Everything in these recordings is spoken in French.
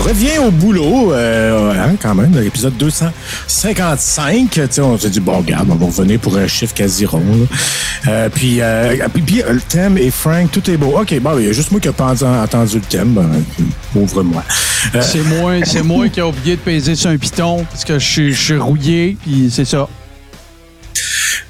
On revient au boulot, euh, hein, quand même, dans l'épisode 255. Tu sais, on s'est dit, bon, regarde, on va revenir pour un chiffre quasi rond. Euh, puis, euh, puis, puis, le thème est Frank, tout est beau. OK, bon, il y a juste moi qui n'ai pas entendu, le thème. Ben, pauvre moi. C'est moi, moi qui ai oublié de peser sur un piton parce que je suis- je suis rouillé, puis c'est ça.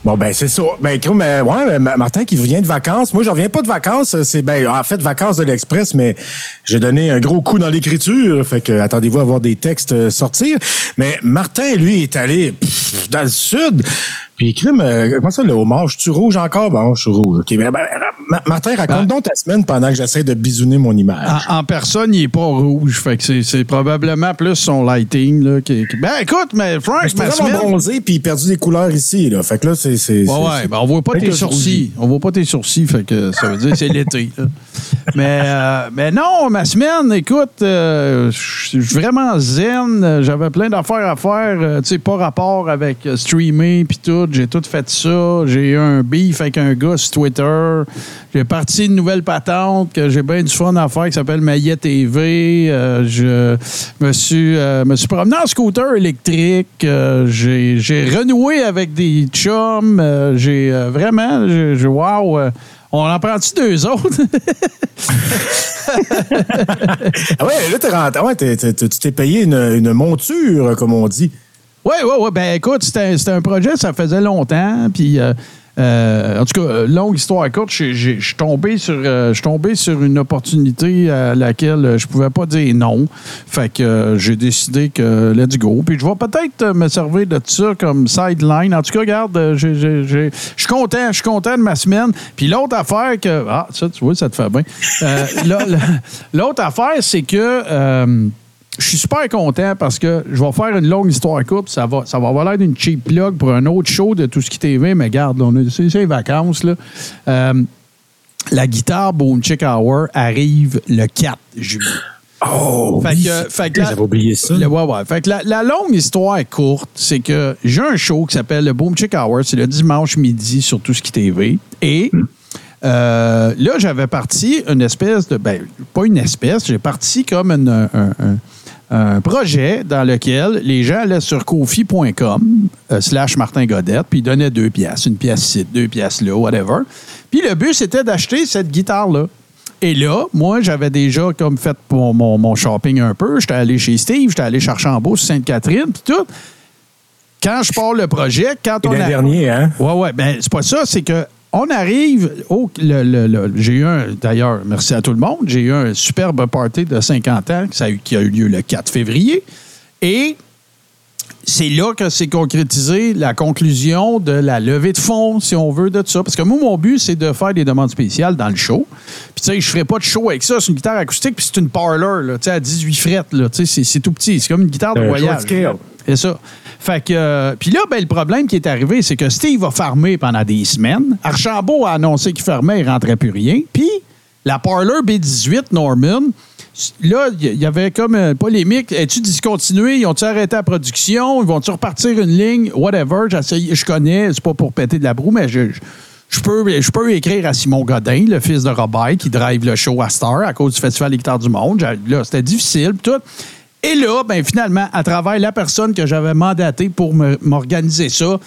Bon, ben, c'est ça. Ben, euh, ouais, ben, Ma- Martin qui vient de vacances. Moi, je reviens pas de vacances. C'est, ben, en fait, vacances de l'Express, mais j'ai donné un gros coup dans l'écriture. Fait que, attendez-vous à voir des textes euh, sortir. Mais Martin, lui, est allé pff, dans le sud. Puis, crime, euh, comment ça, le homard? Je suis rouge encore? Bon, je suis rouge. OK. Ben, ben, Ma- Martin, raconte Ben- donc ta semaine pendant que j'essaie de bisouner mon image. En, en personne, il est pas rouge, fait que c'est- probablement plus son lighting là, qui, qui- Ben écoute, mais Frank, je ma vraiment semaine- bronzé puis perdu des couleurs ici, là. Fait que là, c'est... Ouais, ouais, ben on voit pas Fait tes sourcils. On voit pas tes sourcils, fait que ça veut dire que c'est l'été. Mais, euh, mais non, ma semaine, écoute, euh, je suis vraiment zen. J'avais plein d'affaires à faire, tu sais, pas rapport avec streamer puis tout. J'ai tout fait ça. J'ai eu un beef avec un gars sur Twitter. J'ai parti une nouvelle patente que j'ai bien du fun à faire qui s'appelle Maillet TV. Euh, je me suis, euh, me suis promené en scooter électrique. Euh, j'ai, renoué avec des chums. J'ai vraiment, wow, on en prend-tu deux autres? Ah ouais, là, t'es rentré. Ouais, tu t'es payé une monture, comme on dit. Oui, oui, oui. Ben écoute, c'était un projet, ça faisait longtemps. Puis, euh, euh, en tout cas, longue histoire courte, je suis tombé, sur, euh, tombé sur une opportunité à laquelle je pouvais pas dire non. Fait que euh, j'ai décidé que let's go. Puis je vais peut-être me servir de ça comme sideline. En tout cas, regarde, euh, je suis content, je suis content de ma semaine. Puis l'autre affaire que. Ah, ça, tu vois, ça te fait bien. L'autre affaire, c'est que. Je suis super content parce que je vais faire une longue histoire courte. Ça va, ça va avoir l'air d'une cheap plug pour un autre show de tout ce qui TV, mais garde, là, on a- c'est les vacances. Là. Euh, la guitare Boom Chick Hour arrive le 4 juillet. Oh, Fait oui. que- fait que la- J'avais oublié ça. Le- ouais, ouais. Fait que la, la longue histoire courte, c'est que j'ai un show qui s'appelle le Boom Chick Hour. C'est le dimanche midi sur tout ce qui TV. Et euh, là, j'avais parti une espèce de. Ben, pas une espèce, j'ai parti comme une- un, un- un projet dans lequel les gens allaient sur kofi.com euh, slash Martin Godette, puis ils donnaient deux pièces, une pièce ici, deux pièces là, whatever. Puis le but, c'était d'acheter cette guitare-là. Et là, moi, j'avais déjà comme fait mon, mon- mon shopping un peu. J'étais allé chez Steve, j'étais allé chercher en beau sur Sainte-Catherine, puis tout. Quand je pars le projet, quand Et on le a... dernier, hein? Ouais, ouais. Ben, c'est pas ça. C'est que on arrive au. le- le- le- j'ai eu un. D'ailleurs, merci à tout le monde. J'ai eu un superbe party de 50 ans qui a eu, qui a eu lieu le 4 février. Et c'est là que s'est concrétisé la conclusion de la levée de fonds, si on veut, de ça. Parce que moi, mon but, c'est de faire des demandes spéciales dans le show. Puis, tu sais, je ferai pas de show avec ça. C'est une guitare acoustique, puis c'est une parlor, là, tu sais, à 18 frettes, là. Tu sais, c'est- c'est tout petit. C'est comme une guitare de Euh, voyage. C'est ça. Fait que. euh, Puis là, ben, le problème qui est arrivé, c'est que Steve a fermé pendant des semaines. Archambault a annoncé qu'il fermait, il rentrait plus rien. Puis la Parlor B18 Norman, là, il y avait comme une polémique. Es-tu discontinué? Ils ont-tu arrêté la production? Ils vont-tu repartir une ligne? Whatever. Je connais, c'est pas pour péter de la broue, mais je. je- peux, je peux écrire à Simon Godin, le fils de Robert, qui drive le show à Star à cause du Festival des du monde. Là, c'était difficile, tout. Et là, ben, finalement, à travers la personne que j'avais mandatée pour m'organiser ça,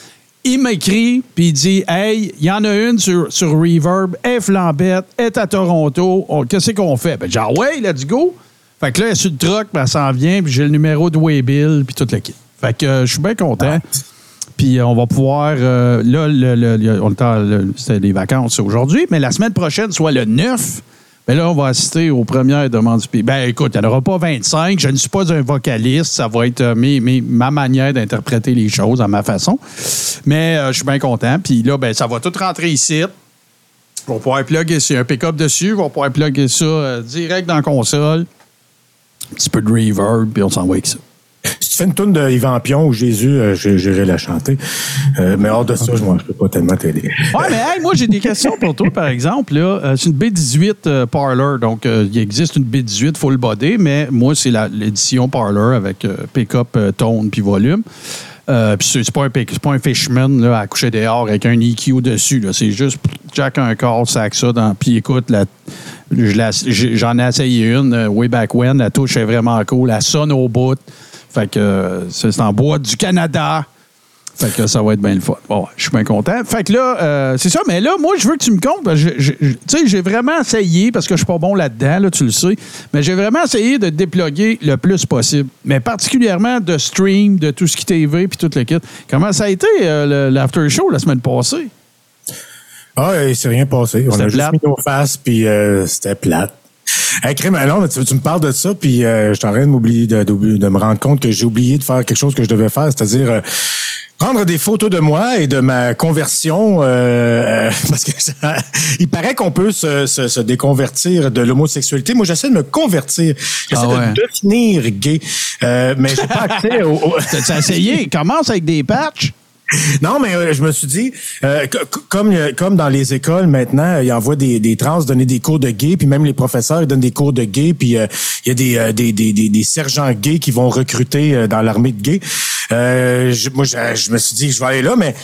il m'écrit, puis il dit Hey, il y en a une sur, sur Reverb, elle est flambette, elle est à Toronto, On- qu'est-ce qu'on fait Ben, genre, ouais, let's go. Fait que là, elle est sur le truck, ben, elle s'en vient, puis j'ai le numéro de Waybill, puis tout le kit. Fait que euh, je suis bien content. Puis euh, on va pouvoir. euh, là, le- le- le- on le- c'était les vacances aujourd'hui, mais la semaine prochaine, soit le 9, ben là, on va assister aux premières demandes du pays. Ben écoute, il n'y en aura pas 25. Je ne suis pas un vocaliste. Ça va être euh, mes- mes- ma manière d'interpréter les choses à ma façon. Mais euh, je suis bien content. Puis là, ben, ça va tout rentrer ici. On va pouvoir plugger un pick-up dessus. On va pouvoir plugger ça euh, direct dans la console. Un petit peu de reverb, puis on s'en va avec ça. Fais une tourne de Yvan Pion ou Jésus, euh, j'irai la chanter. Euh, mais hors de ça, je ne peux pas tellement t'aider. Ouais, mais hey, moi, j'ai des questions pour toi, par exemple. Là, c'est une B18 Parlor. Donc, il existe une B18 full body, mais moi, c'est l'édition Parlor avec pick-up, tone puis volume. Euh, c'est pas, un, pas un fishman là, à coucher dehors avec un EQ au-dessus. C'est juste jack un corps, sac ça. Dans, puis écoute, j'en ai essayé une euh, way back when. La touche est vraiment cool. La sonne au bout. Fait que c'est en bois du Canada. Fait que ça va être bien le fun. Bon, je suis bien content. Fait que là, euh, c'est ça. Mais là, moi, je veux que tu me comptes. Tu sais, j'ai vraiment essayé, parce que je suis pas bon là-dedans, là, tu le sais, mais j'ai vraiment essayé de déploguer le plus possible. Mais particulièrement de stream, de tout ce qui TV, puis tout le kit. Comment ça a été euh, l'after show la semaine passée? Ah, il s'est rien passé. On a juste mis nos faces, puis euh, c'était plate. Hey, crème, alors, tu, me parles de ça, puis euh, je suis en train de m'oublier de, de, me rendre compte que j'ai oublié de faire quelque chose que je devais faire, c'est-à-dire euh, prendre des photos de moi et de ma conversion, euh, parce que il paraît qu'on peut se, se, déconvertir de l'homosexualité. Moi, j'essaie de me convertir, j'essaie ah de devenir gay, mais j'ai pas accès au. au... T'as essayé? Commence avec des patchs. Non, mais euh, je me suis dit, euh, comme euh, comme dans les écoles maintenant, ils envoient des, des trans donner des cours de gay, puis même les professeurs ils donnent des cours de gay, puis il y a des, des, des, des, sergents gays qui vont recruter dans l'armée de gays. Je, moi, je, me suis dit, je vais aller là, mais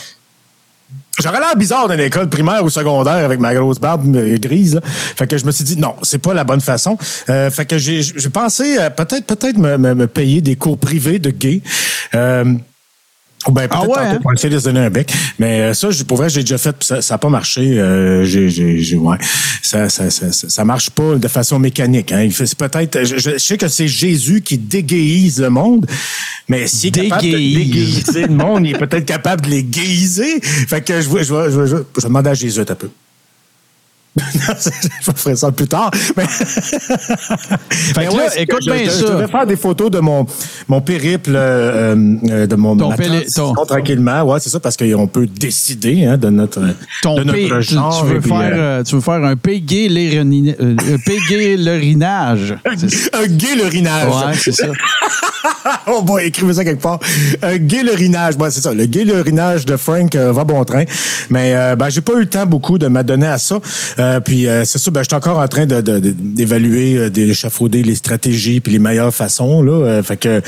J'aurais l'air bizarre dans l'école primaire ou secondaire avec ma grosse barbe grise. Fait que je me suis dit non, c'est pas la bonne façon. fait que j'ai pensé peut-être peut-être me, me, payer des cours privés de gays. Ben, peut-être ah ouais, hein? pour essayer de se donner un bec. Mais euh, ça, pour vrai, j'ai déjà fait, ça n'a pas marché. Euh, j'ai, j'ai, ouais. ça, ça, ça, ça, marche pas de façon mécanique. Hein. C'est peut-être. Je, je, sais que c'est Jésus qui dégayise le monde, mais s'il est capable de dégayiser le monde, il est peut-être capable de les gayiser. Fait que je, je, je, je, je, je demande à Jésus un peu. je ferai ça plus tard. Mais, fait là, écoute je, bien ça. Je vais faire des photos de mon, mon périple, euh, euh de mon ton ton... tranquillement. Ouais, c'est ça, parce qu'on peut décider hein, de notre, ton de notre genre. Tu veux, faire, euh, euh, tu veux faire un pégay-lerinage. un gay-lerinage. Ouais, c'est ça. On va écrire ça quelque part. Un gay-lerinage. Ouais, c'est ça. Le gay-lerinage de Frank va bon train. Mais ben, j'ai pas eu le temps beaucoup de m'adonner à ça. Euh, puis euh, c'est ça, ben, je suis encore en train d'évaluer, de, d'échafauder les stratégies puis les meilleures façons. Là. Euh, fait que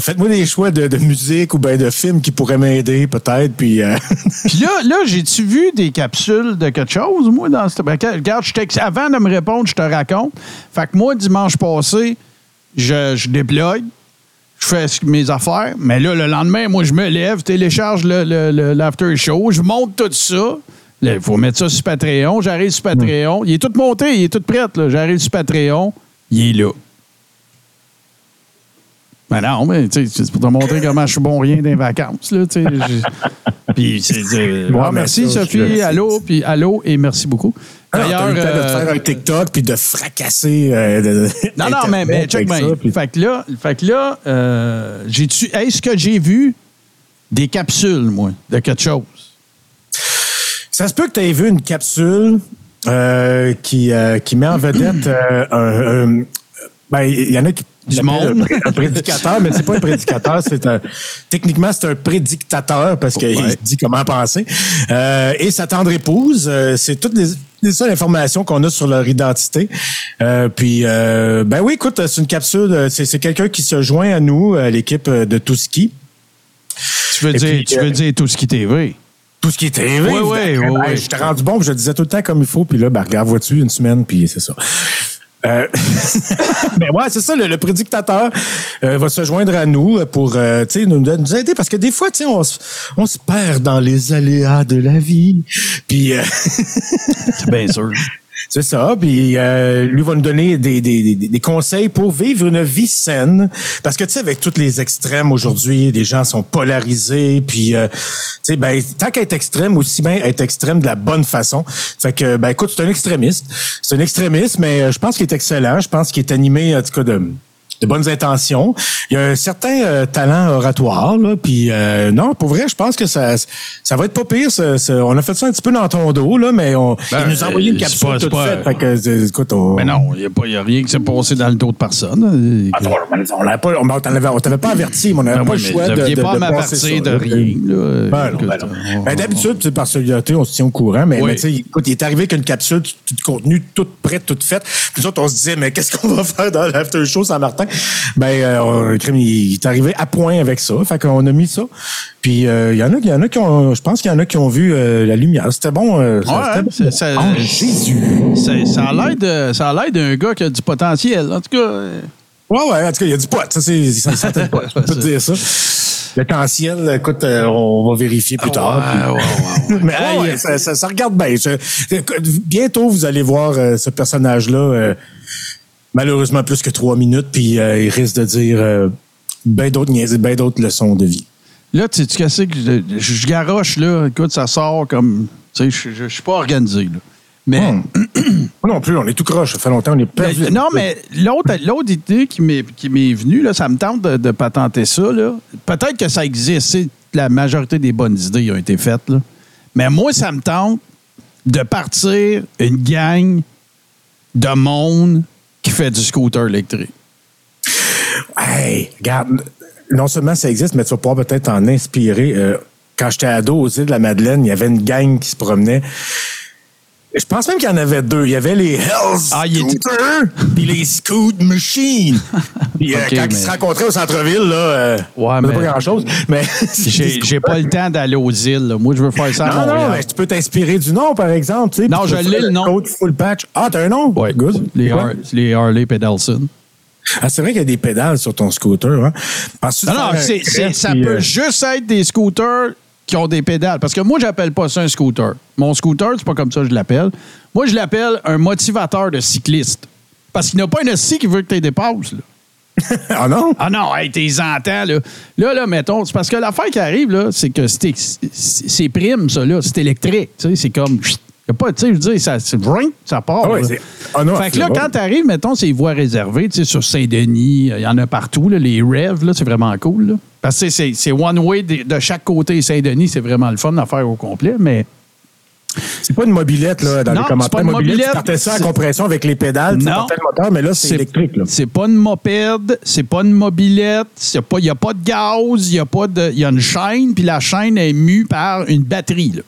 faites-moi des choix de, musique ou ben de films qui pourraient m'aider peut-être. Puis, là, là j'ai-tu vu des capsules de quelque chose, moi, dans cette. Ben, regarde, avant de me répondre, je te raconte. Fait que moi, dimanche passé, je, je déploie je fais mes affaires. Mais là, le lendemain, moi, je me lève, télécharge l'after le, show, je monte tout ça. Il faut mettre ça sur Patreon. J'arrive sur Patreon. Il est tout monté, il est tout prêt. J'arrive sur Patreon. Il est là. Ben non, mais c'est pour te montrer comment je suis bon rien des vacances. Là, puis c'est. merci, Sophie. Allô, puis allô et merci beaucoup. Ah, D'ailleurs. Euh, de faire un TikTok puis de fracasser. Euh, non, non, mais, mais check bien. Fait que là, fait que là euh, j'ai-tu. Est-ce que j'ai vu des capsules, moi, de quelque chose? Ça se peut que tu aies vu une capsule euh, qui, euh, qui met en vedette euh, un, ben, il y en a qui du monde. Un, prédicateur, mais c'est pas un prédicateur, c'est un techniquement c'est un prédictateur parce qu'il dit comment penser. Euh, et sa tendre épouse, c'est toutes les, les seules informations qu'on a sur leur identité. puis ben oui, écoute, c'est une capsule, c'est quelqu'un qui se joint à nous, à l'équipe de Touski. Tu veux dire, tu veux dire Touski TV? Tout ce qui est TV. Oui, oui, oui. Je t'ai rendu bon, je le disais tout le temps comme il faut, puis là, ben, regarde, vois-tu, une semaine, puis c'est ça. Euh, mais ouais, c'est ça, le, prédictateur euh, va se joindre à nous pour euh, nous, nous aider parce que des fois, on, on se perd dans les aléas de la vie. Puis c'est bien sûr. C'est ça. Puis euh, lui va nous donner des, des, des, conseils pour vivre une vie saine. Parce que tu sais, avec tous les extrêmes aujourd'hui, les gens sont polarisés. Puis euh, tu sais, ben tant qu'être extrême, aussi bien être extrême de la bonne façon. Fait que ben écoute, c'est un extrémiste. C'est un extrémiste, mais euh, je pense qu'il est excellent. Je pense qu'il est animé en tout cas de de bonnes intentions. Il y a un certain euh, talent oratoire, là. Puis euh, non, pour vrai, je pense que ça, ça va être pas pire. ça- ça- on a fait ça un petit peu dans ton dos, là, mais on, Ben, il nous a envoyé une euh, capsule pas- toute pas- faite. Fait que, écoute, on, Mais non, il n'y a, a rien qui s'est passé dans le dos de personne. Attends, on l'avait pas, on, on t'avait, pas averti, mais on n'avait Ben pas oui, le choix de, de, pas de passer de rien. Ben ben Ben, d'habitude, par solidarité, on se tient au courant. Mais, Oui. mais écoute, il est arrivé qu'une capsule tout contenu, toute prête, toute faite. Puis nous autres, on se disait, mais qu'est-ce qu'on va faire dans l'after show Saint-Martin? Ben, euh, on- crime, il est arrivé à point avec ça. Fait qu'on a mis ça. Puis euh, il y en a, il y en a qui ont, je pense qu'il y en a qui ont vu euh, la lumière. C'était bon. euh, ça- Ouais, c'était bon. c'est- ça- Oh, Jésus. Ça a l'air de- ça a l'air d'un gars qui a du potentiel. En tout cas, euh, Ouais, ouais, en tout cas, il y a du pot. Ça, c'est, ça, pot. Je peux te dire ça. Le potentiel, écoute, euh, on va vérifier plus tard. ouais, ouais. Mais Hey, ça, ça- ça regarde bien. Je- bientôt, vous allez voir euh, ce personnage-là, euh, malheureusement plus que trois minutes, puis euh, il risque de dire euh, bien d'autres niaiseries, bien d'autres leçons de vie. Là, tu sais, tu sais que je, garoche, là. Écoute, ça sort comme. Tu sais, je- je je suis pas organisé, là. Mais. Hmm. Moi non plus, on est tout croche. Ça fait longtemps, on est Mais- perdu. non, mais l'autre, l'autre idée qui m'est, qui m'est venue, là, ça me tente de, de patenter ça. Là. Peut-être que ça existe. La majorité des bonnes idées ont été faites. Là. Mais moi, ça me tente de partir une gang de monde fait du scooter électrique? Hey, regarde, non seulement ça existe, mais tu vas pouvoir peut-être en inspirer. Euh, quand j'étais ado aux îles de la Madeleine, il y avait une gang qui se promenait. Je pense même qu'il y en avait deux. Il y avait les Hells Ah, Scooters puis les Scoot Machines. Puis euh, quand mais- ils se rencontraient au centre-ville, là, euh, Ouais, mais- pas grand-chose. Mais J'ai, pas le temps d'aller aux îles. là. Moi, je veux faire ça à Non, non, Montréal. mais tu peux t'inspirer du nom, par exemple. tu sais, Non, je faire le nom. Coach full patch. Ah, t'as un nom? Ouais. Good. Les, Quoi? Har- les Harley Pedalson. Ah, c'est vrai qu'il y a des pédales sur ton scooter. Hein? Non, non, ça puis, peut euh, juste être des scooters qui ont des pédales. Parce que moi, j'appelle pas ça un scooter. Mon scooter, c'est pas comme ça que je l'appelle. Moi, je l'appelle un motivateur de cycliste. Parce qu'il n'y a pas un scie qui veut que tu dépasses. Ah non? Ah non, hey, t'es entends, là. Là, là, mettons, c'est parce que l'affaire qui arrive, là, c'est que c'est, c'est, c'est prime, ça, là. C'est électrique. C'est comme. A pas, tu sais, je veux dire, ça, ça part. Ah ouais, là. c'est- ah non, fait que là, quand t'arrives, mettons, c'est les voies réservées, tu sais, sur Saint-Denis, il y en a partout, là, les rêves, là, c'est vraiment cool, là. Parce que c'est, c'est one way de, de chaque côté. Saint-Denis, c'est vraiment le fun à faire au complet, mais. C'est pas une mobilette, là, dans Non, les c'est commentaires. pas une mobilette. Tu partais ça à compression avec les pédales, tu Non. le moteur, mais là, c'est électrique, là. C'est pas une moped, c'est pas une mobilette, il n'y a pas de gaz, il y a pas de. Il y a une chaîne, puis la chaîne est mue par une batterie. Là.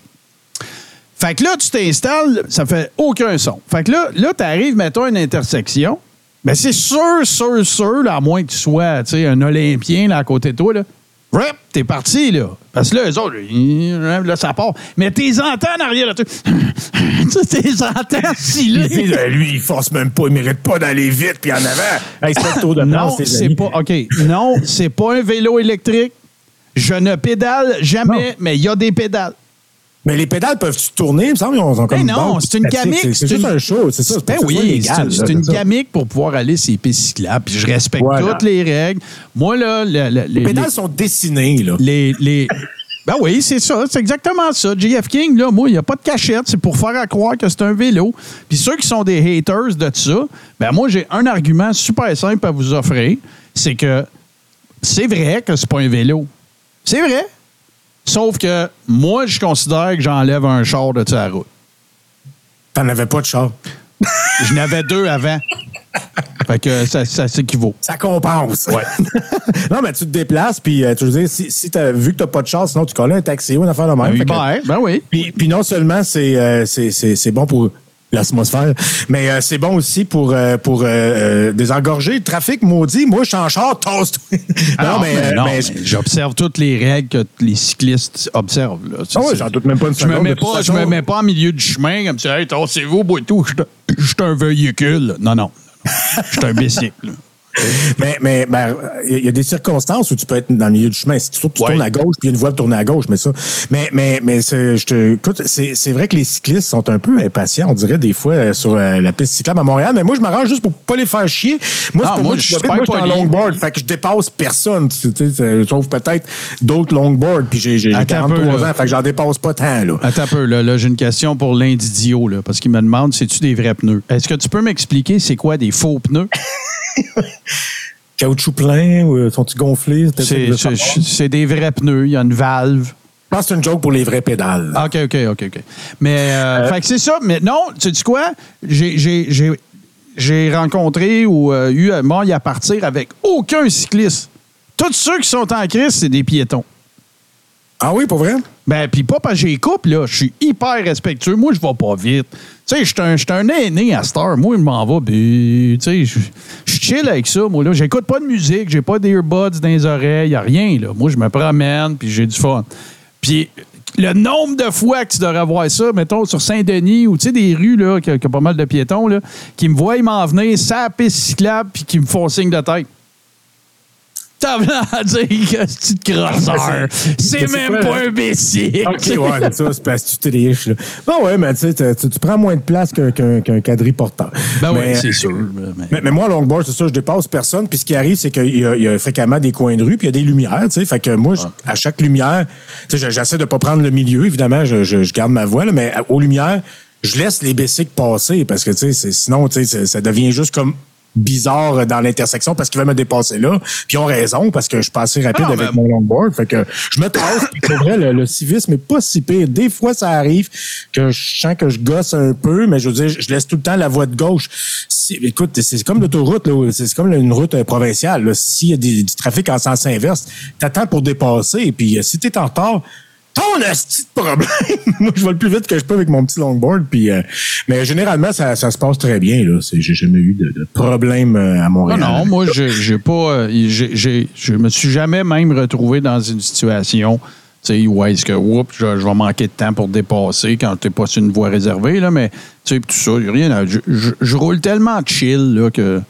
Fait que là, tu t'installes, ça fait aucun son. Fait que là, là tu arrives, mettons, à une intersection. Ben, c'est sûr, sûr, sûr, là, à moins que tu sois tu sais, un Olympien là, à côté de toi, là. Rap, t'es parti, là. Parce que là, eux autres, là, ça part. Mais t'es entends en arrière, là. Tu t'es entends si là. Lui, il force même pas, il mérite pas d'aller vite, puis en avant. Hey, tour de Non, c'est pas. OK. Non, c'est pas un vélo électrique. Je ne pédale jamais, Non. mais il y a des pédales. Mais les pédales peuvent-tu tourner? Il me semble qu'ils ont comme Ben non, c'est une gamique. C'est- juste une- un show, c'est ça. c'est Ben oui, c'est une, gamique pour pouvoir aller sur les pistes cyclables. Puis je respecte toutes les règles. Moi, là, le- le- les, Les pédales les- sont dessinées, là. les, les- Ben oui, c'est ça. C'est exactement ça. JF King, là, moi, il n'y a pas de cachette. C'est pour faire à croire que c'est un vélo. Puis ceux qui sont des haters de ça, ben moi, j'ai un argument super simple à vous offrir. C'est que c'est vrai que c'est pas un vélo. C'est vrai. Sauf que moi, je considère que j'enlève un char de sa route. T'en avais pas de char? Je n'avais deux avant. Fait que ça, ça s'équivaut. Ça compense. non, mais tu te déplaces, puis euh, tu veux dire, si, si t'as vu que t'as pas de char, sinon tu colles un taxi ou une affaire de même. Ben oui. Puis, non seulement c'est euh, bon pour l'atmosphère, mais euh, c'est bon aussi pour euh, pour euh, désengorger le trafic maudit. Moi, je suis en char, toast. Ah, mais non, mais- mais j'observe toutes les règles que les cyclistes observent. Là. Ah ouais, j'en doute même pas une Je me seconde, mets de toute pas, je me mets pas en milieu du chemin comme ça. Hey, c'est vous, bois tout. Je suis- je suis un véhicule. Non, non. Je suis un bicycle. Mais mais ben, il y a des circonstances où tu peux être dans le milieu du chemin. Si tu, tournes- tu Ouais. tournes à gauche, puis il y a une voie de tourner à gauche, mais ça. Mais mais mais c'est- je te écoute, c'est c'est vrai que les cyclistes sont un peu impatients, on dirait des fois euh, sur euh, la piste cyclable à Montréal. Mais moi, je m'arrange juste pour pas les faire chier. Moi, Ah, c'est pour moi, je suis moi, suis en longboard, fait que je dépasse personne. Tu sais, sauf peut-être d'autres longboards. Puis j'ai j'ai j'ai Attends un peu, 43 là. ans, fait que j'en dépasse pas tant là. Attends un peu, là, là j'ai une question pour l'indidio, là, parce qu'il me demande c'est-tu des vrais pneus? Est-ce que tu peux m'expliquer c'est quoi des faux pneus? Caoutchouc plein ou sont-ils gonflés? C'est des vrais pneus. Il y a une valve. Je pense que c'est une joke pour les vraies pédales. OK, OK, OK, OK. Mais, euh, fait que c'est ça. Mais non, tu sais quoi? J'ai- rencontré ou euh, eu un moyen à partir avec aucun cycliste. Tous ceux qui sont en crise, c'est des piétons. Ah oui, pour vrai? Ben, puis pas parce que j'ai coupe, là. Je suis hyper respectueux. Moi, je vais pas vite. Tu sais, je suis un, j'suis un aîné à Star. Moi, je m'en vais. puis, Tu sais, je chill avec ça. Moi, là, j'écoute pas de musique. J'ai pas d'earbuds dans les oreilles. Y a rien, là. Moi, je me promène, puis j'ai du fun. Puis le nombre de fois que tu devrais voir ça, mettons, sur Saint-Denis ou, tu sais, des rues, là, qui qui a pas mal de piétons, là, qui me voient m'en venir, ça piste cyclable, puis qui me font signe de tête. T'as à dire que c'est crosseur. C'est même pas un bicycle. OK, ouais, c'est ça, c'est parce que tu triches. Là. Bon, ouais, mais tu sais, tu, tu prends moins de place qu'un qu'un qu'un quadriporteur. Ben oui, c'est sûr. mais- Mais, mais moi, longboard, c'est ça, je dépasse personne. Puis ce qui arrive, c'est qu'il y, a- il y a fréquemment des coins de rue, puis il y a des lumières, tu sais. Fait que moi, à chaque lumière, tu sais, j'essaie de pas prendre le milieu, évidemment, je, je- je garde ma voix, là, mais aux lumières, je laisse les bicycles passer parce que, tu sais, sinon, tu sais, ça devient juste comme bizarre dans l'intersection parce qu'ils veulent me dépasser là. Puis ils ont raison parce que je suis pas assez rapide Ah avec mon longboard. Fait que je me tasse. pour vrai, le, le civisme est pas si pire. Des fois, ça arrive que je sens que je gosse un peu, mais je veux dire, je laisse tout le temps la voie de gauche. Si- écoute, c'est comme l'autoroute, là. C'est comme une route euh, provinciale. S'il y a des- du trafic en sens inverse, t'attends pour dépasser. Puis, euh, si t'es en retard, ton de problème. Moi, je vais le plus vite que je peux avec mon petit longboard. Puis, euh, mais généralement, ça, ça se passe très bien. Là. C'est- J'ai jamais eu de, de problème euh, à Non, Montréal. non, moi, j'ai j'ai pas. euh, j'ai- j'ai- je me suis jamais même retrouvé dans une situation. Tu sais, où est-ce que, oups, je, je vais manquer de temps pour dépasser quand t'es pas sur une voie réservée, là, mais, tu sais, tout ça, rien à- je, je- je roule tellement chill, là, que,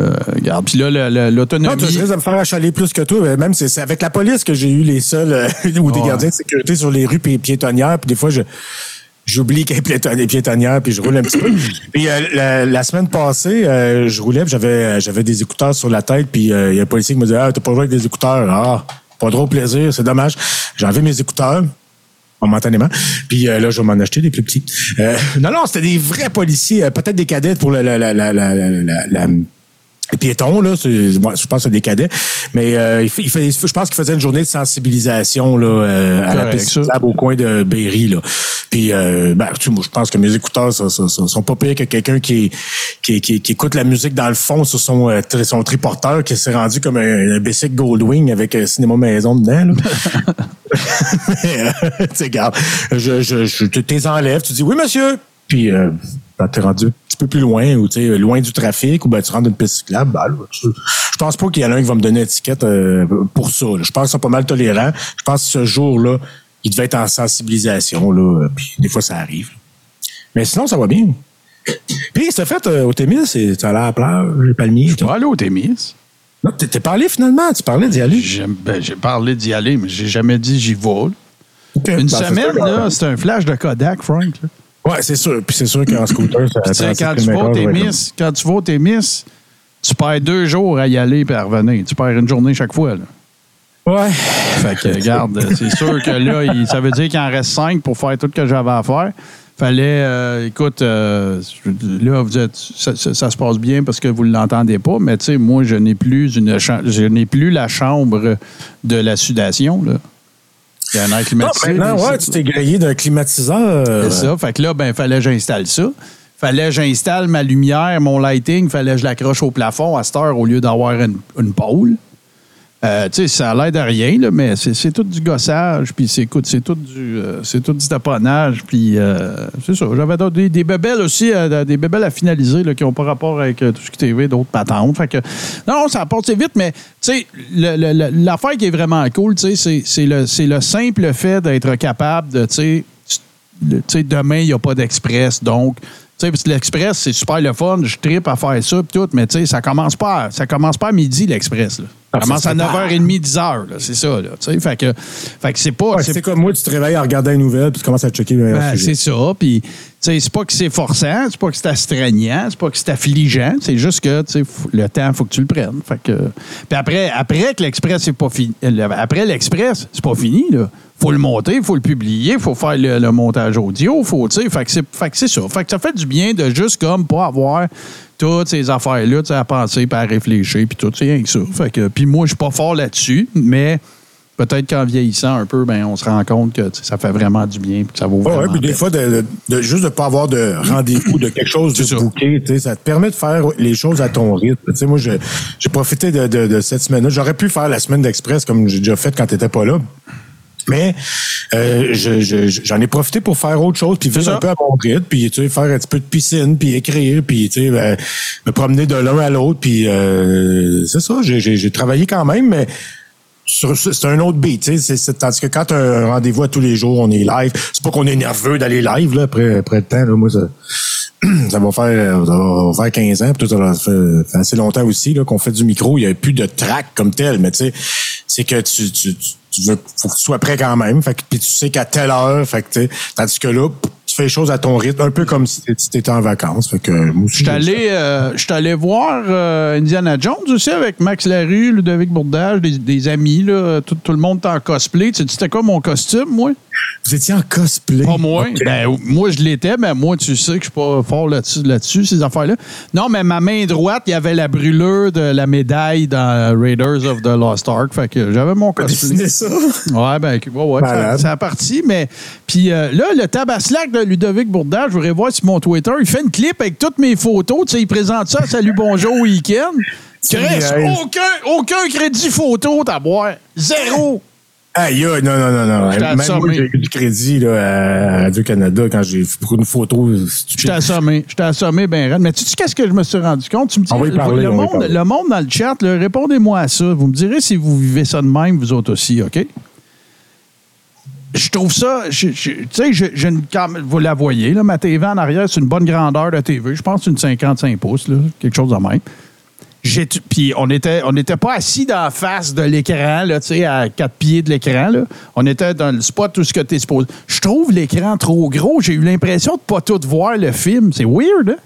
euh, regarde, puis là, l'autonomie. tu risques de me faire achaler plus que toi. Même c'est avec la police que j'ai eu les seuls euh, ou des gardiens de sécurité sur les rues pi- piétonnières. Puis des fois, je j'oublie qu'il y a piéton- des piétonnières, puis je roule un petit peu. Puis euh, la, la semaine passée, euh, je roulais, puis j'avais euh, j'avais des écouteurs sur la tête, puis euh, il y a un policier qui me disait Ah, t'as pas joué avec des écouteurs. Ah, pas trop plaisir, c'est dommage. Enlevé mes écouteurs momentanément. Puis euh, là, je vais m'en acheter des plus petits. Euh, non, non, c'était des vrais policiers, euh, peut-être des cadets pour la, la, la, la, la, la- la- les piétons, là, moi, je pense que c'est des cadets. Mais euh, il fait, il fait- je pense qu'il faisait une journée de sensibilisation là, euh, à la piste au coin de Berry. Là. Puis, euh, ben, tu moi, je pense que mes écouteurs ça, ça, ça, sont pas pires que quelqu'un qui, qui, qui, qui écoute la musique dans le fond sur son, euh, son triporteur, qui s'est rendu comme un, un bicycle Goldwing avec un cinéma maison dedans. Là. Mais, euh, tu sais, regarde, je, je, je te t'es enlèves, tu dis oui, monsieur. Puis, euh, ben, t'es rendu peu plus loin, ou tu sais, loin du trafic, ou ben, tu rentres d'une piste cyclable. Ben, là, tu- je pense pas qu'il y en a un qui va me donner une étiquette euh, pour ça. là. Je pense qu'ils sont pas mal tolérants. Je pense que ce jour-là, il devait être en sensibilisation, là, puis des fois, ça arrive. Mais sinon, ça va bien. Puis, c'est fait euh, au Témis, tu as l'air à la plage, les palmiers. Je vais aller au Témis. Non, t'es parlé finalement, tu parlais d'y aller. J'ai ben, j'ai parlé d'y aller, mais j'ai jamais dit j'y vais. Une Ben, semaine, c'est un flash de Kodak, Frank. là. Ouais, c'est sûr. Puis c'est sûr qu'en scooter, ça quand tu vas ouais, Témis, quand tu vas au Témis, tu perds deux jours à y aller et à revenir. Tu perds une journée chaque fois. Là. Ouais. Fait que, regarde, c'est sûr que là, il- ça veut dire qu'il en reste cinq pour faire tout ce que j'avais à faire. Fallait, euh, écoute, euh, là, vous êtes, ça, ça- ça se passe bien parce que vous ne l'entendez pas, mais tu sais, moi, je n'ai plus une je n'ai plus la chambre de la sudation, là. Il y a un air Non, maintenant, ouais, tu t'es grillé d'un climatiseur. c'est ça. Fait que là, ben, fallait que j'installe ça. Fallait que j'installe ma lumière, mon lighting, fallait que je l'accroche au plafond à cette heure au lieu d'avoir une, une pôle. Euh, tu sais, ça a l'air de rien, là, mais c'est tout du gossage, puis c'est tout du euh, c'est tout du taponnage, puis euh, c'est ça. J'avais des, des bébelles aussi, des bébelles à finaliser là, qui n'ont pas rapport avec tout ce qui TV, d'autres patentes. Fait que, non, ça apporte vite, mais tu sais, l'affaire qui est vraiment cool, tu sais, c'est- le, le simple fait d'être capable de, tu sais, demain, il n'y a pas d'express, donc. l'express, c'est super le fun, je tripe à faire ça, pis tout, mais tu sais, ça commence pas, ça commence pas à midi, l'express. là. Ça Ah, commence à se prépare. 9h30, 10h, là, c'est ça, là. Tu sais, fait que, fait que c'est pas. Ouais, c'est- comme moi, tu te réveilles en regardant les nouvelles, puis tu commences à checker le meilleur ben, c'est ça. Puis, tu sais, c'est pas que c'est forçant, c'est pas que c'est astreignant, c'est pas que c'est affligeant. C'est juste que, tu sais, faut- le temps, faut que tu le prennes. Fait que. Puis après, après que l'express, c'est pas fini. le- Après l'express, c'est pas fini, là. Faut le monter, il faut le publier, il faut faire le, le montage audio, faut, tu sais, fait que c'est ça. Fait que ça fait du bien de juste comme pas avoir toutes ces affaires-là, tu sais, à penser, puis à réfléchir, puis tout, c'est rien que ça. Fait que, puis moi, je suis pas fort là-dessus, mais peut-être qu'en vieillissant un peu, ben, on se rend compte que ça fait vraiment du bien, puis que ça vaut Ouais, vraiment ouais, puis des fois, de, juste de pas avoir de rendez-vous, de quelque chose de C'est ça. booké, tu sais, ça te permet de faire les choses à ton rythme. Tu sais, moi, j'ai profité de, de- cette semaine-là. J'aurais pu faire la semaine d'express comme j'ai déjà fait quand tu pas là. Mais euh, je- je- je- j'en ai profité pour faire autre chose, puis vivre un peu à mon rythme, puis tu sais, faire un petit peu de piscine, puis écrire, puis tu sais, ben, me promener de l'un à l'autre, puis euh, c'est ça. J'ai- travaillé quand même, mais c'est un autre beat, tu sais. c'est- Tandis que quand tu as un rendez-vous à tous les jours, on est live. C'est pas qu'on est nerveux d'aller live, là, après, après le temps, là. Moi, ça, ça va faire, ça va faire 15 ans, puis tout, ça fait, fait assez longtemps aussi, là, qu'on fait du micro. Il y a plus de track comme tel, mais tu sais, c'est que tu, tu, tu, tu veux, faut que tu sois prêt quand même. Fait que, puis tu sais qu'à telle heure, fait que, tandis que là, tu fais les choses à ton rythme, un peu comme si tu étais en vacances. Fait que, moi aussi, Je suis allé, euh, je suis allé voir euh, Indiana Jones aussi avec Max Larue, Ludovic Bourdage, des, des amis. Là, tout, tout le monde est en cosplay. Tu sais, c'était quoi mon costume, moi? Vous étiez en cosplay. Pas moi. Ben, moi, je l'étais, mais moi, tu sais que je suis pas fort là-dessus, là-dessus, ces affaires-là. Non, mais ma main droite, il y avait la brûlure de la médaille dans Raiders of the Lost Ark. Fait que j'avais mon cosplay. ça? Ouais, ben, ouais, ouais, ça, Malade. ça a parti, mais. Puis euh, là, le tabaslac de Ludovic Bourdage, je voudrais voir sur mon Twitter, il fait une clip avec toutes mes photos. Tu sais, il présente ça Salut Bonjour Week-end. C'est Chris, aucun, aucun crédit photo, t'as boire. Zéro. Aïe, aïe, non, non, non, non. J'étais Même moi, assommé. j'ai eu du crédit là, à Radio-Canada quand j'ai pris une photo. J'étais assommé. J'étais assommé, ben raide. Mais tu sais qu'est-ce que je me suis rendu compte? Tu me dis, On va y le- parler, le, on va y monde, parler. le monde dans le chat, là, répondez-moi à ça. Vous me direz si vous vivez ça de même, vous autres aussi, OK? Je trouve ça, tu sais, je- j'ai une cam- vous la voyez, là, ma TV en arrière, c'est une bonne grandeur de TV. Je pense que c'est une 55 pouces, là, quelque chose de même. Puis on était, on n'était pas assis dans la face de l'écran, là, tu sais, à quatre pieds de l'écran. On était dans le spot où ce que tu es supposé. Je trouve l'écran trop gros. J'ai eu l'impression de pas tout voir le film. C'est weird, hein?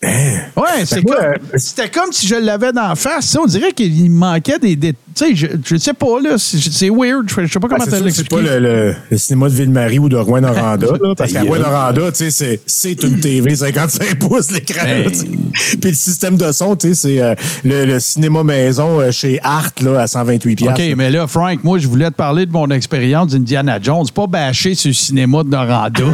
Ouais, c'est moi, comme, euh, c'était comme si je l'avais d'en face. ça. On dirait qu'il me manquait des. des- tu sais, je, je sais pas, là. C'est c'est weird. Je, je sais pas comment c'est te sûr que c'est pas le, le- le cinéma de Ville-Marie ou de Rouen-Noranda, parce qu'à gueule. Rouen-Noranda, tu sais, c'est- c'est une TV 55 pouces, l'écran. Ben. Puis le système de son, tu sais, c'est euh, le, le cinéma maison euh, chez Art, là, à 128 piastres. OK, mais là, Frank, moi, je voulais te parler de mon expérience d'Indiana Jones. Pas bâché sur le cinéma de Noranda.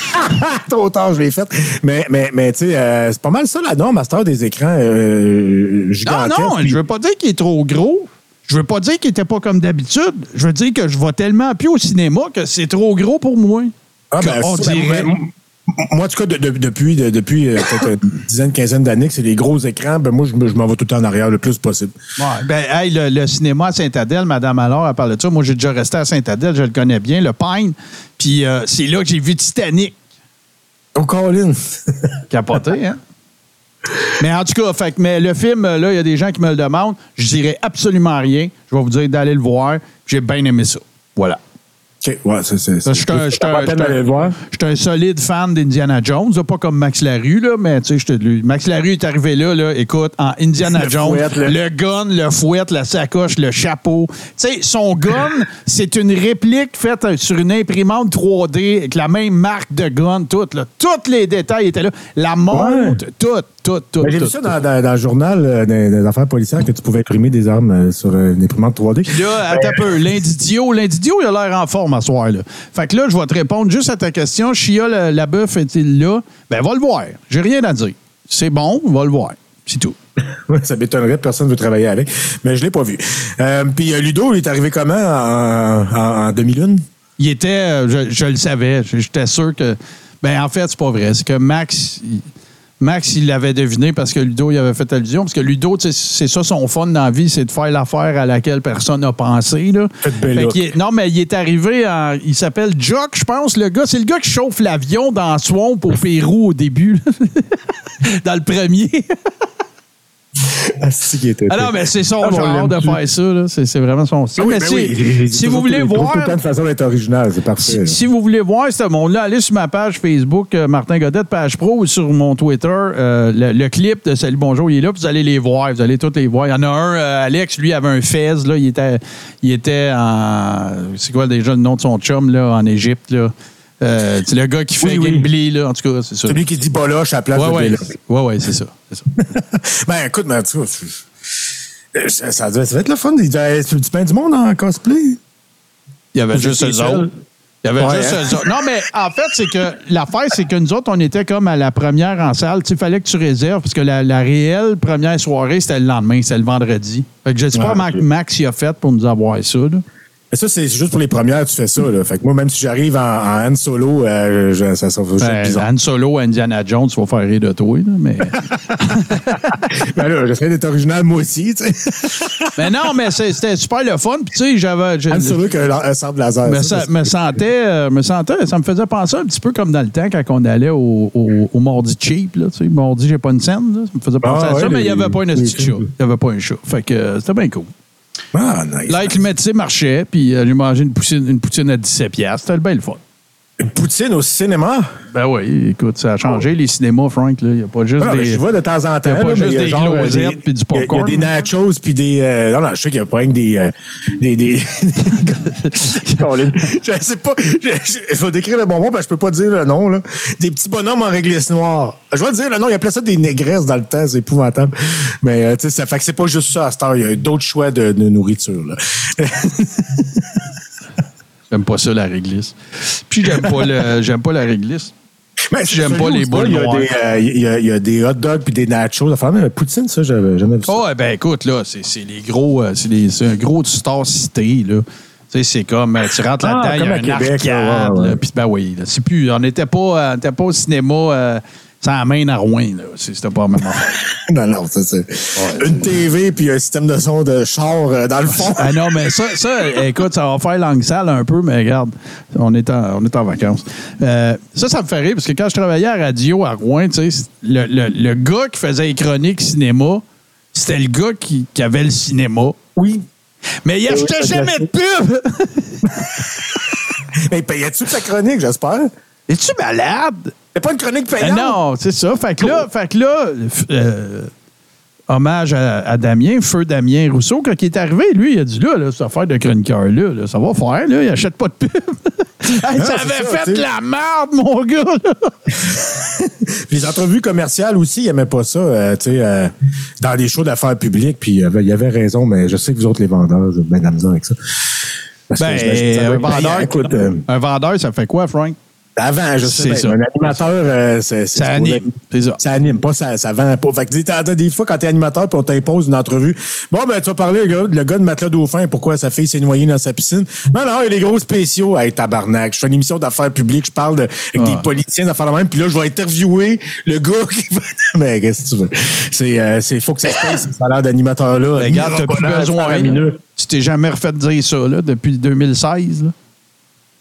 Trop tard, je l'ai fait. Mais, mais, mais tu sais, c'est pas mal ça la norme à cette heure des écrans euh, Non, gigantesques. non, Puis- je veux pas dire qu'il est trop gros. Je veux pas dire qu'il était pas comme d'habitude. Je veux dire que je vais tellement plus au cinéma que c'est trop gros pour moi. Ah, ben, on ben, dirait. moi, en tout cas, de- de- depuis, de- depuis euh, peut-être une dizaine, quinzaine d'années que c'est des gros écrans, ben moi, je, je m'en vais tout le temps en arrière le plus possible. Ouais, ben, hey, le, le cinéma à Saint-Adèle, Madame Alors, elle parle de ça. Moi, j'ai déjà resté à Saint-Adèle, je le connais bien, le Pine. Puis euh, c'est là que j'ai vu Titanic. Oh, Colin! Capoté, hein? Mais en tout cas, fait, mais le film, euh, là, il y a des gens qui me le demandent. Je dirais absolument rien. Je vais vous dire d'aller le voir. J'ai bien aimé ça. Voilà. OK, ouais, c'est... c'est- Je suis un- je suis solide fan d'Indiana Jones, là, pas comme Max Larue, là, mais tu sais, je te le- Max Larue est arrivé là, là, écoute, en Indiana Le Jones, fouette, le- le gun, le fouet, la sacoche, le chapeau. Tu sais, son gun, c'est une réplique faite sur une imprimante 3D avec la même marque de gun, tout, là. Tous les détails étaient là. La montre, tout, tout, tout. Ben, J'ai vu tout, ça dans, dans- dans le journal euh, des, des affaires policières que tu pouvais imprimer des armes euh, sur euh, une imprimante 3D. Là, attends un peu. L'indidio, l'indidio, il a l'air en forme à ce soir, là. Fait que là, je vais te répondre juste à ta question. Chia la, la bœuf est-il là? Ben, va le voir. J'ai rien à dire. C'est bon, va le voir. C'est tout. Ça m'étonnerait, personne ne veut travailler avec. Mais je l'ai pas vu. Euh, Puis Ludo, il est arrivé comment en, en, en demi-lune? Il était, je, je le savais, j'étais sûr que. Ben, en fait, c'est pas vrai. C'est que Max, Max, il l'avait deviné parce que Ludo, il avait fait allusion. Parce que Ludo, c'est ça son fun dans la vie, c'est de faire l'affaire à laquelle personne n'a pensé. Là. Fait est- non, mais il est arrivé en. Il s'appelle Jock, je pense, le gars. C'est le gars qui chauffe l'avion dans Swamp au Pérou au début. dans le premier. Ah. Ah non, mais c'est son Ah, genre de faire ça. là. C'est c'est vraiment son style. Ah oui, mais ben si, oui. si vous voulez voir... tout le temps de façon d'être original, c'est parfait. Si, si vous voulez voir ce monde-là, allez sur ma page Facebook, euh, Martin Godette, page pro, ou sur mon Twitter. euh, le, le clip de Salut Bonjour, il est là, puis vous allez les voir. Vous allez tous les voir. Il y en a un, euh, Alex, lui, avait un fez. Là, il, était, il était en. C'est quoi déjà le nom de son chum là, en Égypte? Là? Euh, c'est le gars qui fait Oui, là, en tout cas, c'est ça. Celui qui dit boloche à la place Ouais, de ouais, ouais, ouais, c'est ça. Ben, écoute, mais c'est- ça, ça va être le fun. Il doit y avoir du pain du monde en cosplay. Il y avait juste eux autres. Il y avait Ouais, juste hein? eux autres. Non, mais en fait, c'est que l'affaire, c'est que nous autres, on était comme à la première en salle. Tu Il fallait que tu réserves, parce que la, la réelle première soirée, c'était le lendemain, c'était le vendredi. Fait que je sais pas comment. Max y a fait pour nous avoir ça. Là. Mais ça, c'est juste pour les premières, tu fais ça. Là. Fait que moi, même si j'arrive en, en Han Solo, euh, je- ça, ça va juste Ben, bizarre. Han Solo, Indiana Jones, tu vas faire rire de toi. Là, mais... Ben là, j'essaie d'être original moi aussi. tu sais. mais non, mais c'était super le fun. Puis tu sais, j'avais... Han Solo qui a un sable laser. ça, me sentais, euh, me sentais, ça me faisait penser un petit peu comme dans le temps quand on allait au, au, au mardi cheap. Là, tu sais, mardi, j'ai pas une scène. Là, ça me faisait penser Ah, à ça, mais il n'y avait pas une films. Il n'y avait pas un chat. Fait que euh, c'était bien cool. Ah, nice. Le métier marchait, puis euh, j'ai mangé une poutine, une poutine à 17 piastres. C'était bien le fun. Une poutine au cinéma? Ben oui, écoute, ça a changé les cinémas, Frank. Il n'y a pas juste Ah, des... je vois de temps en temps. y a pas là, juste il des euh, glosettes puis du il popcorn. Il y a des nachos puis des. euh, non, non, je sais qu'il y a pas que des. euh, des, des je sais pas. Je vais décrire le bonbon, parce que je peux pas dire le nom. Là. Des petits bonhommes en réglisse noire. Je vais dire le nom, il appelait ça des négresses dans le temps, c'est épouvantable. Mais euh, tu sais, ça fait que c'est pas juste ça à cette heure. Il y a d'autres choix de, de nourriture. Là. J'aime pas ça, la réglisse. Puis j'aime pas, le... j'aime pas la réglisse. Mais J'aime c'est pas les boules il y a noires. des, euh, Il y, a- il y a des hot dogs puis des nachos. Enfin, mais poutine, ça, j'avais jamais vu ça. Oh, ben écoute, là, c'est c'est les gros, euh, c'est les- c'est un gros Star Cité, là. Tu sais, c'est comme, euh, tu rentres Ah, là-dedans, il y a à un Québec, là, arcade, ouais, ouais. là, puis ben oui, là, c'est plus, on n'était pas, on était pas au cinéma euh, sans main à Rouen, là. C'est- C'était pas même. Non, non, ça, c'est une TV puis un système de son de char euh, dans le fond. Ah non, mais ça, ça, écoute, ça va faire langue sale un peu, mais regarde, on est en, on est en vacances. Euh, ça, ça me fait rire, parce que quand je travaillais à radio à Rouen, tu sais, le, le, le gars qui faisait les chroniques cinéma, c'était le gars qui, qui avait le cinéma. Oui. Mais il achetait oui, jamais de pub! Mais payais-tu sa chronique, j'espère? Es-tu malade? C'est pas une chronique Euh, payante? non, c'est ça. Fait que là, fait que là euh, hommage à, à Damien, feu Damien Rousseau, quand il est arrivé, lui, il a dit là, là cette affaire de chroniqueur-là, là, ça va faire, là, il achète pas de pub. Hey, ça avait ça, fait de la merde, mon gars! les entrevues commerciales aussi, ils aimaient pas ça, euh, tu sais, euh, dans des shows d'affaires publiques. Puis il y avait- il y avait raison, mais je sais que vous autres, les vendeurs, la misère avec ça. Parce Ben, que un vendeur, écoute, euh, un vendeur, ça fait quoi, Frank? Avant, je sais, ça. bien, un animateur, euh, c'est c'est Ça anime, c'est ça. Ça anime, pas ça, ça vend pas. Fait que tu sais, t'as- t'as des fois, quand t'es animateur puis on t'impose une entrevue, bon, ben, tu vas parler, le gars, le gars de Matelas Dauphin, pourquoi sa fille s'est noyée dans sa piscine. Non, non, il y a des gros spéciaux. Hey, tabarnak. Je fais une émission d'affaires publiques, je parle de, avec des Ah. politiciens d'affaires de même, puis là, je vais interviewer le gars qui va. Mais qu'est-ce que tu veux? C'est, euh, c'est, faut que ça se paye, ce salaire d'animateur-là. Regarde, t'as plus besoin. la. Tu t'es jamais refait dire ça, là, depuis 2016, là.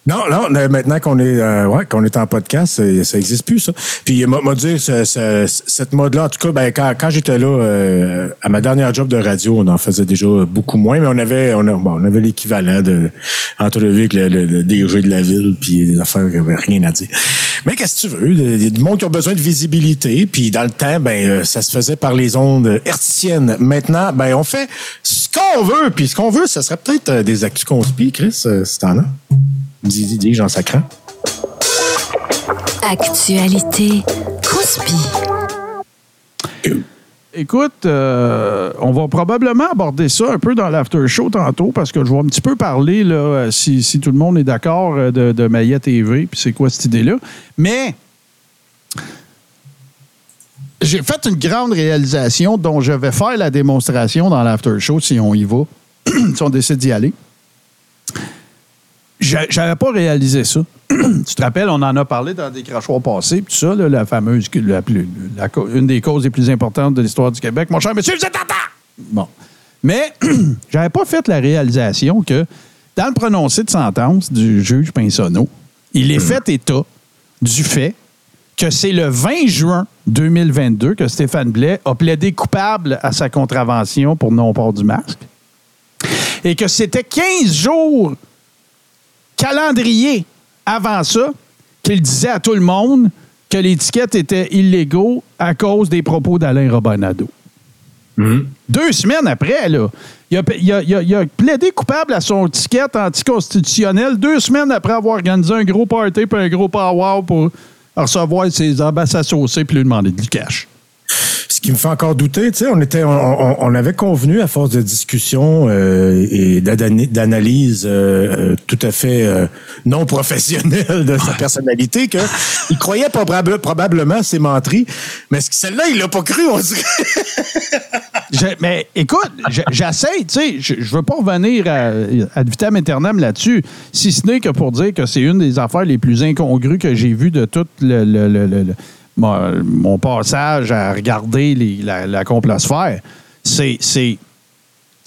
Non, non, maintenant qu'on est, euh, ouais, qu'on est en podcast, ça, ça existe plus, ça. Puis, m'a m'a dit, ce- ce- cette mode-là, en tout cas, ben, quand, quand j'étais là, euh, à ma dernière job de radio, on en faisait déjà beaucoup moins, mais on avait, on, a- bon, on avait l'équivalent de, entrevue avec le, le, le DG de la ville, puis des affaires qui n'avaient rien à dire. Mais qu'est-ce que tu veux? Il y a du monde qui a besoin de visibilité, puis dans le temps, ben, euh, ça se faisait par les ondes hertziennes. Maintenant, ben, on fait ce qu'on veut, puis ce qu'on veut, ce serait peut-être euh, des actus conspi, Chris, euh, si t'en as. Dis, dis, Jean Sacrant. Actualité. Cospi. Écoute, euh, on va probablement aborder ça un peu dans l'after show tantôt parce que je vais un petit peu parler, là, euh, si, si tout le monde est d'accord, euh, de, de Maya TV, puis c'est quoi cette idée-là. Mais j'ai fait une grande réalisation dont je vais faire la démonstration dans l'after show si on y va, si on décide d'y aller. J'a- J'avais pas réalisé ça. tu te rappelles, on en a parlé dans des crachoirs passés, puis ça, là, la fameuse, la plus- la co- une des causes les plus importantes de l'histoire du Québec. Mon cher monsieur, vous êtes en temps! Bon. Mais j'avais pas fait la réalisation que dans le prononcé de sentence du juge Pinsonneau, il est fait état du fait que c'est le 20 juin 2022 que Stéphane Blais a plaidé coupable à sa contravention pour non-port du masque et que c'était 15 jours calendrier avant ça qu'il disait à tout le monde que l'étiquette était illégaux à cause des propos d'Alain Robinado. Deux semaines après, là, il, a, il a- il a- il a plaidé coupable à son ticket anticonstitutionnel deux semaines après avoir organisé un gros party puis un gros power pour recevoir ses ambassades saucées puis lui demander du cash. Ce qui me fait encore douter, tu sais, on était, on, avait convenu à force de discussion euh, et d'ana- d'analyse euh, euh, tout à fait euh, non professionnelle de sa personnalité que il croyait probable- probablement ses menteries, mais celle-là, il l'a pas cru, on dirait. Je- mais écoute, je- j'essaie, tu sais, je, je veux pas revenir à, à vitam aeternam là-dessus, si ce n'est que pour dire que c'est une des affaires les plus incongrues que j'ai vues de tout le, le- le- le- le- mon, mon passage à regarder les- la, la complosphère. C'est. c'est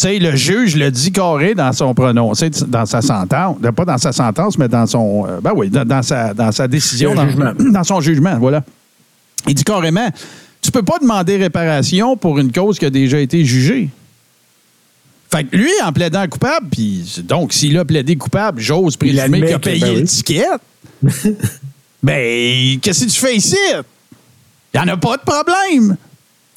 tu sais, le juge le dit carré dans son prononcé, dans sa sentence. Pas dans sa sentence, mais dans son. euh, ben oui, dans, dans sa, dans sa décision. Dans, son jugement, voilà. Il dit carrément tu peux pas demander réparation pour une cause qui a déjà été jugée. Fait que lui, en plaidant coupable, puis donc, s'il a plaidé coupable, j'ose présumer qu'il a payé ben l'étiquette. ben, qu'est-ce que tu fais ici? Il n'y en a pas de problème.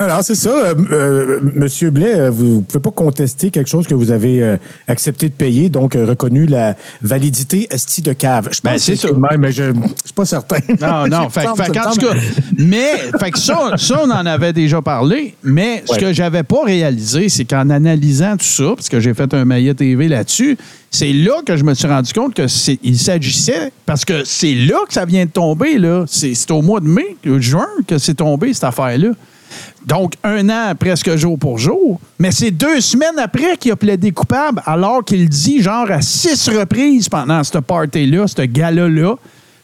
Alors, c'est ça. Euh, euh, Monsieur Blais, euh, vous ne pouvez pas contester quelque chose que vous avez euh, accepté de payer, donc reconnu la validité esti de cave. Je pense Ben, c'est le même, mais je ne suis pas certain. Non, non. fait, fait tout cas, mais fait que ça, ça, on en avait déjà parlé, mais ce que j'avais pas réalisé, c'est qu'en analysant tout ça, parce que j'ai fait un maillet TV là-dessus, c'est là que je me suis rendu compte que c'est, il s'agissait, parce que c'est là que ça vient de tomber, là. C'est, au mois de mai, juin, que c'est tombé, cette affaire-là. Donc, un an presque jour pour jour. Mais c'est deux semaines après qu'il a plaidé coupable, alors qu'il dit, genre, à six reprises pendant ce party-là, ce gala-là,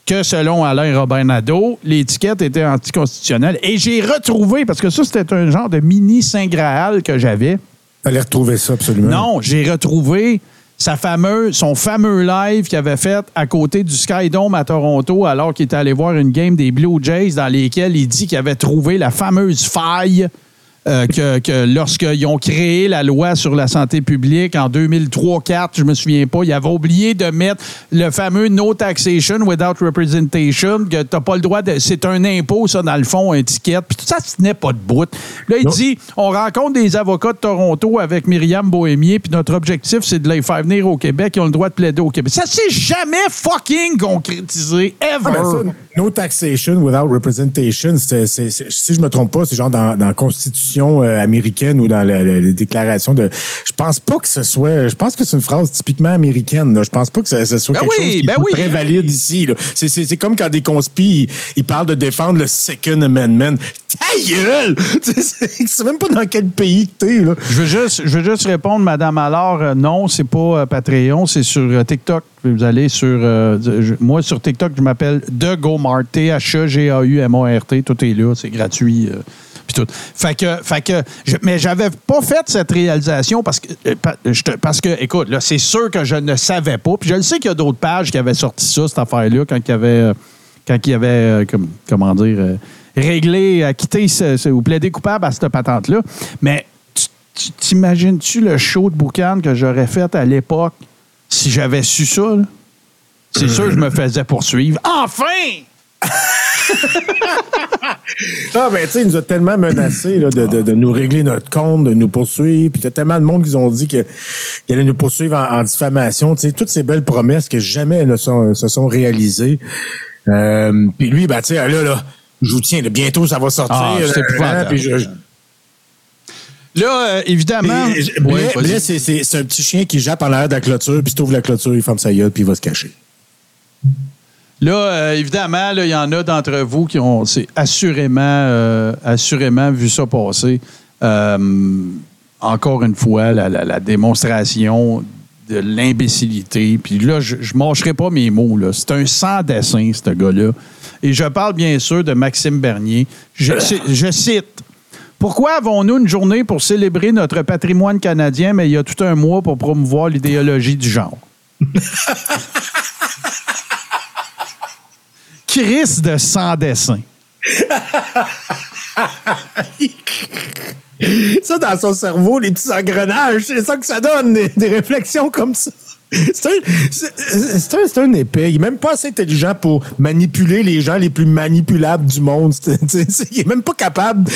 que selon Alain Nadeau, l'étiquette était anticonstitutionnelle. Et j'ai retrouvé, parce que ça, c'était un genre de mini Saint Graal que j'avais. Allez retrouver ça, absolument. Non, j'ai retrouvé sa fameuse, son fameux live qu'il avait fait à côté du Sky Dome à Toronto alors qu'il était allé voir une game des Blue Jays dans lesquelles il dit qu'il avait trouvé la fameuse faille euh, que, que lorsqu'ils ont créé la loi sur la santé publique en 2003-4, je me souviens pas, il avait oublié de mettre le fameux no taxation without representation, que t'as pas le droit de. C'est un impôt, ça, dans le fond, un ticket. Puis tout ça, ce n'est pas de bout. Là, il Non. dit on rencontre des avocats de Toronto avec Myriam Bohémier, puis notre objectif, c'est de les faire venir au Québec. Ils ont le droit de plaider au Québec. Ça s'est jamais fucking concrétisé, ever. Ah, ben ça, no taxation without representation, c'est- c'est- c'est- si je me trompe pas, c'est genre dans, dans la Constitution euh, américaine ou dans la- la- les déclarations de. Je pense pas que ce soit. Je pense que c'est une phrase typiquement américaine. Là. Je pense pas que ce, ce soit Ben quelque oui, chose qui ben oui. très valide ici. là. C'est- C'est c'est comme quand des conspis ils, parlent de défendre le Second Amendment. Ta gueule! C'est- même pas dans quel pays que t'es. là. Je veux juste, je veux juste répondre, Madame Allard, euh, non, c'est pas euh, Patreon, c'est sur euh, TikTok. Vous allez sur. euh, je- moi, sur TikTok, je m'appelle The Gomart, T-H-E-G-A-U-M-A-R-T. Tout est là, c'est gratuit. Tout. Fait que, je- mais j'avais pas fait cette réalisation parce que, euh, parce que, écoute, là, c'est sûr que je ne savais pas. Puis je le sais qu'il y a d'autres pages qui avaient sorti ça, cette affaire-là, quand il y avait, euh, quand avait, euh, comme- comment dire, réglé, acquitté ce- ou plaidé coupable à cette patente-là. Mais tu- tu- t'imagines-tu le show de boucan que j'aurais fait à l'époque si j'avais su ça? C'est sûr que je me faisais poursuivre. Enfin! Ah, ben, tu sais, il nous a tellement menacé là, de, de, de nous régler notre compte, de nous poursuivre. Puis, il y a tellement de monde qui ont dit qu'ils allaient nous poursuivre en, en diffamation. Tu sais, toutes ces belles promesses que jamais ne sont, se sont réalisées. Euh, puis lui, ben, tu sais, là, là, je vous tiens, là, bientôt ça va sortir. Ah, c'est Là, euh, évidemment. c'est- un petit chien qui jappe en l'air de la clôture, puis si t'ouvres la clôture, il ferme sa gueule, puis il va se cacher. Là, euh, évidemment, il y en a d'entre vous qui ont c'est assurément, euh, assurément vu ça passer. Euh, encore une fois, la, la- la démonstration de l'imbécilité. Puis là, je ne mâcherai pas mes mots. C'est un sans-dessin, ce gars-là. Et je parle bien sûr de Maxime Bernier. Je, je cite. Pourquoi avons-nous une journée pour célébrer notre patrimoine canadien, mais il y a tout un mois pour promouvoir l'idéologie du genre? Chris de sans dessin. ça, dans son cerveau, les petits engrenages, c'est ça que ça donne, des, des réflexions comme ça. C'est un, c'est- un, épais. Il est même pas assez intelligent pour manipuler les gens les plus manipulables du monde. Il est même pas capable.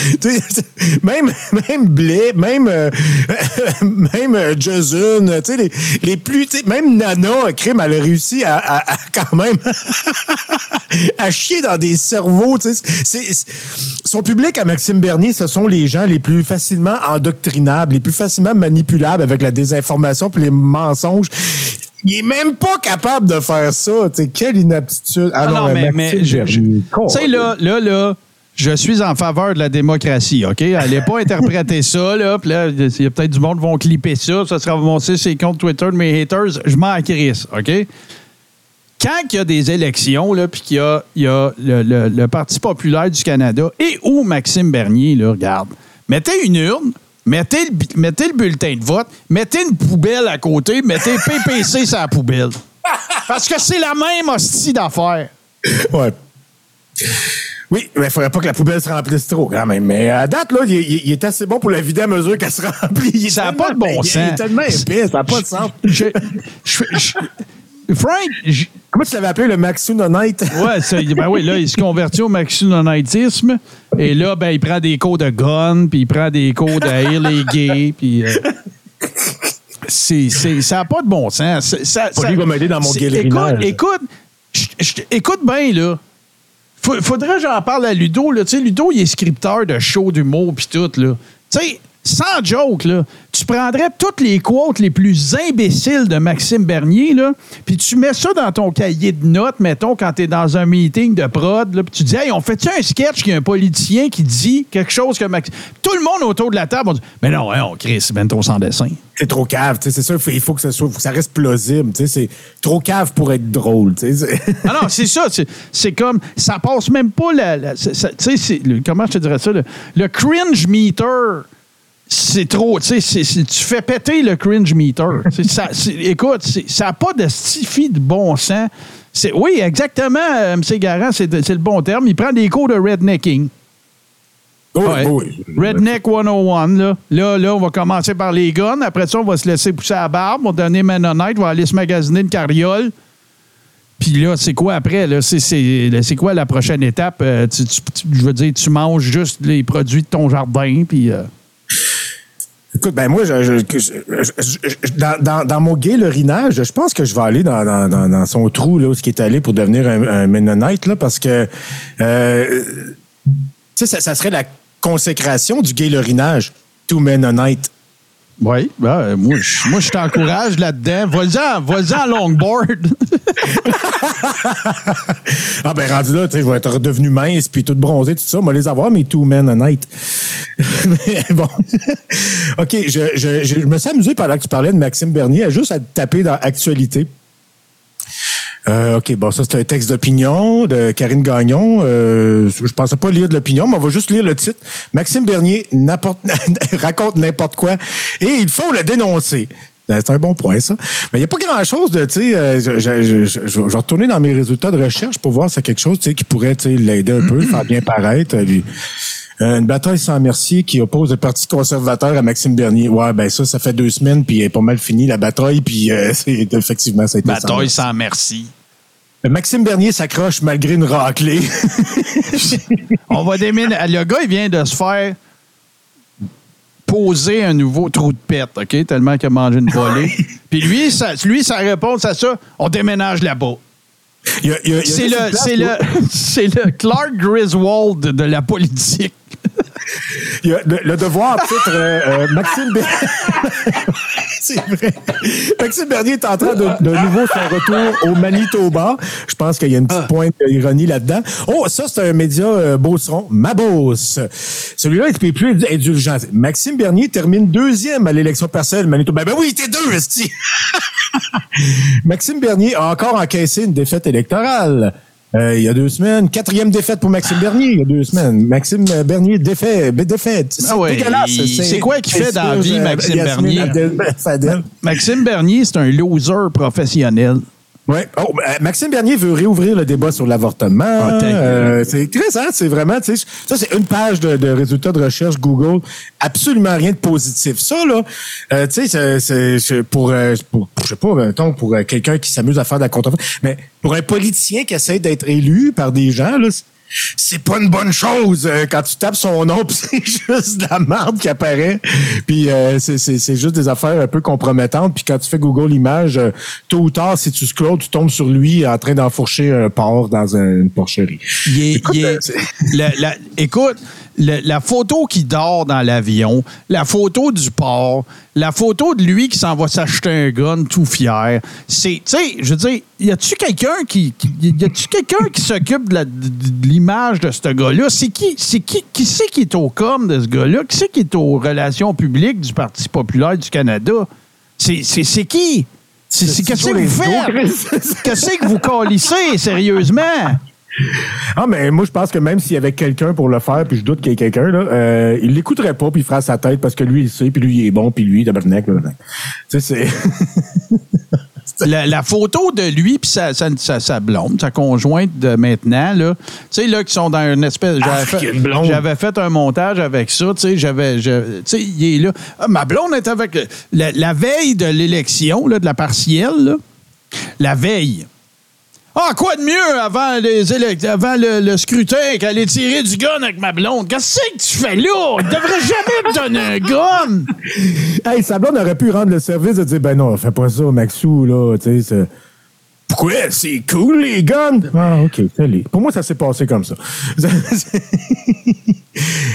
Même, même Blais, même, euh, même euh, sais, les, les plus, même Nana, crime, elle a réussi à, à- à quand même à chier dans des cerveaux. tu sais. C'est- c'est- son public à Maxime Bernier, ce sont les gens les plus facilement endoctrinables, les plus facilement manipulables avec la désinformation puis les mensonges. Il est même pas capable de faire ça. Quelle inaptitude. Ah non, euh, mais, Maxime mais je- je- Bernier, tu sais, là, là, là, je suis en faveur de la démocratie, OK? Allez pas interpréter ça, là. Puis là, il y a peut-être du monde qui vont clipper ça. Ça sera monté sur les comptes Twitter de mes haters. Je m'en crisse, OK? Quand il y a des élections, là, puis qu'il y a, il y a le, le- le Parti populaire du Canada et où Maxime Bernier, là, regarde, mettez une urne, mettez le, mettez le bulletin de vote, mettez une poubelle à côté, mettez PPC sur la poubelle. Parce que c'est la même hostie d'affaires. Ouais. Oui, mais il faudrait pas que la poubelle se remplisse trop, quand même. Mais à date, là, il, il- il est assez bon pour la vider à mesure qu'elle se remplit. Il Ça a tellement pas de bon sens. Il est tellement épais, ça n'a pas de sens. Je, je- je- Frank, je- Comment tu l'avais appelé, le Maxunonite? ouais, ça, ben oui, là, il se convertit au maxinonitisme. Et là, ben, il prend des cours de gun, puis il prend des cours de les gays, puis. euh, c'est, c'est- ça n'a pas de bon sens. C'est- Ça, Pas ça- lui qui va m'aider dans mon. Écoute, écoute, je- je- écoute bien, là. Faudrait que j'en parle à Ludo. Là. Tu sais, Ludo, il est scripteur de show d'humour puis tout. Là. Tu sais, sans joke, là, tu prendrais toutes les quotes les plus imbéciles de Maxime Bernier, là, puis tu mets ça dans ton cahier de notes, mettons, quand tu es dans un meeting de prod, là, puis tu dis, hey, on fait-tu un sketch qu'il y a un politicien qui dit quelque chose que Maxime. Tout le monde autour de la table, on dit, mais non, hein, on crée, c'est ben trop sans dessin. C'est trop cave, c'est ça, il faut, il faut que ça soit, faut que ça reste plausible, c'est trop cave pour être drôle, tu sais. Ah non, c'est ça. c'est- comme. Ça passe même pas la. tu sais, comment je te dirais ça? Le, le cringe meter, c'est trop. Tu sais, tu fais péter le cringe meter. Ça, écoute, ça n'a pas de stifi de bon sens. Oui, exactement, euh, M. Garant, c'est le bon terme. Il prend des cours de rednecking. Oui, Ouais. oui. Redneck 101, là. Là, là, on va commencer par les guns. Après ça, on va se laisser pousser la barbe. On va donner Mennonite. On va aller se magasiner une carriole. Puis là, c'est quoi après? Là? C'est, quoi la prochaine étape? Euh, tu- tu- tu- je veux dire, tu manges juste les produits de ton jardin. Puis. euh, Écoute, ben moi, dans, mon guélérinage, je pense que je vais aller dans, son trou, là, où ce qui est allé pour devenir un, un Mennonite, là, parce que, euh, tu sais, ça, serait la consécration du guélérinage, tout Mennonite. Oui, ben, moi, je, moi, je t'encourage là-dedans. Vas-y, vas-y longboard. Ah ben rendu là, tu sais, je vais être redevenu mince puis tout bronzé, tout ça. Moi, les avoir, mes two men honnêtes. Mais bon. OK, je, je, me suis amusé pendant que tu parlais de Maxime Bernier, à juste à taper dans Actualité. Euh, OK, bon, ça, c'est un texte d'opinion de Karine Gagnon. Euh, je pensais pas lire de l'opinion, mais on va juste lire le titre. Maxime Bernier raconte n'importe quoi et il faut le dénoncer. Ben, C'est un bon point, ça. Mais il n'y a pas grand-chose de, tu sais, euh, je, vais retourner dans mes résultats de recherche pour voir si c'est quelque chose, tu sais, qui pourrait, tu sais, l'aider un peu, faire bien paraître. euh. Euh, une bataille sans merci qui oppose le Parti conservateur à Maxime Bernier. Ouais, ben ça, ça fait deux semaines, puis elle est pas mal fini, la bataille, puis euh, c'est effectivement, ça a été sans Bataille merci. sans merci. Maxime Bernier s'accroche malgré une raclée. On va déménager. Le gars, il vient de se faire poser un nouveau trou de pète, OK? Tellement qu'il a mangé une volée. Puis lui, lui, sa réponse à ça, on déménage là-bas. C'est le, le Clark Griswold de la politique. Il y a le, le devoir titre euh, euh, Maxime Bernier. C'est vrai. Maxime Bernier est en train de, de nouveau son retour au Manitoba. Je pense qu'il y a une petite pointe d'ironie là-dedans. Oh, ça, c'est un média euh, beauceron. Ma Beauce. Celui-là est plus indulgent. Maxime Bernier termine deuxième à l'élection partielle Manitoba. Ben, oui, il était deux, esti. Maxime Bernier a encore encaissé une défaite électorale. Euh, il y a deux semaines. Quatrième défaite pour Maxime Bernier, il y a deux semaines. Maxime Bernier défait. défaite. C'est Ah ouais, c'est quoi c'est fait dans la vie, euh, Maxime Bernier? Maxime Bernier, c'est un loser professionnel. Ouais. Oh, euh, Maxime Bernier veut réouvrir le débat sur l'avortement. Ah. Euh, c'est intéressant, c'est vraiment, ça c'est une page de, de résultats de recherche Google, absolument rien de positif. Ça là, euh, tu sais, c'est- c'est c'est pour, euh, pour, je sais pas, mettons, pour euh, quelqu'un qui s'amuse à faire de la contre mais pour un politicien qui essaie d'être élu par des gens là. C'est- pas une bonne chose euh, quand tu tapes son nom c'est juste de la merde qui apparaît puis euh, c'est juste des affaires un peu compromettantes puis quand tu fais Google Images euh, tôt ou tard si tu scrolls tu tombes sur lui en train d'enfourcher un porc dans un- une porcherie. Il est- Écoute, il est- c'est- la- la- écoute, le- la photo qui dort dans l'avion, la photo du port, la photo de lui qui s'en va s'acheter un gun tout fier. C'est, tu sais, je veux dire, y a-tu quelqu'un qui, qui- y a-tu quelqu'un qui s'occupe de, la- de- de l'image de ce gars-là? C'est qui, c'est qui, qui c'est qui est au com de ce gars-là? Qui c'est qui est aux relations publiques du Parti populaire du Canada? C'est, c'est, c'est qui? C'est, c'est- qu'est-ce que vous faites? Qu'est-ce que vous calissez, sérieusement? Ah, mais moi, je pense que même s'il y avait quelqu'un pour le faire, puis je doute qu'il y ait quelqu'un, là, euh, il l'écouterait pas, puis il fera sa tête parce que lui, il sait, puis lui, il est bon, puis lui, tabarnak, là. Tu sais, c'est... la, la photo de lui puis sa, sa, sa- sa blonde, sa conjointe de maintenant, là, tu sais, là, qui sont dans une espèce. J'avais Ah, fait, j'avais fait un montage avec ça, tu sais, j'avais. je- Tu sais, il est là. Ah, ma blonde est avec. La, la veille de l'élection, là, de la partielle, là, la veille. Ah, quoi de mieux avant, les avant le, scrutin qu'elle ait tiré du gun avec ma blonde? Qu'est-ce que tu fais là? Il devrait jamais me donner un gun! Hey, sa blonde aurait pu rendre le service de dire, ben non, fais pas ça, Maxou, là, tu sais, c'est... Pourquoi? C'est cool, les guns! Ah, OK, salut. Pour moi, ça s'est passé comme ça.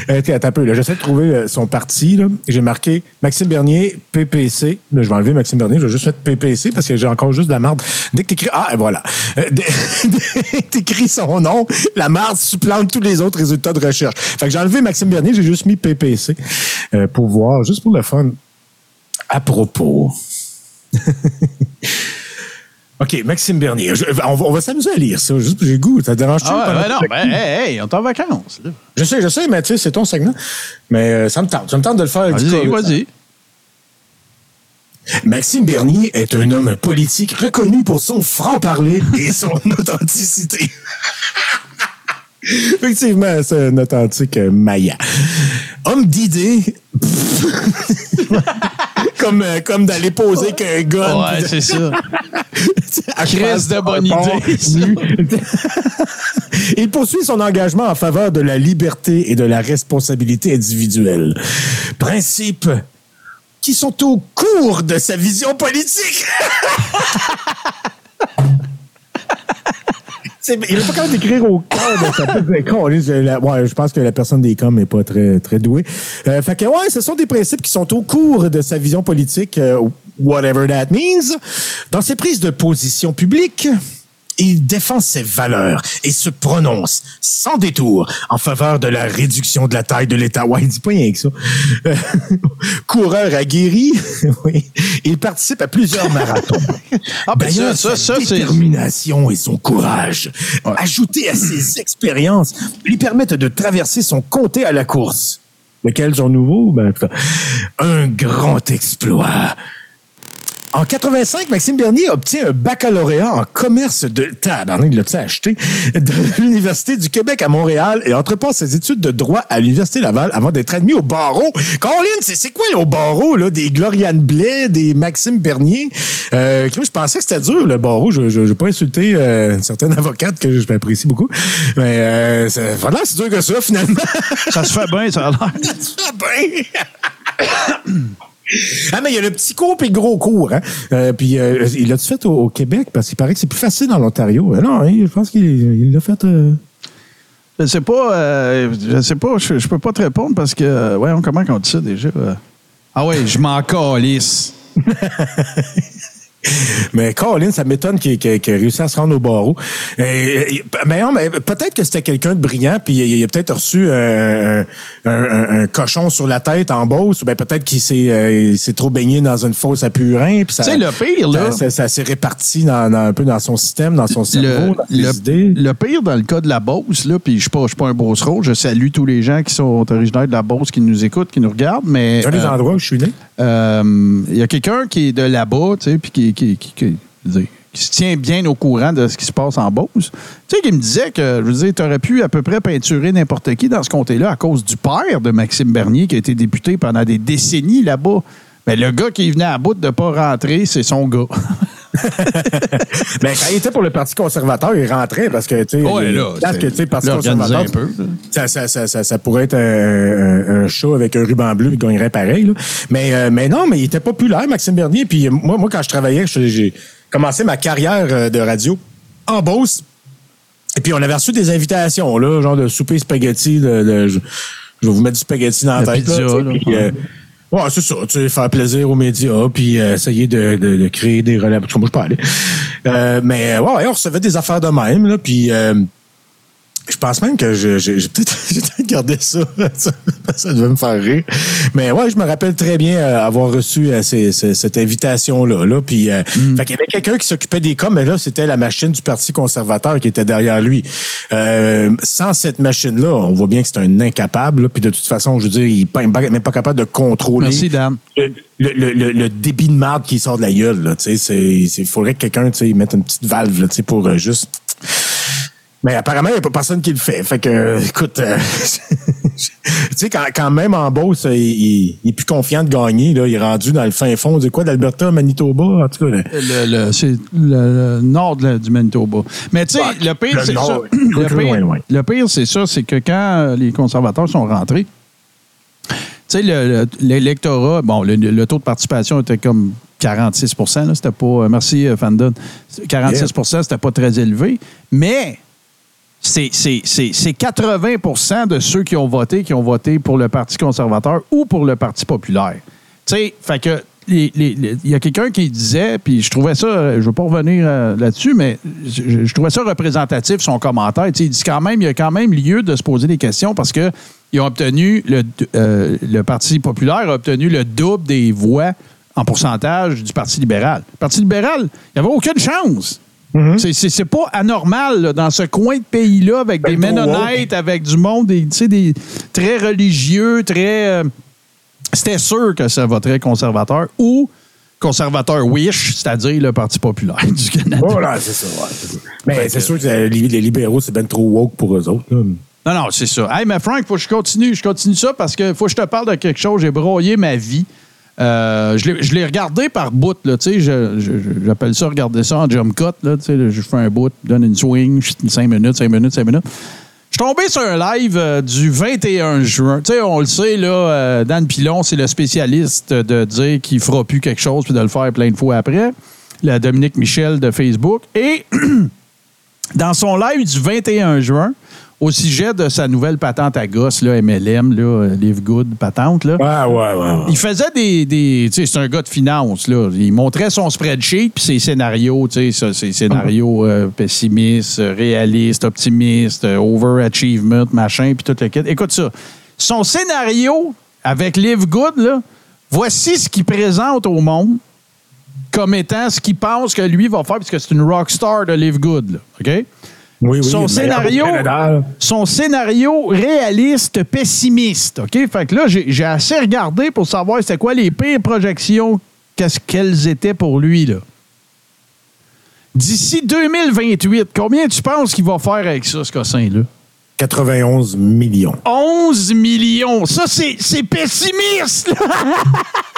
Euh, attends un peu, là. J'essaie de trouver euh, son parti, là. J'ai marqué Maxime Bernier, PPC. Là, je vais enlever Maxime Bernier, je vais juste mettre PPC parce que j'ai encore juste de la marde. Dès que t'écris... Ah, voilà. Euh, dès que t'écris son nom, la marde supplante tous les autres résultats de recherche. Fait que j'ai enlevé Maxime Bernier, j'ai juste mis PPC pour voir, juste pour le fun. À propos. OK, Maxime Bernier. Je- on va, s'amuser à lire ça. Juste, j'ai le goût. Ça te dérange-tu? Ah, ouais, non, ben, hey, hey, on est en vacances, là. Je sais, je sais, mais tu sais, c'est ton segment. Mais euh, ça me tente. Ça me tente de le faire. Vas-y, vas-y. Maxime Bernier est un homme politique reconnu pour son franc-parler et son authenticité. Effectivement, c'est un authentique euh, Maya. Homme d'idées. comme, euh, comme d'aller poser qu'un gun. Ouais, de- c'est ça. Chris de bonne idée. Il poursuit son engagement en faveur de la liberté et de la responsabilité individuelle. Principes qui sont au cours de sa vision politique. Il n'a pas même d'écrire au cœur ouais, je pense que la personne des coms n'est pas très, très douée. Euh, fait que, ouais, ce sont des principes qui sont au cours de sa vision politique, euh, whatever that means. Dans ses prises de position publique, il défend ses valeurs et se prononce sans détour en faveur de la réduction de la taille de l'État. Ouais, il dit pas rien que ça. Euh, Coureur aguerri, oui, il participe à plusieurs marathons. Ah, ben ça, D'ailleurs, ça, sa ça, détermination et son courage, ajoutés à ses expériences, lui permettent de traverser son comté à la course. Lequel sont nouveaux? Ben, un grand exploit. En 85, Maxime Bernier obtient un baccalauréat en commerce de tabarnak, il l'a acheté? De l'Université du Québec à Montréal et entreprend ses études de droit à l'Université Laval avant d'être admis au barreau. Colin, c'est c'est quoi au barreau là Des Gloriane Blais, des Maxime Bernier? Euh, je pensais que c'était dur le barreau. Je je, je vais pas insulter euh, une certaine avocate que je m'apprécie beaucoup, mais euh, c'est- voilà, c'est dur que ça finalement. Ça se fait bien, ça a l'air. Ah ben! Ah, mais il y a le petit cours puis le gros cours. Hein? Euh, puis euh, il l'a fait au, au Québec? Parce qu'il paraît que c'est plus facile dans l'Ontario. Euh, non, hein, je pense qu'il il l'a fait. euh, Je sais pas, euh, je sais pas, je, je peux pas te répondre parce que, ouais, on comment on dit ça déjà? Ah ouais, je m'en calisse. Mais Colin, ça m'étonne qu'il ait réussi à se rendre au barreau. Euh, mais non, mais peut-être que c'était quelqu'un de brillant, puis il a peut-être reçu euh, un, un- un cochon sur la tête en Beauce, ou bien peut-être qu'il s'est euh, s'est trop baigné dans une fosse à purin. puis ça- Tu sais, le pire, là- Ça, ça- ça s'est réparti dans, dans- un peu dans son système, dans son cerveau, dans ses le, idées. le pire dans le cas de la Beauce, là, puis je suis pas, je suis pas un Beaucereau, je salue tous les gens qui sont originaires de la Beauce, qui nous écoutent, qui nous regardent, mais C'est un des euh, endroits où je suis né. euh, il y a quelqu'un qui est de là-bas, tu sais, puis qui, qui, se tient bien au courant de ce qui se passe en Beauce. Tu sais, qui me disait que, je veux dire, tu aurais pu à peu près peinturer n'importe qui dans ce comté-là à cause du père de Maxime Bernier, qui a été député pendant des décennies là-bas. Mais le gars qui venait à bout de ne pas rentrer, c'est son gars. Mais quand il était pour le Parti conservateur, il rentrait parce que, tu sais, Ouais, là, que, tu sais, Parti conservateur, un peu, là. ça, ça, ça, pourrait être un, un, chat avec un ruban bleu, il gagnerait pareil. Là. Mais, euh, mais non, mais il était populaire, Maxime Bernier. Puis moi, moi quand je travaillais, j'ai commencé ma carrière euh, de radio en Beauce. Et puis, on avait reçu des invitations, là, genre de souper spaghetti. De, de- je, je vais vous mettre du spaghetti dans la La tête. pizza, là, tu sais, là. puis, euh, Ouais, c'est ça. Tu sais, faire plaisir aux médias, puis euh, essayer de, de, de créer des que moi, je peux aller. Euh, mais ouais, ouais, on recevait des affaires de même, là, puis euh, je pense même que j'ai peut-être gardé ça. ça. ça devait me faire rire. Mais ouais, je me rappelle très bien euh, avoir reçu euh, ces- ces- cette invitation-là. Là, puis, euh, fait qu'il y avait quelqu'un qui s'occupait des coms, mais là, c'était la machine du Parti conservateur qui était derrière lui. Euh, sans cette machine-là, on voit bien que c'est un incapable. là, Puis de toute façon, je veux dire, il n'est même pas capable de contrôler Merci, le, le, le, le débit de marde qui sort de la gueule. Il faudrait que quelqu'un mette une petite valve là, pour euh, juste. Mais apparemment, il n'y a pas personne qui le fait. Fait que, euh, écoute, euh, tu sais, quand, quand même en Beauce, il, il, il est plus confiant de gagner. Là, il est rendu dans le fin fond. C'est quoi, d'Alberta, Manitoba? En tout cas, là. Le, le- c'est le, le nord de du Manitoba. Mais tu sais, le pire, c'est ça. Le pire, c'est ça, c'est que quand euh, les conservateurs sont rentrés, tu sais, le- le- l'électorat, bon, le, le taux de participation était comme 46 là, c'était pas. merci, Fandon. 46% c'était pas très élevé. Mais c'est c'est- c'est- c'est 80% de ceux qui ont voté qui ont voté pour le Parti conservateur ou pour le Parti populaire. Tu fait que il y a quelqu'un qui disait, puis je trouvais ça, je ne veux pas revenir euh, là-dessus, mais je, trouvais ça représentatif, son commentaire. Il dit quand même, il y a quand même lieu de se poser des questions parce que obtenu, le, euh, le Parti populaire a obtenu le double des voix en pourcentage du Parti libéral. Le Parti libéral, il n'y avait aucune chance. C'est- C'est c'est pas anormal là, dans ce coin de pays-là avec des Ben, trop Mennonites, avec du monde des, des très religieux, très. euh, C'était sûr que ça voterait conservateur ou conservateur wish, c'est-à-dire le Parti populaire du Canada. Voilà, c'est ça. ouais, c'est ça. Mais c'est sûr que les, les libéraux, c'est bien trop woke pour eux autres. là. Non, non, c'est ça. Hey, mais Frank, faut que je continue. Je continue ça parce que faut que je te parle de quelque chose. J'ai broyé ma vie. Euh, je l'ai- regardé par bout, là, tu sais, j'appelle ça regarder ça en jump cut, là, tu sais, je fais un bout, donne une swing, 5 minutes, 5 minutes, 5 minutes. Je suis tombé sur un live euh, du 21 juin. Tu sais, on le sait, là, euh, Dan Pilon, c'est le spécialiste de dire qu'il fera plus quelque chose puis de le faire plein de fois après. La Dominique Michel de Facebook. Et dans son live du 21 juin, au sujet de sa nouvelle patente à gosse, là, MLM, là, euh, Live Good patente, là, Ouais, ouais, ouais. ouais. il faisait des. des tu sais, c'est un gars de finance, là. Il montrait son spreadsheet puis ses scénarios, tu sais, ses scénarios euh, pessimistes, euh, réalistes, optimistes, overachievement, machin, puis tout le kit. Écoute ça. Son scénario avec Live Good, là, voici ce qu'il présente au monde comme étant ce qu'il pense que lui va faire, puisque c'est une rockstar de Live Good, là. OK? Oui, oui, son scénario, son scénario réaliste pessimiste. OK? Fait que là, j'ai assez regardé pour savoir c'était quoi les pires projections, qu'est-ce qu'elles étaient pour lui, là. D'ici 2028, combien tu penses qu'il va faire avec ça, ce cossin-là? 91 millions. 11 millions. Ça, c'est c'est pessimiste.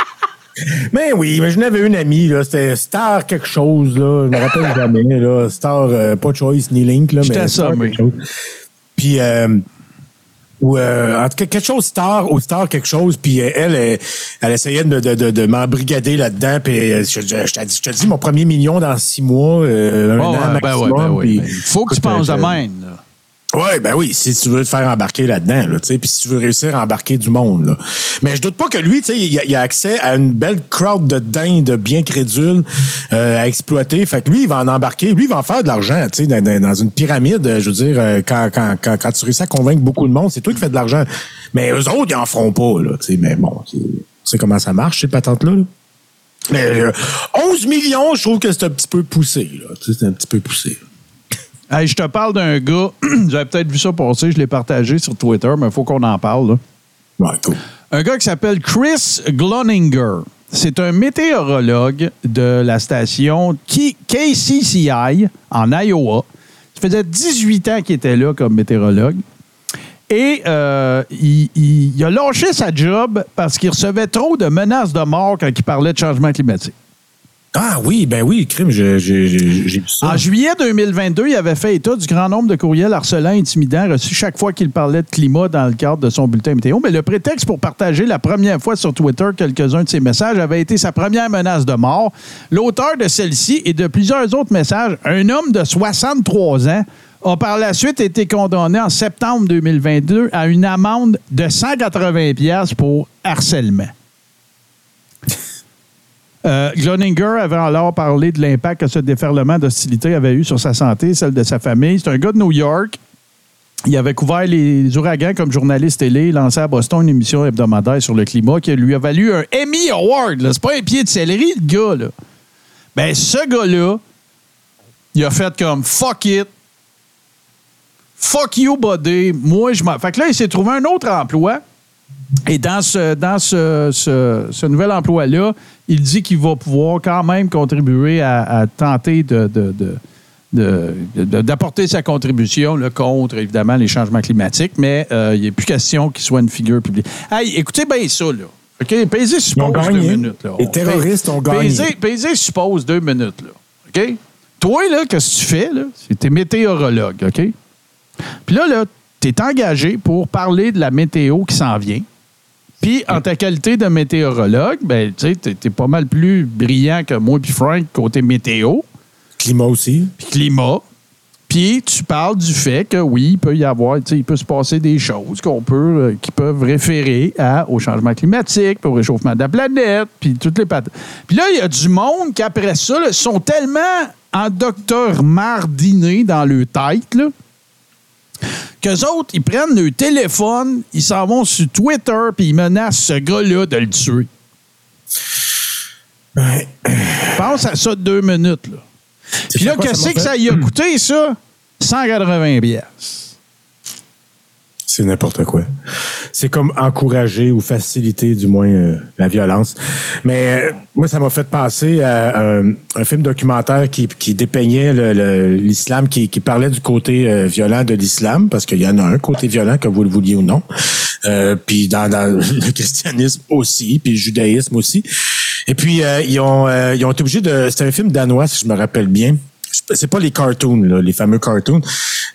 Mais oui, mais je n'avais une amie, là, c'était Star quelque chose, là, je me rappelle jamais, là, Star, euh, pas Choice ni Link, là, mais assommé. quelque chose. Puis, euh, ou, euh, en tout cas, quelque chose Star, ou Star quelque chose, puis euh, elle, elle, elle essayait de, de, de, de m'embrigader là-dedans, puis je, je, je t'ai dit- je te dis, mon premier million dans six mois, euh, un Oh, an ouais, ben maximum. ouais, ben ouais, puis, ben, Il faut que tu penses de même, là. Oui, ben oui, si tu veux te faire embarquer là-dedans, là, tu sais, puis si tu veux réussir à embarquer du monde, là. Mais je doute pas que lui, tu sais, il, a- accès à une belle crowd de dindes bien crédules euh, à exploiter. Fait que lui, il va en embarquer, lui, il va en faire de l'argent, tu sais, dans, dans- une pyramide. euh, Je veux dire, euh, quand, quand, quand, tu réussis à convaincre beaucoup de monde, c'est toi qui fais de l'argent. Mais eux autres, ils en feront pas, là, tu sais. Mais bon, tu sais comment ça marche, ces patentes-là, là. Mais euh, 11 millions, je trouve que c'est un petit peu poussé, là. C'est un petit peu poussé. Hey, je te parle d'un gars, j'avais peut-être vu ça passer, je l'ai partagé sur Twitter, mais il faut qu'on en parle. là. Ouais, cool. Un gars qui s'appelle Chris Gloninger. c'est un météorologue de la station KCCI en Iowa. Ça faisait 18 ans qu'il était là comme météorologue. Et euh, il, il- il a lâché sa job parce qu'il recevait trop de menaces de mort quand il parlait de changement climatique. Ah oui, ben oui, crime, j'ai vu ça. En juillet 2022, il avait fait état du grand nombre de courriels harcelants et intimidants reçus chaque fois qu'il parlait de climat dans le cadre de son bulletin météo. Mais le prétexte pour partager la première fois sur Twitter quelques-uns de ses messages avait été sa première menace de mort. L'auteur de celle-ci et de plusieurs autres messages, un homme de 63 ans, a par la suite été condamné en septembre 2022 à une amende de 180 pièces pour harcèlement. Euh, Gloninger avait alors parlé de l'impact que ce déferlement d'hostilité avait eu sur sa santé, celle de sa famille. C'est un gars de New York. Il avait couvert les ouragans comme journaliste télé, lancé à Boston une émission hebdomadaire sur le climat qui lui a valu un Emmy Award. C'est pas un pied de céleri, le gars. Là. Ben, ce gars-là, il a fait comme fuck it. Fuck you, buddy. Moi, je m'en. Fait que là, il s'est trouvé un autre emploi. Et dans ce, dans ce, ce- ce nouvel emploi-là, il dit qu'il va pouvoir quand même contribuer à, à tenter de, d'apporter sa contribution là, contre, évidemment, les changements climatiques, mais euh, il n'est plus question qu'il soit une figure publique. Hey, écoutez bien ça, là. OK? Paisez suppose deux minutes. Là. Les terroristes ont gagné. Paisez, paisez suppose deux minutes, là. OK? Toi, là, qu'est-ce que tu fais, là? C'est t'es météorologue, OK? Puis là, là, tu es engagé pour parler de la météo qui s'en vient. Puis, en ta qualité de météorologue, ben, tu sais, t'es t'es pas mal plus brillant que moi puis Frank côté météo, Climat aussi. puis climat. Puis, tu parles du fait que oui, il peut y avoir, tu sais, il peut se passer des choses qu'on peut, euh, qui peuvent référer à, au changement climatique, puis au réchauffement de la planète, puis toutes les patates. Puis là, il y a du monde qui, après ça, là, sont tellement en docteur mardiné dans le tête, là, qu'eux autres, ils prennent le téléphone, ils s'en vont sur Twitter, puis ils menacent ce gars-là de le tuer. Pense à ça deux minutes, là. Puis là, qu'est-ce que ça y a coûté, ça? 180 pièces. C'est n'importe quoi. C'est comme encourager ou faciliter, du moins, euh, la violence. Mais euh, moi, ça m'a fait penser à euh, un film documentaire qui, qui dépeignait l'islam, qui, parlait du côté violent de l'islam, parce qu'il y en a un côté violent, que vous le vouliez ou non. Puis dans, le christianisme aussi, puis le judaïsme aussi. Et puis, ils, ont, ils ont été obligés de... C'était un film danois, si je me rappelle bien. C'est pas les cartoons, les fameux cartoons.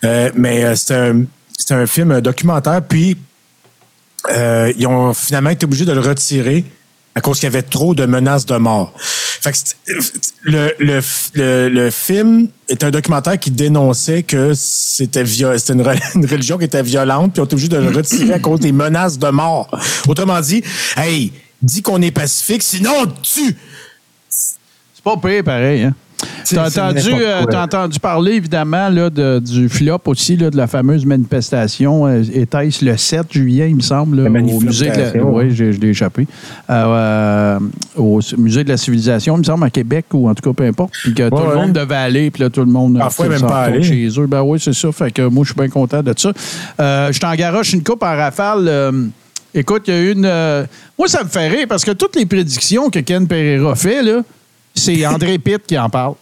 Mais c'était un, c'était un film documentaire. Puis, euh, ils ont finalement été obligés de le retirer à cause qu'il y avait trop de menaces de mort. Fait que c'est- le, le, le, le film est un documentaire qui dénonçait que c'était c'était une, re- une religion qui était violente, puis on était obligé de le retirer à cause des menaces de mort. Autrement dit, hey, dis qu'on est pacifique, sinon on tue. C'est pas pire, pareil, hein? Entendu, n'importe euh, entendu parler, évidemment, là, de- du flop aussi, là, de la fameuse manifestation. euh, Était-ce le 7 juillet, il me semble, là, au musée de la... manifestation. Oui, j'ai- je l'ai échappé. Euh, euh, au musée de la civilisation, il me semble, à Québec, ou en tout cas, peu importe. Puis que tout Ouais, le monde devait aller, puis là, tout le monde... Parfois, même pas aller. Chez eux. Ben oui, c'est ça. Fait que moi, je suis bien content de ça. Euh, je t'en garoche une coupe en rafale. écoute, il y a une... euh, moi, ça me fait rire, parce que toutes les prédictions que Ken Pereira fait, là, c'est André Pitt qui en parle.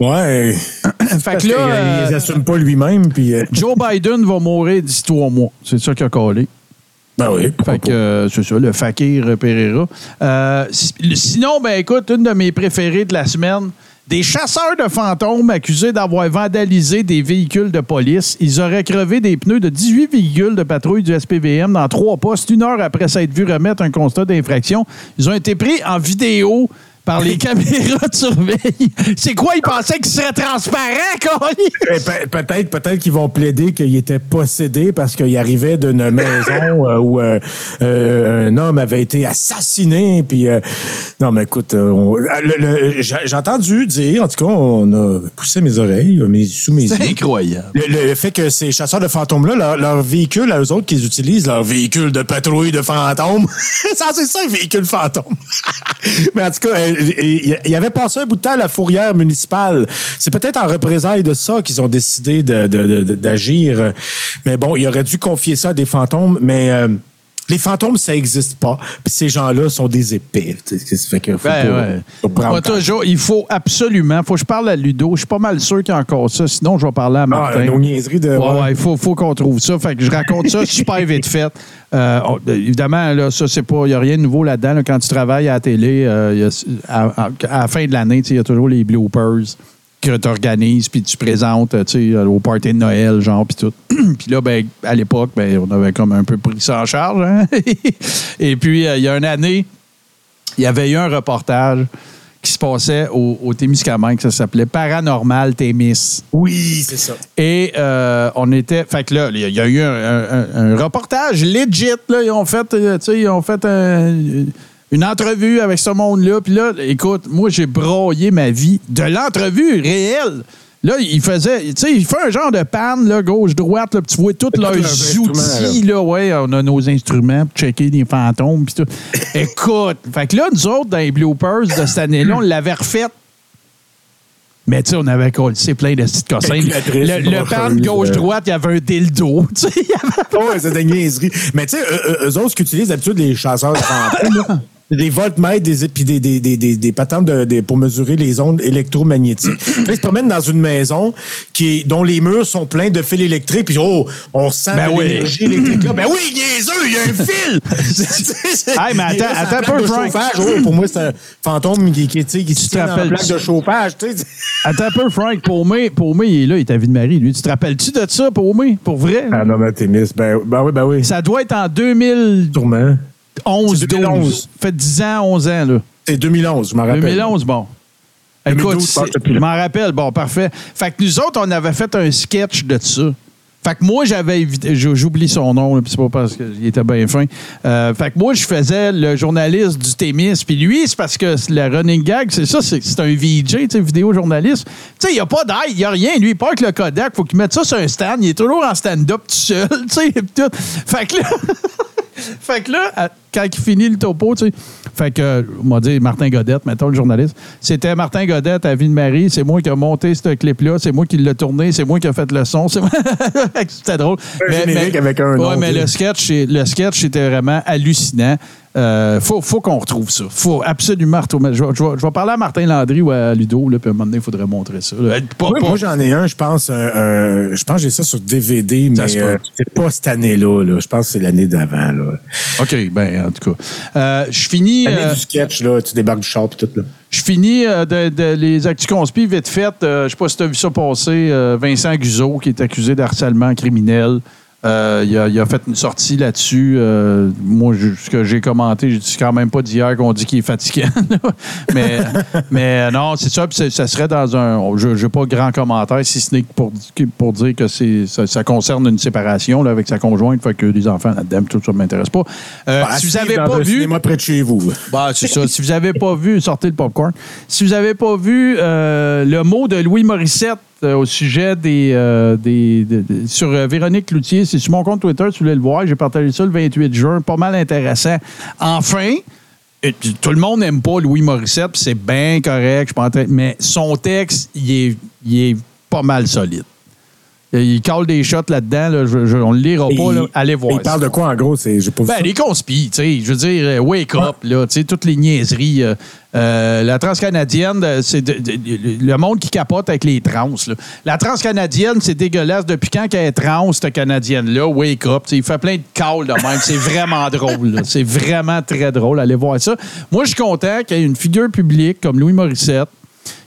Ouais. Fait que là, euh, il assume pas lui-même, puis... euh, Joe Biden va mourir d'ici trois mois. C'est ça qu'il a collé. ben oui. Fait que euh, c'est ça, le fakir Pereira. Euh, si- sinon, ben écoute, une de mes préférées de la semaine. Des chasseurs de fantômes accusés d'avoir vandalisé des véhicules de police. Ils auraient crevé des pneus de 18 véhicules de patrouille du SPVM dans trois postes, une heure après s'être vu remettre un constat d'infraction. Ils ont été pris en vidéo par les caméras de surveille. C'est quoi? Ils pensaient qu'ils seraient transparents, Colin? Eh, pe- Peut-être, peut-être qu'ils vont plaider qu'il était possédé parce qu'il arrivait d'une maison euh, où euh, euh, un homme avait été assassiné. Puis non, mais écoute, j'ai entendu dire, en tout cas, on a poussé mes oreilles, mes, sous mes yeux. incroyable. Le, le- le fait que ces chasseurs de fantômes-là, leur, leur véhicule à eux autres qu'ils utilisent, leur véhicule de patrouille de fantômes, ça c'est ça un véhicule fantôme. Mais en tout cas, il y avait passé un bout de temps à la fourrière municipale. C'est peut-être en représailles de ça qu'ils ont décidé d'agir. Mais bon, il aurait dû confier ça à des fantômes, mais euh, Les fantômes, ça n'existe pas. Puis ces gens-là sont des épées. Fait que faut Ben pas- ouais. faut prendre Moi, toujours, il faut absolument, faut que je parle à Ludo. Je suis pas mal sûr qu'il y a encore ça. Sinon, je vais parler à Ah, Martin. nos niaiseries de. Ouais, ouais, il faut, faut qu'on trouve ça. Fait que je raconte ça super vite fait. Euh, évidemment, là, ça, c'est pas. Il n'y a rien de nouveau là-dedans. là. Quand tu travailles à la télé, euh, il y a- à, à- à la fin de l'année, il y a toujours les bloopers que tu organises, puis tu présentes au party de Noël, genre, puis tout. puis là, ben, à l'époque, ben, on avait comme un peu pris ça en charge. hein. Et puis, euh, il y a une année, il y avait eu un reportage qui se passait au, au Témiscamingue, ça s'appelait Paranormal Témis. Oui, c'est ça. Et euh, on était. Fait que là, il y a- eu un, un- un reportage legit. Là, ils ont fait, euh, tu sais, ils ont fait un- une entrevue avec ce monde-là. Puis là, écoute, moi, j'ai broyé ma vie de l'entrevue réelle. Là, il faisait, tu sais, il fait un genre de panne, là, gauche-droite, tu vois tous leurs outils, là, ouais, on a nos instruments pour checker les fantômes, puis tout. Écoute, fait que là, nous autres, dans les bloopers de cette année-là, on l'avait refait mais tu sais, on avait collé plein de petites cossins. Le, le pan brocheuse, gauche-droite, il y avait un dildo. Tu sais, il y avait- Ouais, c'est des niaiseries. Mais tu sais, eux, autres, ce qu'utilisent d'habitude les chasseurs de fantômes, Des voltmètres, des, puis des, des, des, des, des patentes pour mesurer les ondes électromagnétiques. Ils se promènent dans une maison qui dont les murs sont pleins de fils électriques, puis oh, on sent ben oui. l'énergie électrique. Là. Ben oui, niaiseux, il y a un fil! mais attends, attends peu, Frank. Pour moi, c'est un fantôme qui, qui, qui, qui tu plaque de chauffage. Attends un peu, Frank. Pour moi, il est là, il est à Ville-Marie, lui. Tu te rappelles-tu de ça, pour pour vrai? Ah non, mais t'es mis. Ben, ben, oui, ben oui. Ça doit être en 2000... Tourment. 11, 12. Fait 10 ans, 11 ans, là. C'est 2011, je m'en rappelle. 2011, bon. Écoute, je m'en rappelle. Bon, parfait. Fait que nous autres, on avait fait un sketch de ça. Fait que moi, j'avais J'oublie son nom, puis c'est pas parce qu'il était bien fin. Euh, fait que moi, je faisais le journaliste du Témis. Puis lui, c'est parce que la running gag, c'est ça, c'est un VJ, tu vidéo journaliste. Tu sais, il a pas d'ail, il n'y a rien. Lui, il part avec le Kodak. Faut qu'il mette ça sur un stand. Il est toujours en stand-up tout seul, tu sais, tout. Fait que là. Fait que là, à- quand il finit le topo, tu sais, fait que, on m'a dit Martin Godette, mettons le journaliste, c'était Martin Godette à Ville-Marie, c'est moi qui ai monté ce clip-là, c'est moi qui l'ai tourné, c'est moi qui ai fait le son, c'était drôle. Un générique avec un ouais, nom, mais le sketch, le sketch, c'était vraiment hallucinant. Euh, faut faut qu'on retrouve ça. faut absolument retrouver. Je, vais- je vais, je vais parler à Martin Landry ou à Ludo, là, puis à un moment donné, il faudrait montrer ça. là. Pas- Oui, pas- moi, j'en ai un, je pense. je pense que j'ai ça sur DVD, Ça mais euh, c'est pas cette année-là. là. Je pense que c'est l'année d'avant. là. OK, ben, en tout cas. Euh, je finis. L'année euh, du sketch, là, tu débarques du char et tout. Là. Je finis euh, de, de- les actus conspires vite fait. Euh, je sais pas si tu as vu ça passer. euh, Vincent Guzot, qui est accusé d'harcèlement criminel. Euh, il, a, il a fait une sortie là-dessus. Euh, moi, je- ce que j'ai commenté, je dis quand même pas d'hier qu'on dit qu'il est fatiguant. là. mais, mais euh, non, c'est ça. puis ça serait dans un. Je n'ai pas grand commentaire, si ce n'est que pour, pour dire que c'est, ça, ça concerne une séparation là, avec sa conjointe. Fait que des enfants là-dedans, tout ça ne m'intéresse pas. Euh, Bah, si vous n'avez pas vu. cinéma près de chez vous. Bah, c'est ça. Si vous n'avez pas vu, sortez le popcorn. Si vous n'avez pas vu le mot de Louis Morissette au sujet des, euh, des, de- de- sur euh, Véronique Cloutier, c'est sur mon compte Twitter, tu voulais le voir. J'ai partagé ça le 28 juin. Pas mal intéressant. Enfin, euh, tout le monde n'aime pas Louis Morissette, c'est bien correct. Je suis pas en train- mais son texte, il est, il est pas mal solide. Il cale des shots là-dedans. là. Je- je- on ne le lira Et pas. là. Allez voir. Il parle de quoi, en gros? C'est, j'ai pas Ben, les conspis, tu sais, je veux dire, euh, wake up, là, tu sais, toutes les niaiseries. euh, euh, la transcanadienne, euh, c'est de- de- de- le monde qui capote avec les trans. là. La transcanadienne, c'est dégueulasse. Depuis quand qu'elle est trans, cette canadienne-là? Wake up. il fait plein de calls de même. C'est vraiment drôle. C'est vraiment très drôle. Allez voir ça. Moi, je suis content qu'il y ait une figure publique comme Louis Morissette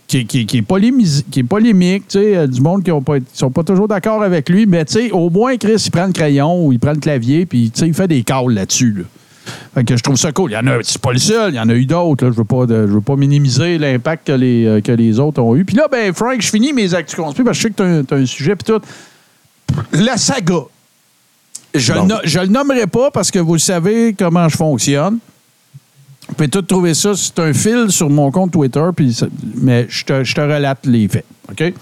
qui, qui- qui est, polémis- qui est polémique, tu sais, euh, du monde qui ne sont pas toujours d'accord avec lui, mais tu sais, au moins, Chris, il prend le crayon ou il prend le clavier, puis tu sais, il fait des calls là-dessus. là. Fait que je trouve ça cool. Il y en a, c'est pas le seul, il y en a eu d'autres. Je veux pas, de- je veux pas minimiser l'impact que les, euh, que les autres ont eu. Puis là, ben, Frank, je finis mes actus conspires parce que je sais que tu as, un sujet, puis tout. La saga. Je, no- je le nommerai pas parce que vous savez comment je fonctionne. Vous pouvez tout trouver ça. C'est un fil sur mon compte Twitter, puis mais je te, je te relate les faits. OK?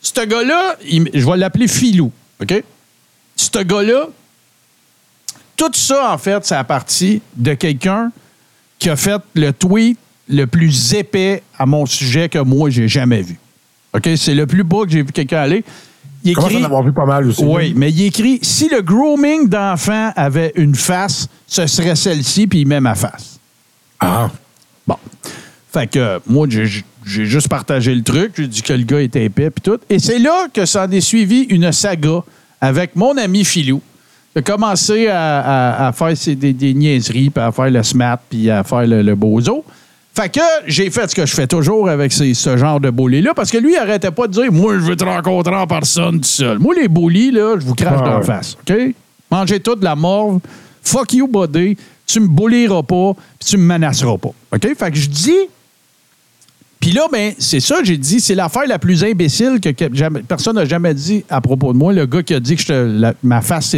Ce gars-là, je vais l'appeler Filou. OK? Ce gars-là, tout ça, en fait, c'est à partir de quelqu'un qui a fait le tweet le plus épais à mon sujet que moi, j'ai jamais vu. OK? C'est le plus bas que j'ai vu quelqu'un aller. Il Comment écrit. en avoir vu pas mal aussi? Oui, mais il écrit si le grooming d'enfants avait une face, ce serait celle-ci, puis il met ma face. Ah. Bon. Fait que euh, moi, j'ai juste partagé le truc. J'ai dit que le gars était épais, puis tout. Et c'est là que s'en est suivi une saga avec mon ami Philou. J'ai commencé à, à- à faire ses- des, des niaiseries, puis à faire le smat, puis à faire le, le bozo. Fait que j'ai fait ce que je fais toujours avec ces- ce genre de bully-là, parce que lui, il arrêtait pas de dire Moi, je veux te rencontrer en personne tout seul. Moi, les bullies, là, je vous crache Ah dans la face. OK? Mangez tout de la morve. Fuck you, buddy. Tu me bullieras pas, puis tu me menaceras pas. OK? Fait que je dis puis là, ben, c'est ça, j'ai dit, c'est l'affaire la plus imbécile que, que jamais- personne n'a jamais dit à propos de moi. Le gars qui a dit que je la- ma face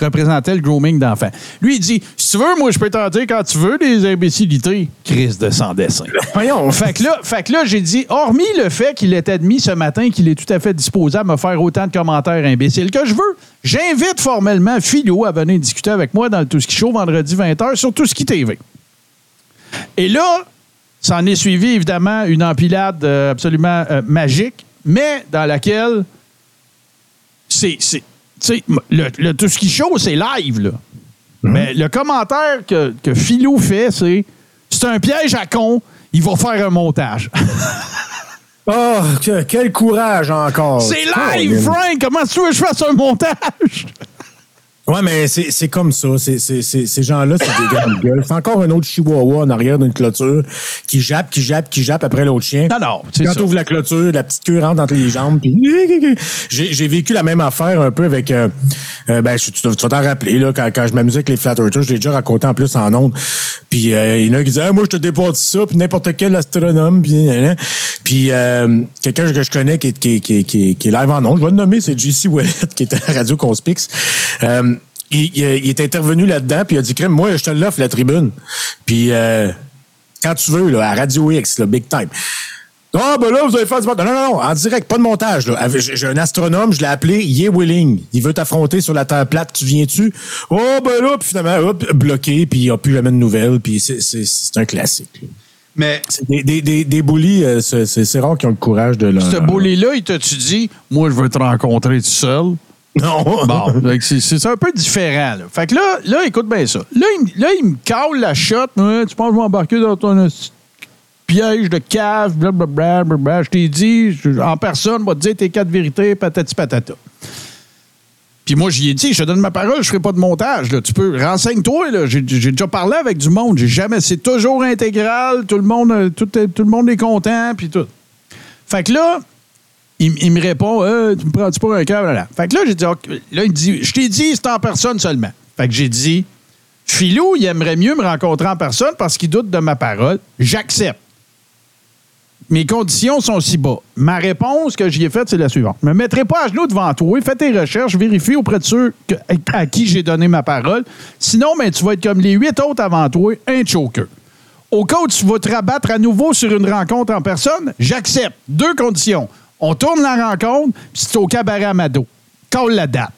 représentait le grooming d'enfant. Lui, il dit Si tu veux, moi, je peux t'en dire quand tu veux des imbécilités. Crise de sans dessin. Voyons. Fait que là, fait que là j'ai dit, hormis le fait qu'il est admis ce matin qu'il est tout à fait disposé à me faire autant de commentaires imbéciles que je veux, j'invite formellement Philo à venir discuter avec moi dans le Tout Ski Show vendredi 20h sur Tout Ski TV. Et là, s'en est suivi évidemment une empilade euh, absolument euh, magique, mais dans laquelle c'est. le, le Tout Ski Show, c'est live, là. Mais le commentaire que, que Philo fait, c'est c'est un piège à con, il va faire un montage. Oh, que- quel courage encore. c'est live. Frank! Comment tu veux que je fasse un montage? Ouais, mais c'est c'est comme ça. C'est- c'est- c'est- ces gens-là, c'est des grandes gueules. C'est encore un autre chihuahua en arrière d'une clôture qui jappe, qui jappe, qui jappe après l'autre chien. Non, non, Quand tu ouvres la clôture, la petite queue rentre entre les jambes. Puis... J'ai j'ai vécu la même affaire un peu avec... euh, euh, ben, je- tu, tu vas t'en rappeler, là, quand, quand je m'amusais avec les Flat Earthers, je l'ai déjà raconté en plus en ondes. Puis euh, il y en a qui disaient Ah, Moi, je te déporte ça, puis n'importe quel astronome. Puis, puis euh, quelqu'un que je connais qui est, qui, est- qui, est- qui, est- qui est live en ondes, je vais le nommer, c'est JC Wallet, qui était à Radio Conspix. Il, il- il est intervenu là-dedans, puis il a dit Crème, moi, je te l'offre, la tribune. Puis euh, quand tu veux, là, à Radio X, là, big time. Ah, ben là, vous allez faire du montage. Non, non, non, en direct, pas de montage. là. J'ai un astronome, je l'ai appelé, il est willing. Il veut t'affronter sur la terre plate, tu viens-tu? Oh, ben là, puis finalement, hop, bloqué, puis il n'y a plus jamais de nouvelles, puis c'est- c'est c'est un classique. là. Mais C'est Des, des, des, des bullies, euh, c'est c'est- rare qu'ils ont le courage de leur... ce bully-là, il t'a-tu dit, moi, je veux te rencontrer tout seul? Non. Bon, c'est- un peu différent. Fait que là, là, écoute bien ça. Là, il, là, il me cale la shot. Tu penses que je vais embarquer dans ton piège de cave, blablabla. blablabla. Je t'ai dit, en personne, va te dire tes quatre vérités, patati patata. Puis moi, j'y ai dit, je te donne ma parole, je ferai pas de montage. Tu peux, renseigne-toi. J'ai j'ai déjà parlé avec du monde. J'ai jamais, c'est toujours intégral. Tout le monde, euh, tout, tout le monde est content, puis tout. Fait que là, il, me répond Euh, Tu me prends-tu pour un cœur? Là. Fait que là, j'ai dit. Là, il dit Je t'ai dit, c'est en personne seulement. Fait que j'ai dit Philou, il aimerait mieux me rencontrer en personne parce qu'il doute de ma parole. J'accepte. Mes conditions sont si bas. Ma réponse que j'y ai faite, c'est la suivante. Je me mettrai pas à genoux devant toi, fais tes recherches, vérifie auprès de ceux à qui j'ai donné ma parole. Sinon, ben, tu vas être comme les huit autres avant toi, un choker. Au cas où tu vas te rabattre à nouveau sur une rencontre en personne, j'accepte. Deux conditions. On tourne la rencontre, puis c'est au cabaret Amado. Call la date.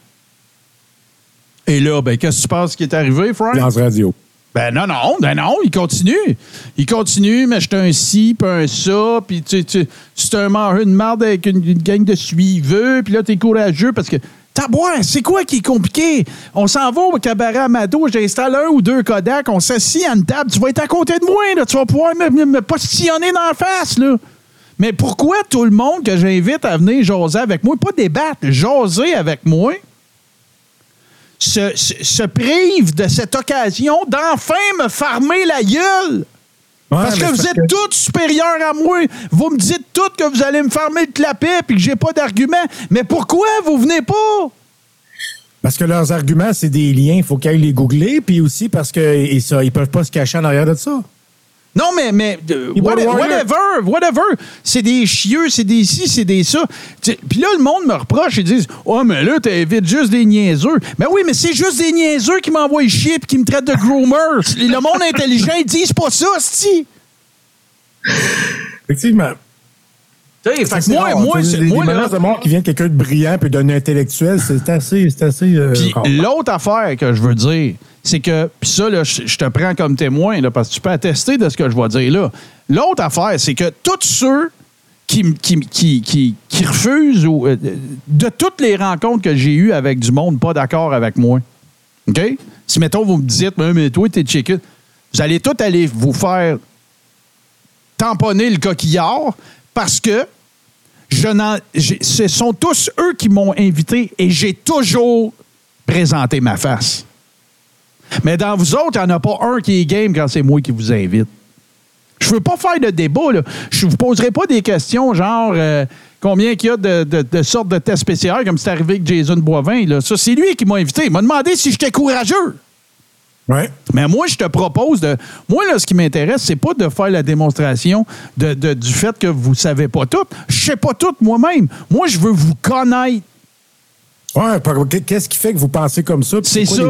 Et là, ben, qu'est-ce que tu penses qui est arrivé, Frank? Lance radio. Ben non, non, ben non, il continue. Il continue, mais j'étais un ci, puis un ça, puis tu tu- c'est un de marde avec une, une gang de suiveux, puis là, t'es courageux parce que. Tabouin, c'est quoi qui est compliqué? On s'en va au cabaret Amado, j'installe un ou deux Kodak, on s'assit à une table, tu vas être à côté de moi, là, tu vas pouvoir me, me- me postillonner dans la face, là. Mais pourquoi tout le monde que j'invite à venir jaser avec moi, pas débattre, jaser avec moi, se, se- se prive de cette occasion d'enfin me farmer la gueule? parce que vous êtes tous supérieurs à moi. Vous me dites tous que vous allez me farmer le clapet puis que j'ai pas d'argument. Mais pourquoi vous venez pas? Parce que leurs arguments, c'est des liens, il faut qu'ils aillent les googler, puis aussi parce qu'ils ne peuvent pas se cacher en arrière de ça. Non, mais, mais euh, what- whatever, whatever. C'est des chieux, c'est des ci, c'est des ça. Puis là, le monde me reproche, ils disent Oh, mais là, t'invites juste des niaiseux. Mais oui, mais c'est juste des niaiseux qui m'envoient chier et qui me traitent de groomer. le monde intelligent, ils disent pas ça, c'ti. Effectivement. Fait moi, rare. moi, des, moi, là- de mort qui viennent de quelqu'un de brillant puis d'un intellectuel, c'est assez, c'est assez. euh, Puis l'autre affaire que je veux dire, c'est que, puis ça, là, je, je te prends comme témoin, là, parce que tu peux attester de ce que je vais dire là. L'autre affaire, c'est que tous ceux qui, qui, qui, qui, qui refusent, ou, euh, de toutes les rencontres que j'ai eues avec du monde pas d'accord avec moi, OK? Si, mettons, vous me dites, mais, mais toi, t'es chicken, vous allez tout aller vous faire tamponner le coquillard parce que ce sont tous eux qui m'ont invité et j'ai toujours présenté ma face. Mais dans vous autres, il n'y en a pas un qui est game quand c'est moi qui vous invite. Je veux pas faire de débat. Là. Je vous poserai pas des questions genre euh, combien qu'il y a de, de- de sortes de tests PCR comme c'est arrivé avec Jason Boivin. Là. Ça, c'est lui qui m'a invité. Il m'a demandé si j'étais courageux. Ouais. Mais moi, je te propose de. Moi, là, ce qui m'intéresse, c'est pas de faire la démonstration de, de- du fait que vous savez pas tout. Je sais pas tout moi-même. Moi, je veux vous connaître. Ouais, qu'est-ce qui fait que vous pensez comme ça? C'est ça.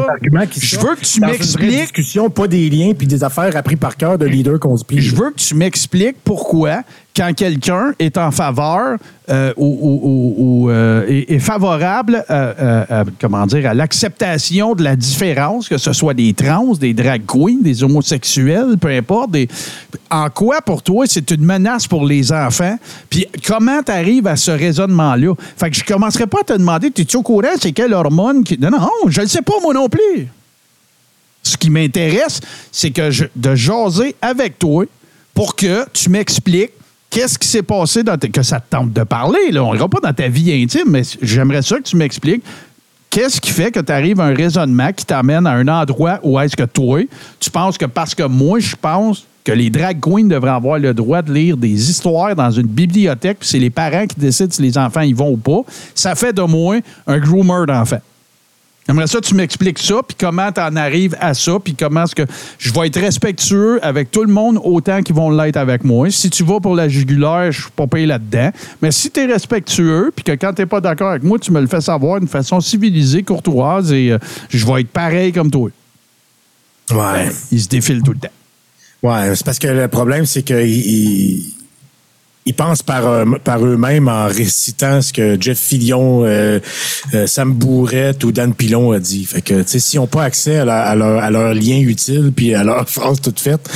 qui Je veux que tu m'expliques- discussion, pas des liens puis des affaires appris par cœur de leaders qu'on se. Je veux que tu m'expliques pourquoi, quand quelqu'un est en faveur euh, ou, euh, est, favorable euh, euh, comment dire, à l'acceptation de la différence, que ce soit des trans, des drag queens, des homosexuels, peu importe, des- en quoi pour toi c'est une menace pour les enfants? Puis comment tu arrives à ce raisonnement-là? Fait que je commencerai pas à te demander, es-tu au courant, c'est quelle hormone qui. Non, non, je ne sais pas moi non plus. Ce qui m'intéresse, c'est que je- de jaser avec toi pour que tu m'expliques qu'est-ce qui s'est passé dans que ça te tente de parler. Là? On n'ira pas dans ta vie intime, mais j'aimerais ça que tu m'expliques qu'est-ce qui fait que tu arrives à un raisonnement qui t'amène à un endroit où est-ce que toi, tu penses que parce que moi, je pense que les drag queens devraient avoir le droit de lire des histoires dans une bibliothèque, puis c'est les parents qui décident si les enfants y vont ou pas, ça fait de moi un groomer d'enfants. J'aimerais ça que tu m'expliques ça, puis comment tu en arrives à ça, puis comment est-ce que je vais être respectueux avec tout le monde autant qu'ils vont l'être avec moi. Si tu vas pour la jugulaire, je suis pas payé là-dedans. Mais si tu es respectueux, puis que quand tu pas d'accord avec moi, tu me le fais savoir d'une façon civilisée, courtoise, et euh, je vais être pareil comme toi. Ouais. Ils se défilent tout le temps. Ouais, c'est parce que le problème, c'est qu'ils ils, pensent par, euh, par eux-mêmes en récitant ce que Jeff Fillion, euh, euh, Sam Bourrette ou Dan Pilon a dit. Fait que, tu sais, s'ils n'ont pas accès à, la- à leur, lien utile puis à leur phrase toute faite,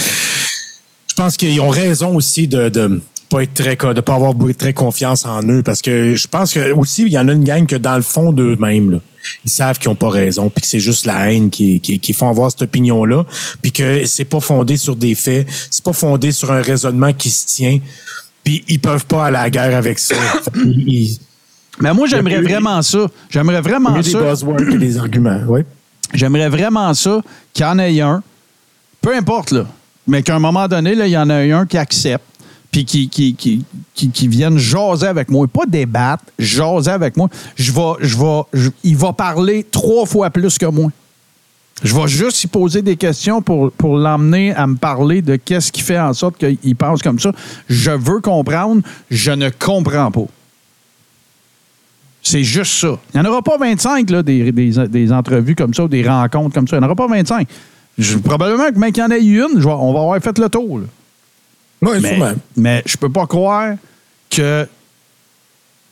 je pense qu'ils ont raison aussi de, de pas être très de pas avoir très confiance en eux parce que je pense que aussi il y en a une gang que dans le fond d'eux-mêmes ils savent qu'ils ont pas raison puis que c'est juste la haine qui, qui, qui font avoir cette opinion là puis que c'est pas fondé sur des faits c'est pas fondé sur un raisonnement qui se tient puis ils peuvent pas aller à la guerre avec ça Ils- Mais moi, j'aimerais vraiment ça. J'aimerais vraiment a des ça. buzzwords des arguments oui J'aimerais vraiment ça qu'il y en ait un, peu importe, là, mais qu'à un moment donné, là, il y en a un qui accepte, puis qui, qui, qui, qui, qui vienne jaser avec moi. Pas débattre, jaser avec moi. Je vais, je vais, je- il va parler trois fois plus que moi. Je vais juste y poser des questions pour, pour l'emmener à me parler de qu'est-ce qui fait en sorte qu'il pense comme ça. Je veux comprendre, je ne comprends pas. C'est juste ça. Il n'y en aura pas 25 là, des, des- des entrevues comme ça ou des rencontres comme ça. Il n'y en aura pas 25. Je- probablement que même qu'il y en ait une, je vais- on va avoir fait le tour. là. oui Mais, mais je peux pas croire que.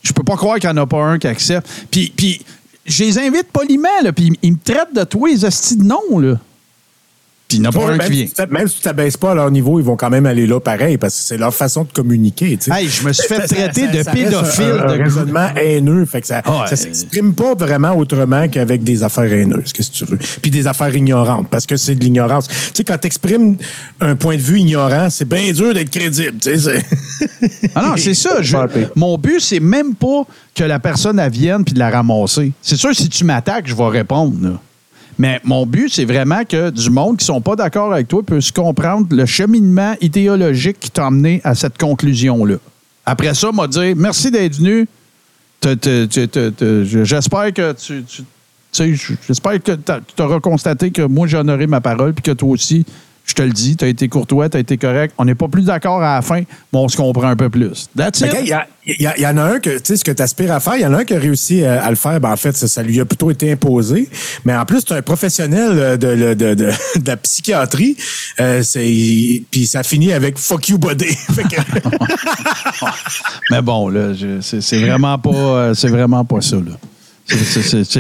Je peux pas croire qu'il n'y en a pas un qui accepte. Puis, puis je les invite poliment, là, puis ils me traitent de tous les hosties de noms, là. Puis il n'y en a pas un même, qui vient. si tu- même si tu t'abaisses pas à leur niveau, ils vont quand même aller là pareil parce que c'est leur façon de communiquer. tu sais. Hey, je me suis fait traiter ça- de pédophile. Un, un de- raisonnement haineux. Fait que ça, Ouais. ça s'exprime pas vraiment autrement qu'avec des affaires haineuses, qu'est-ce que tu veux. Puis des affaires ignorantes, parce que c'est de l'ignorance. Tu sais, quand t'exprimes un point de vue ignorant, c'est bien dur d'être crédible. tu sais, Ah non, c'est ça. je- mon but, c'est même pas que la personne elle vienne puis de la ramasser. C'est sûr, si tu m'attaques, je vais répondre. là. Mais mon but, c'est vraiment que du monde qui sont pas d'accord avec toi puisse comprendre le cheminement idéologique qui t'a amené à cette conclusion-là. Après ça, m'a dit merci d'être venu. J'espère que tu. J'espère que tu auras constaté que moi, j'ai honoré ma parole puis que toi aussi, je te le dis, tu as été courtois, tu as été correct. On n'est pas plus d'accord à la fin, mais on se comprend un peu plus. That's it. Il y, en a un que, tu sais, ce que tu aspires à faire, il y en a un qui a réussi euh, à le faire. Ben, en fait, ça, ça lui a plutôt été imposé. Mais en plus, tu un professionnel euh, de, de, de, de- de la psychiatrie. Euh, Puis ça finit avec fuck you, que- Mais bon, là, c'est vraiment pas, c'est vraiment pas ça. là.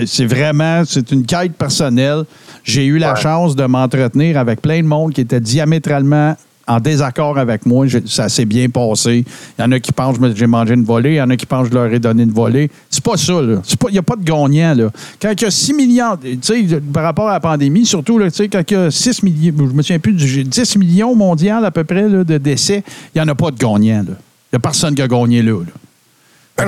C'est- vraiment, c'est une quête personnelle. J'ai eu la chance de m'entretenir avec plein de monde qui était diamétralement en désaccord avec moi. Je- ça s'est bien passé. Il y en a qui pensent que j'ai mangé une volée. Il y en a qui pensent que je leur ai donné une volée. C'est pas ça, là. Il n'y a pas de gagnant, là. Quand il y a 6 millions, tu sais, par rapport à la pandémie, surtout, là, tu sais, quand il y a 6 millions, je me souviens plus, du- j'ai 10 millions mondial à peu près là, de décès, il n'y en a pas de gagnant, là. Il n'y a personne qui a gagné là. là. Ah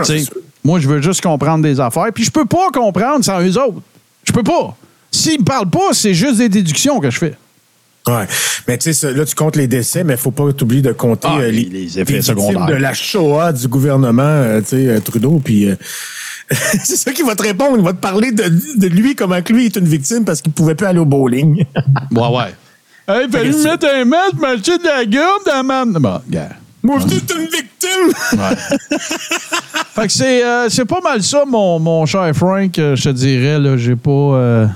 moi, je veux juste comprendre des affaires. Puis je peux pas comprendre sans eux autres. Je peux pas. S'ils me parlent pas, c'est juste des déductions que je fais. Ouais. Mais tu sais, là, tu comptes les décès, mais il faut pas t'oublier de compter Ah, euh, les- les effets secondaires. de la Shoah du gouvernement, euh, tu sais, euh, Trudeau. Puis euh, c'est ça qu'il va te répondre. Il va te parler de, de lui, comment que lui est une victime parce qu'il pouvait plus aller au bowling. Ouais, ouais. Hey, il fallait mettre un masque, m'acheter de la gomme dans ma. Bon, gars. Moi, je suis une victime! Fait que c'est, euh, c'est pas mal ça, mon, mon cher Frank, euh, je te dirais. Là, j'ai pas. euh,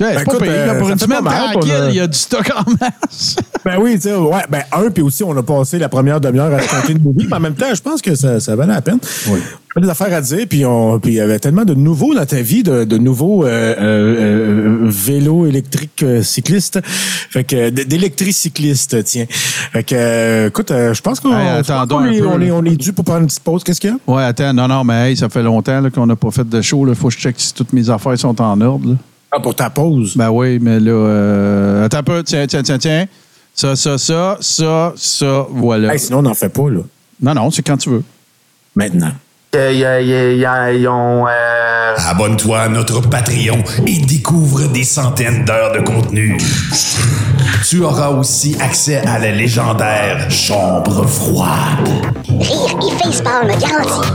Ouais, Ben, pas écoute, payé, là, euh, pour une semaine tranquille, le- il y a du stock en masse. Ben oui, tu sais, ouais. Ben, un, puis aussi, on a passé la première demi-heure à se compter une movie, mais en même temps, je pense que ça, ça valait la peine. Oui. On a des affaires à dire, puis on, il y avait tellement de nouveaux dans ta vie, de, de nouveaux euh, euh, vélos électriques cyclistes, fait que d'électricyclistes, tiens. Fait que, euh, écoute, je pense qu'on Hey, on là. est, on est dû pour prendre une petite pause. Qu'est-ce qu'il y a? Ouais, attends, non, non, mais hey, ça fait longtemps qu'on n'a pas fait de show. Il faut que je check si toutes mes affaires sont en ordre. là. Ah, pour ta pause? Ben oui, mais là, euh, attends un peu. Tiens, tiens, tiens, tiens. Ça, ça, ça, ça, ça, voilà. Hey, sinon, on n'en fait pas, là. Non, non, c'est quand tu veux. Maintenant. Euh, Abonne-toi à notre Patreon et découvre des centaines d'heures de contenu. Tu auras aussi accès à la légendaire Chambre froide. Rire et facepalm garanti.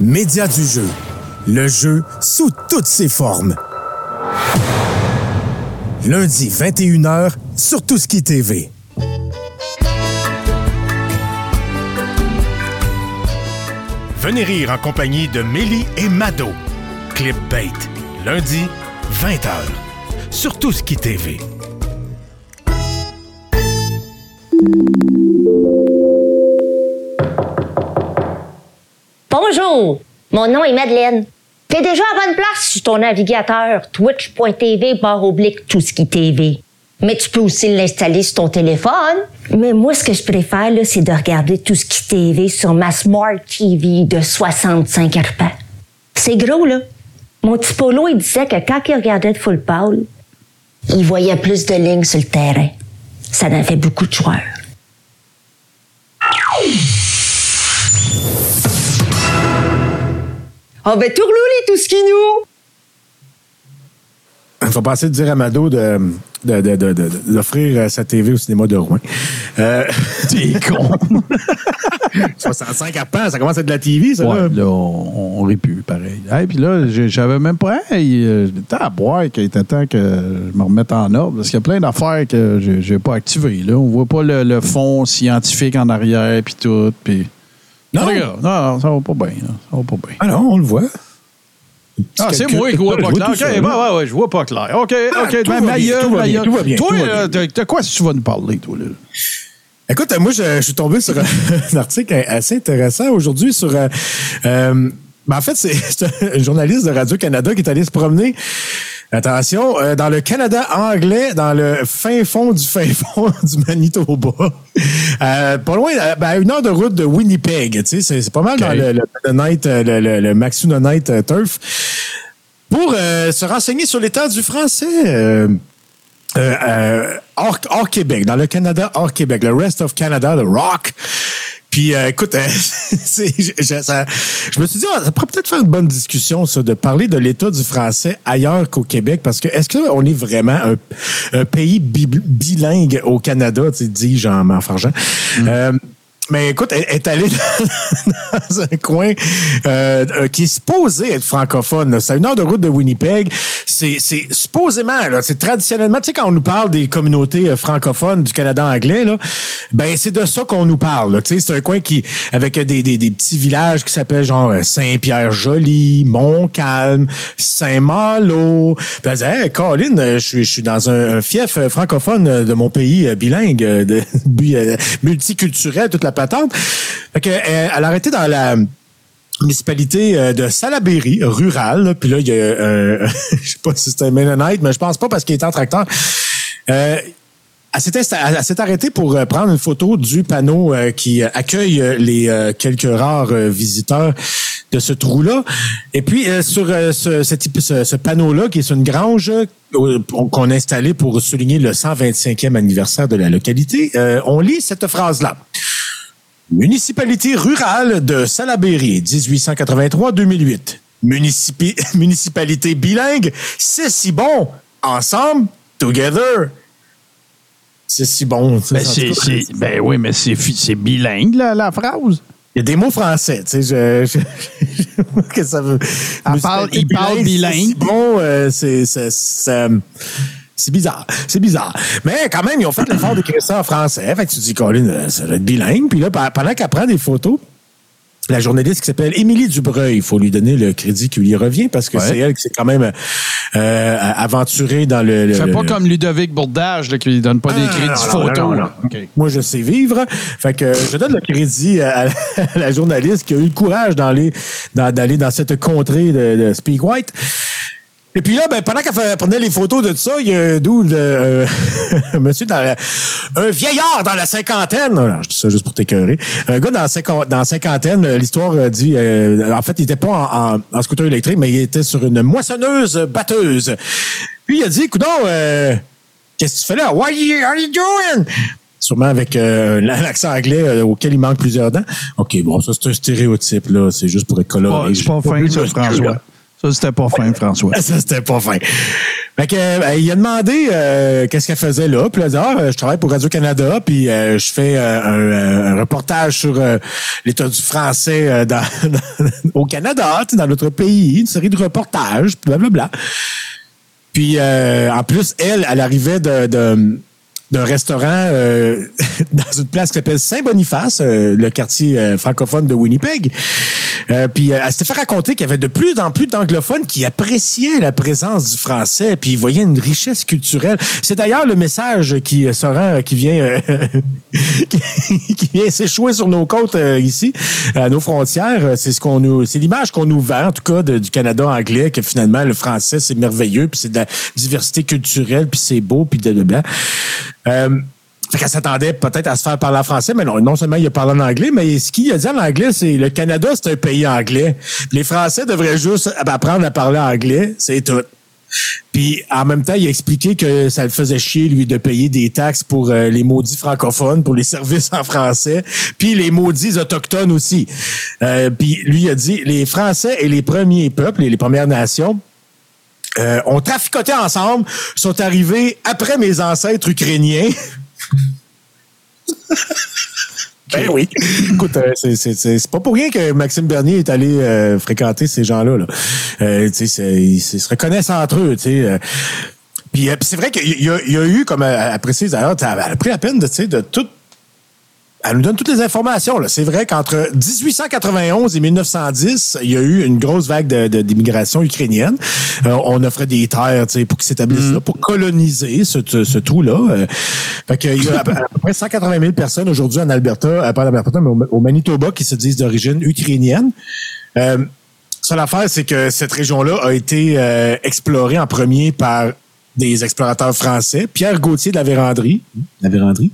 Média du jeu. Le jeu sous toutes ses formes. Lundi, 21h, sur Touski TV. Venez rire en compagnie de Mélie et Mado. Clipbait, lundi, 20h, sur Touski TV. Bonjour, mon nom est Madeleine. T'es déjà à bonne place sur ton navigateur twitch.tv barre oblique tout ce qui TV. Mais tu peux aussi l'installer sur ton téléphone. Mais moi, ce que je préfère, c'est de regarder tout ce qui TV sur ma Smart TV de 65 arpents. C'est gros, là. Mon petit polo, il disait que quand il regardait full pâle, il voyait plus de lignes sur le terrain. Ça en fait beaucoup de joueurs. On va tout rouler tout ce qui nous. Il faut passer de dire à Mado de, de, de, de- de- d'offrir sa TV au cinéma de Rouen. Euh, T'es con. 65 arpents, ça commence à être de la TV, ça. Ouais, là. là, on, on rit plus, pareil. Hey, puis là, j'avais même pas. Hey, euh, j'étais à boire qu'il était temps que je me remette en ordre. Parce qu'il y a plein d'affaires que j'ai- j'ai pas activées. Là. On voit pas le, le fond scientifique en arrière, puis tout. Puis. Non. Non, non, ça va pas bien. Ça va pas bien. Ah non, on le voit. Ah, c'est moi qui vois pas clair. OK, ouais, ouais, ouais, je vois pas clair. OK, OK, tout va ma bien, gueule, Toi, euh, t'as quoi tu vas nous parler, toi, là? Écoute, moi, je, je suis tombé sur un, article assez intéressant aujourd'hui sur. euh, euh, ben, en fait, c'est c'est un journaliste de Radio-Canada qui est allé se promener. Attention, euh, dans le Canada anglais, dans le fin fond du fin fond du Manitoba. Euh, pas loin, euh, ben, à une heure de route de Winnipeg. Tu sais, c'est pas mal dans le, le, Mennonite, euh, le, le, le Maxunonite euh, Turf. Pour euh, se renseigner sur l'état du français. euh, euh, euh, hors, hors Québec, dans le Canada hors Québec, le rest of Canada, le rock. Puis, euh, écoute, euh, je, je- ça- je me suis dit, ah, ça pourrait peut-être faire une bonne discussion, ça, de parler de l'état du français ailleurs qu'au Québec, parce que est-ce qu'on est vraiment un, un pays bi- bilingue au Canada, tu dis Jean-Marc Fargeant? Euh, mais écoute, elle est allée dans un coin euh, qui est supposé être francophone. C'est une heure de route de Winnipeg. C'est supposément, c'est traditionnellement, tu sais, quand on nous parle des communautés euh, francophones du Canada anglais, là, ben c'est de ça qu'on nous parle. Tu sais, c'est un coin qui, avec des, des, des petits villages qui s'appellent genre euh, Saint-Pierre-Joli, Montcalm, Saint-Malo. Disait, hey, Colin, euh, je suis, je suis dans un, fief francophone de mon pays bilingue, de, multiculturel, toute patente. Que, euh, elle a arrêté dans la municipalité euh, de Salaberry, rurale. Puis là, il y a, euh, je sais pas si c'est un Mennonite, mais je pense pas parce qu'il est en tracteur. Euh, elle s'est arrêtée pour prendre une photo du panneau qui accueille les quelques rares visiteurs de ce trou-là. Et puis, sur ce, ce panneau-là, qui est une grange qu'on a installée pour souligner le 125e anniversaire de la localité, on lit cette phrase-là. Municipalité rurale de Salaberry, 1883-2008. Municipi- municipalité bilingue, c'est si bon. Ensemble, together. C'est si bon. Ben, c'est, ben oui, mais c'est, bilingue, la, la phrase. Il y a des mots français, tu sais, je, que ça veut. Parle- il parle c'est bilingue. si Bon, euh, c'est, c'est, c'est bizarre, c'est bizarre. Mais quand même, ils ont fait l'effort d'écrire ça en français. Fait que tu te dis, Colin, euh, ça doit être bilingue. Puis là, pe- pendant qu'elle prend des photos, la journaliste qui s'appelle Émilie Dubreuil, il faut lui donner le crédit qui lui revient parce que Ouais. c'est elle qui s'est quand même euh, aventurée dans le. le- Fais pas le- comme Ludovic Bourdage, là, qui lui donne pas des Ah, crédits photos. Moi, je sais vivre. Fait que je donne le crédit à, à la journaliste qui a eu le courage d'aller dans, d'aller dans cette contrée de, de Speak White. Et puis là, ben, pendant qu'elle prenait les photos de tout ça, il y a dude, euh, un monsieur dans la- un vieillard dans la cinquantaine. Non, je dis ça juste pour t'écœurer. Un gars dans la cinquan- dans la cinquantaine, euh, l'histoire euh, dit, euh, en fait, il était pas en, en- en scooter électrique, mais il était sur une moissonneuse batteuse. Puis il a dit, écoute, euh, qu'est-ce que tu fais là? What are you, are you doing? Sûrement avec euh, l'accent anglais euh, auquel il manque plusieurs dents. OK, bon, ça, c'est un stéréotype, là. C'est juste pour être coloré. Pas- c'est pas J'ai fin, ça, François. Ça, c'était pas fin, François. ça, c'était pas fin. Fait que, euh, il a demandé euh, qu'est-ce qu'elle faisait là. Puis elle a dit, ah, je travaille pour Radio-Canada, puis euh, je fais euh, un, euh, un reportage sur l'état du français dans, au Canada, dans notre pays, une série de reportages, blablabla. Puis en plus, elle, elle arrivait de... de d'un restaurant euh, dans une place qui s'appelle Saint-Boniface, euh, le quartier euh, francophone de Winnipeg. Euh, puis euh, elle s'était fait raconter qu'il y avait de plus en plus d'anglophones qui appréciaient la présence du français, puis ils voyaient une richesse culturelle. C'est d'ailleurs le message qui se rend, qui vient, qui, qui vient s'échouer sur nos côtes ici, à nos frontières. C'est ce qu'on nous, c'est l'image qu'on nous vend, en tout cas, du Canada anglais, que finalement le français c'est merveilleux, puis c'est de la diversité culturelle, puis c'est beau, puis de blanc. Euh, fait qu'elle s'attendait peut-être à se faire parler en français, mais non, seulement il a parlé en anglais, mais ce qu'il a dit en anglais, c'est le Canada, c'est un pays anglais. Les Français devraient juste apprendre à parler anglais, c'est tout. Puis en même temps, il a expliqué que ça le faisait chier, lui, de payer des taxes pour euh, les maudits francophones, pour les services en français, puis les maudits autochtones aussi. Euh, puis lui il a dit, les Français et les premiers peuples et les Premières Nations euh, ont traficoté ensemble, sont arrivés après mes ancêtres ukrainiens. Ben oui. Écoute, euh, c'est- c'est c'est- c'est pas pour rien que Maxime Bernier est allé euh, fréquenter ces gens-là. Là. Euh, ils, se reconnaissent entre eux. sais. Puis c'est vrai qu'il y, y a eu, comme précise d'ailleurs, elle a pris la peine de, de tout elle nous donne toutes les informations. là. C'est vrai qu'entre 1891 et 1910, il y a eu une grosse vague de- de- d'immigration ukrainienne. Euh, on offrait des terres tu sais, pour qu'ils s'établissent là, pour coloniser ce, ce, ce trou-là. Euh, fait qu'il y a à peu, près 180 000 personnes aujourd'hui en Alberta, euh, pas en Alberta, mais au, au Manitoba, qui se disent d'origine ukrainienne. Euh, ça, l'affaire, c'est que cette région-là a été euh, explorée en premier par des explorateurs français. Pierre Gauthier de la Vérandrie. La Vérandrie.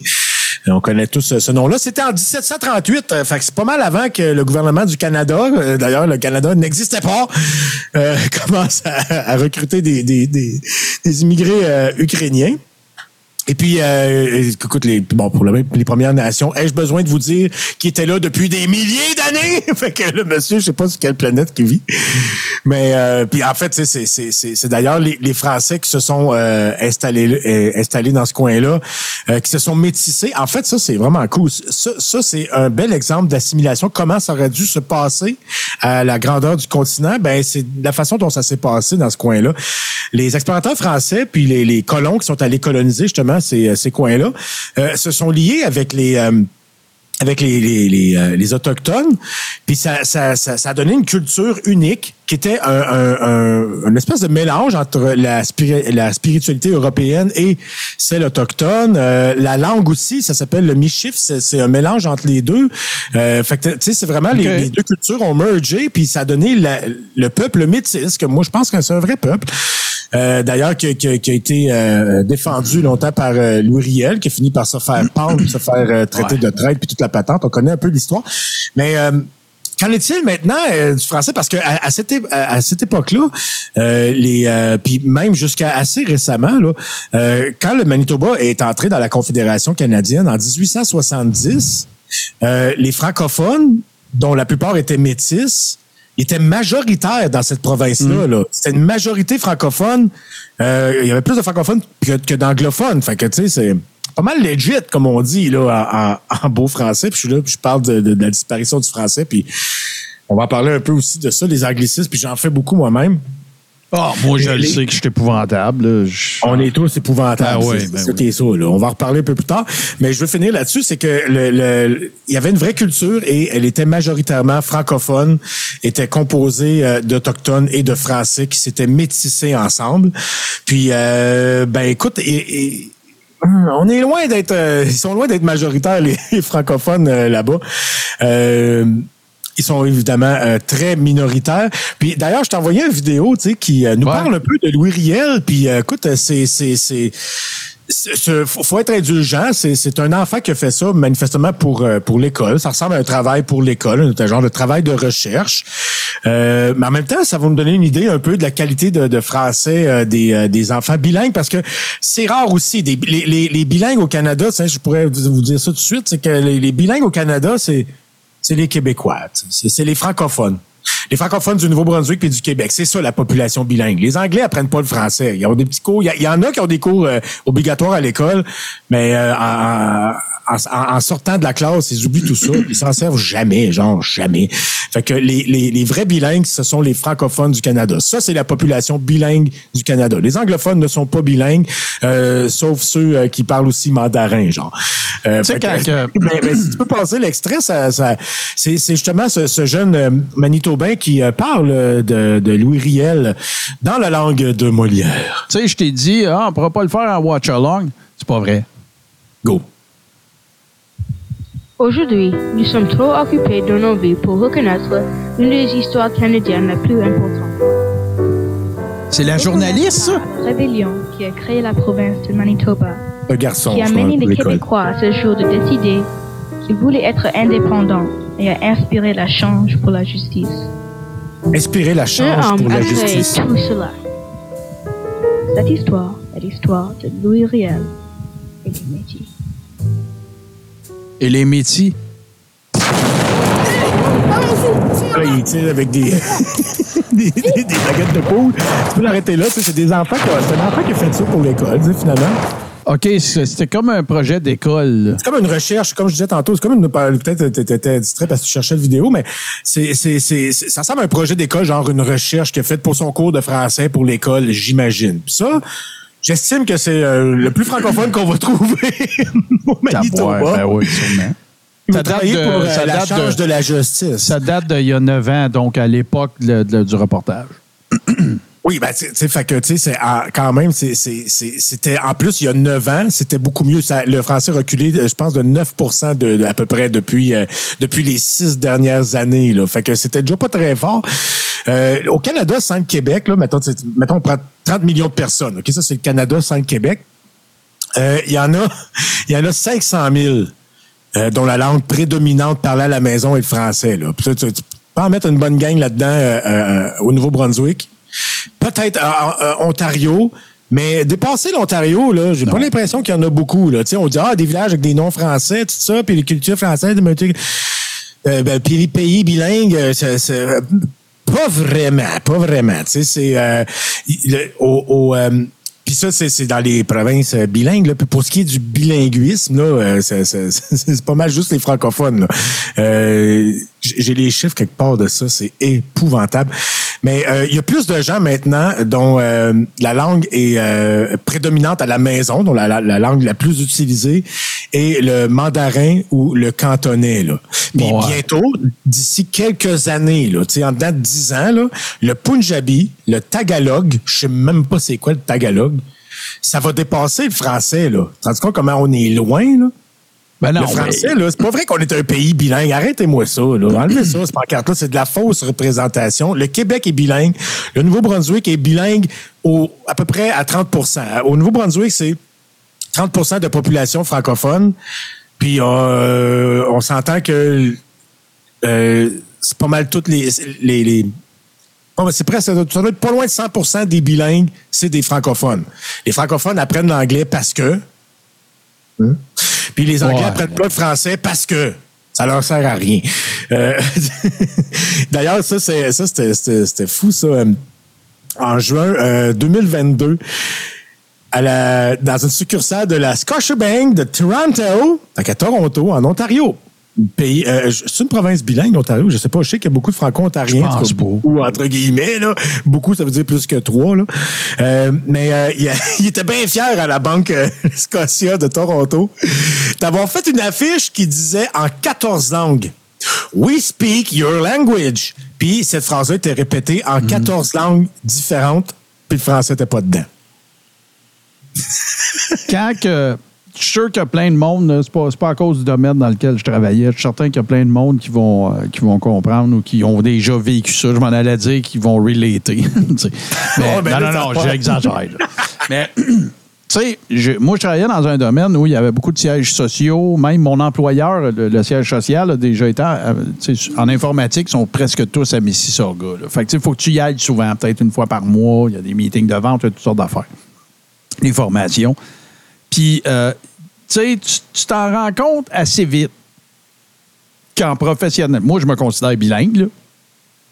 Euh, On connaît tous ce, ce nom-là. C'était en 1738. euh, fait que c'est pas mal avant que le gouvernement du Canada, euh, d'ailleurs, le Canada n'existait pas, euh, commence à, recruter des, des, des, des immigrés euh, ukrainiens. Et puis, euh, écoute, les, bon, pour le, les Premières Nations, ai-je besoin de vous dire qu'ils étaient là depuis des milliers d'années? fait que le monsieur, je sais pas sur quelle planète qu'il vit. Mais, euh, puis en fait, c'est, d'ailleurs les, les Français qui se sont euh, installés, euh, installés dans ce coin-là, euh, qui se sont métissés. En fait, ça, c'est vraiment cool. Ça, ça c'est un bel exemple d'assimilation. Comment ça aurait dû se passer à la grandeur du continent? Ben, c'est la façon dont ça s'est passé dans ce coin-là. Les explorateurs français, puis les, les colons qui sont allés coloniser, justement, ces, ces coins-là, euh, se sont liés avec les... euh, avec les, les, les, euh, les autochtones, puis ça, ça, ça, ça a donné une culture unique qui était un, un, un- une espèce de mélange entre la, spiri- la spiritualité européenne et celle autochtone. Euh, la langue aussi, ça s'appelle le Michif, c'est un mélange entre les deux. Euh, fait que, tu sais, c'est vraiment les, deux cultures ont mergé, puis ça a donné la- le peuple métis, que moi, je pense que c'est un vrai peuple. Euh, D'ailleurs, qui, qui- qui a été euh, défendu longtemps par euh, Louis Riel, qui a fini par se faire pendre, se faire euh, traiter de traite, puis toute la patente. On connaît un peu l'histoire. Mais euh, Qu'en est-il maintenant euh, du français? Parce que à, à cette, à, à cette époque-là, euh, les euh, puis même jusqu'à assez récemment, là, euh, quand le Manitoba est entré dans la Confédération canadienne en 1870, euh, les francophones, dont la plupart étaient métis, étaient majoritaires dans cette province-là. là. C'était une majorité francophone. Euh, il y avait plus de francophones que, que d'anglophones. Fait que, tu sais, c'est pas mal legit, comme on dit, là, en, en- beau français. Puis je suis là, puis je parle de, de- de la disparition du français. Puis on va en parler un peu aussi de ça, les anglicismes. Puis j'en fais beaucoup moi-même. Ah, moi, je le sais que je suis épouvantable. là. Je- On est tous épouvantables. Ah ouais, c'est ben ça oui. ça, là. On va en reparler un peu plus tard. Mais je veux finir là-dessus, c'est que le, le- il y avait une vraie culture et elle était majoritairement francophone, était composée euh, d'Autochtones et de Français qui s'étaient métissés ensemble. Puis, euh, ben écoute, et, et- on est loin d'être, euh, ils sont loin d'être majoritaires les, les francophones euh, là-bas. Euh, ils sont évidemment euh, très minoritaires. Puis d'ailleurs, je t'ai envoyé une vidéo, tu sais, qui euh, nous Ouais. parle un peu de Louis Riel. Puis écoute, c'est c'est c'est c'est- faut, faut être indulgent. C'est, un enfant qui a fait ça manifestement pour euh, pour l'école. Ça ressemble à un travail pour l'école, un genre de travail de recherche. Euh, mais en même temps, ça va nous donner une idée un peu de la qualité de, de français euh, des, euh, des enfants bilingues parce que c'est rare aussi. Les, les, les bilingues au Canada, je pourrais vous dire ça tout de suite, c'est que les, les bilingues au Canada, c'est les Québécois, c'est les francophones. Les francophones du Nouveau-Brunswick et du Québec, c'est ça la population bilingue. Les Anglais apprennent pas le français. Ils ont des petits cours. Il y, en a qui ont des cours euh, obligatoires à l'école, mais euh, en, en- en sortant de la classe, ils oublient tout ça. Ils s'en servent jamais, genre jamais. Fait que les, les, les vrais bilingues, ce sont les francophones du Canada. Ça, c'est la population bilingue du Canada. Les anglophones ne sont pas bilingues, euh, sauf ceux euh, qui parlent aussi mandarin, genre. Euh, Tu sais, quand que- ben, ben, si tu peux passer l'extrait, ça, ça, c'est, justement ce, ce jeune euh, Qui euh, parle euh, de, de Louis Riel dans la langue de Molière. Tu sais, je t'ai dit, ah, on pourra pas le faire en watch-along. C'est pas vrai. Go. Aujourd'hui, nous sommes trop occupés dans nos vies pour reconnaître l'une des histoires canadiennes les plus importantes. C'est la journaliste, ça? La rébellion qui a créé la province de Manitoba, Un garçon. qui a mené les. Québécois à ce jour de décider qu'ils voulaient être indépendants et a inspiré la change pour la justice. Inspirer la change pour homme la justice. tout cela. Cette histoire est l'histoire de Louis Riel et des Métis. Et les métiers. Là, il tire avec des, des, des, des baguettes de poule. Tu peux l'arrêter là. tu sais, C'est des enfants qui ont- c'est un enfant qui a fait ça pour l'école, finalement. OK, c'était comme un projet d'école. C'est comme une recherche, comme je disais tantôt, c'est comme une. Peut-être que tu étais distrait parce que tu cherchais la vidéo, mais c'est, c'est, c'est, ça ressemble à un projet d'école, genre une recherche qu'il a faite pour son cours de français pour l'école, j'imagine. Puis ça, j'estime que c'est euh, le plus francophone qu'on va trouver au Manitoba. Ben oui, sûrement. Ça date de- pour euh, ça la date charge de- de, la justice. Ça date d'il y a 9 ans, donc à l'époque du reportage. Oui, ben, tu sais, fait que, tu sais, c'est quand même, c'est- c'est- c'est- c'était, en plus, il y a 9 ans, c'était beaucoup mieux. Ça, le français reculé, euh, je pense, de 9 de, de- à peu près depuis, euh, depuis les six dernières années, là. Fait que c'était déjà pas très fort. Euh, au Canada, sans le Québec, là, mettons, tu mettons, on prend 30 millions de personnes. OK, ça, c'est le Canada sans le Québec. Euh, Il y en a, il y en a 500 000 euh, dont la langue prédominante parlée à la maison est le français. Là. Ça, tu, tu peux en mettre une bonne gang là-dedans au Nouveau-Brunswick. Peut-être euh, euh, Ontario, Mais dépasser l'Ontario, là, j'ai pas l'impression qu'il y en a beaucoup. Là. On dit ah, des villages avec des noms français, tout ça, puis les cultures françaises, euh, ben, puis les pays bilingues, euh, c'est, c'est- pas vraiment, pas vraiment. C'est euh, au, au, euh, puis ça, c'est, dans les provinces euh, bilingues. Là. Puis pour ce qui est du bilinguisme, là, euh, c'est, pas mal juste les francophones. Là. Euh, j'ai les chiffres quelque part de ça, c'est épouvantable. Mais euh, il y a plus de gens maintenant dont euh, la langue est euh, prédominante à la maison, dont la, la- la langue la plus utilisée est le mandarin ou le cantonais. Là. Puis Ouais. bientôt, d'ici quelques années, là, tu sais, en dedans de 10 ans, là, le punjabi, le tagalog, je sais même pas c'est quoi le tagalog, ça va dépasser le français. Là. Tandis compte comment on est loin, là? Ben non, le français, mais- là, c'est pas vrai qu'on est un pays bilingue. Arrêtez-moi ça. Là. Enlevez ça, cette pancarte-là. C'est de la fausse représentation. Le Québec est bilingue. Le Nouveau-Brunswick est bilingue au, à peu près à 30% Au Nouveau-Brunswick, c'est 30% de population francophone. Puis euh, on s'entend que euh, c'est pas mal toutes les... les, les Ben, c'est presque, ça doit être pas loin de 100% des bilingues, c'est des francophones. Les francophones apprennent l'anglais parce que puis les Anglais Ouais. apprennent pas le français parce que ça leur sert à rien. Euh, D'ailleurs, ça, c'était, fou, ça. Euh, En juin euh, 2022, à la, dans une succursale de la Scotiabank de Toronto, donc à Toronto, en Ontario. Pays, euh, c'est une province bilingue, l'Ontario. Je sais pas, je sais qu'il y a beaucoup de franco-ontariens. Beaucoup, entre guillemets, là. Beaucoup, ça veut dire plus que trois, là. Euh, mais euh, il, a- il était bien fier à la Banque Scotia de Toronto d'avoir fait une affiche qui disait en 14 langues We speak your language. Puis cette phrase-là était répétée en 14 langues différentes, puis le français n'était pas dedans. quand que. Je suis sûr qu'il y a plein de monde, c'est pas, pas à cause du domaine dans lequel je travaillais. Je suis certain qu'il y a plein de monde qui vont, euh, qui vont comprendre ou qui ont déjà vécu ça. Je m'en allais dire qu'ils vont relater. Mais- ben non, non, non, j'exagère. Mais, tu sais, je- moi, je travaillais dans un domaine où il y avait beaucoup de sièges sociaux. Même mon employeur, le, le siège social, a déjà été euh, en informatique, sont presque tous à Mississauga. là. Fait que, tu sais, il faut que tu y ailles souvent, peut-être une fois par mois. Il y a des meetings de vente, il y a toutes sortes d'affaires. Les formations. Puis, euh, tu sais, tu- tu t'en rends compte assez vite qu'en professionnel. Moi, je me considère bilingue, là.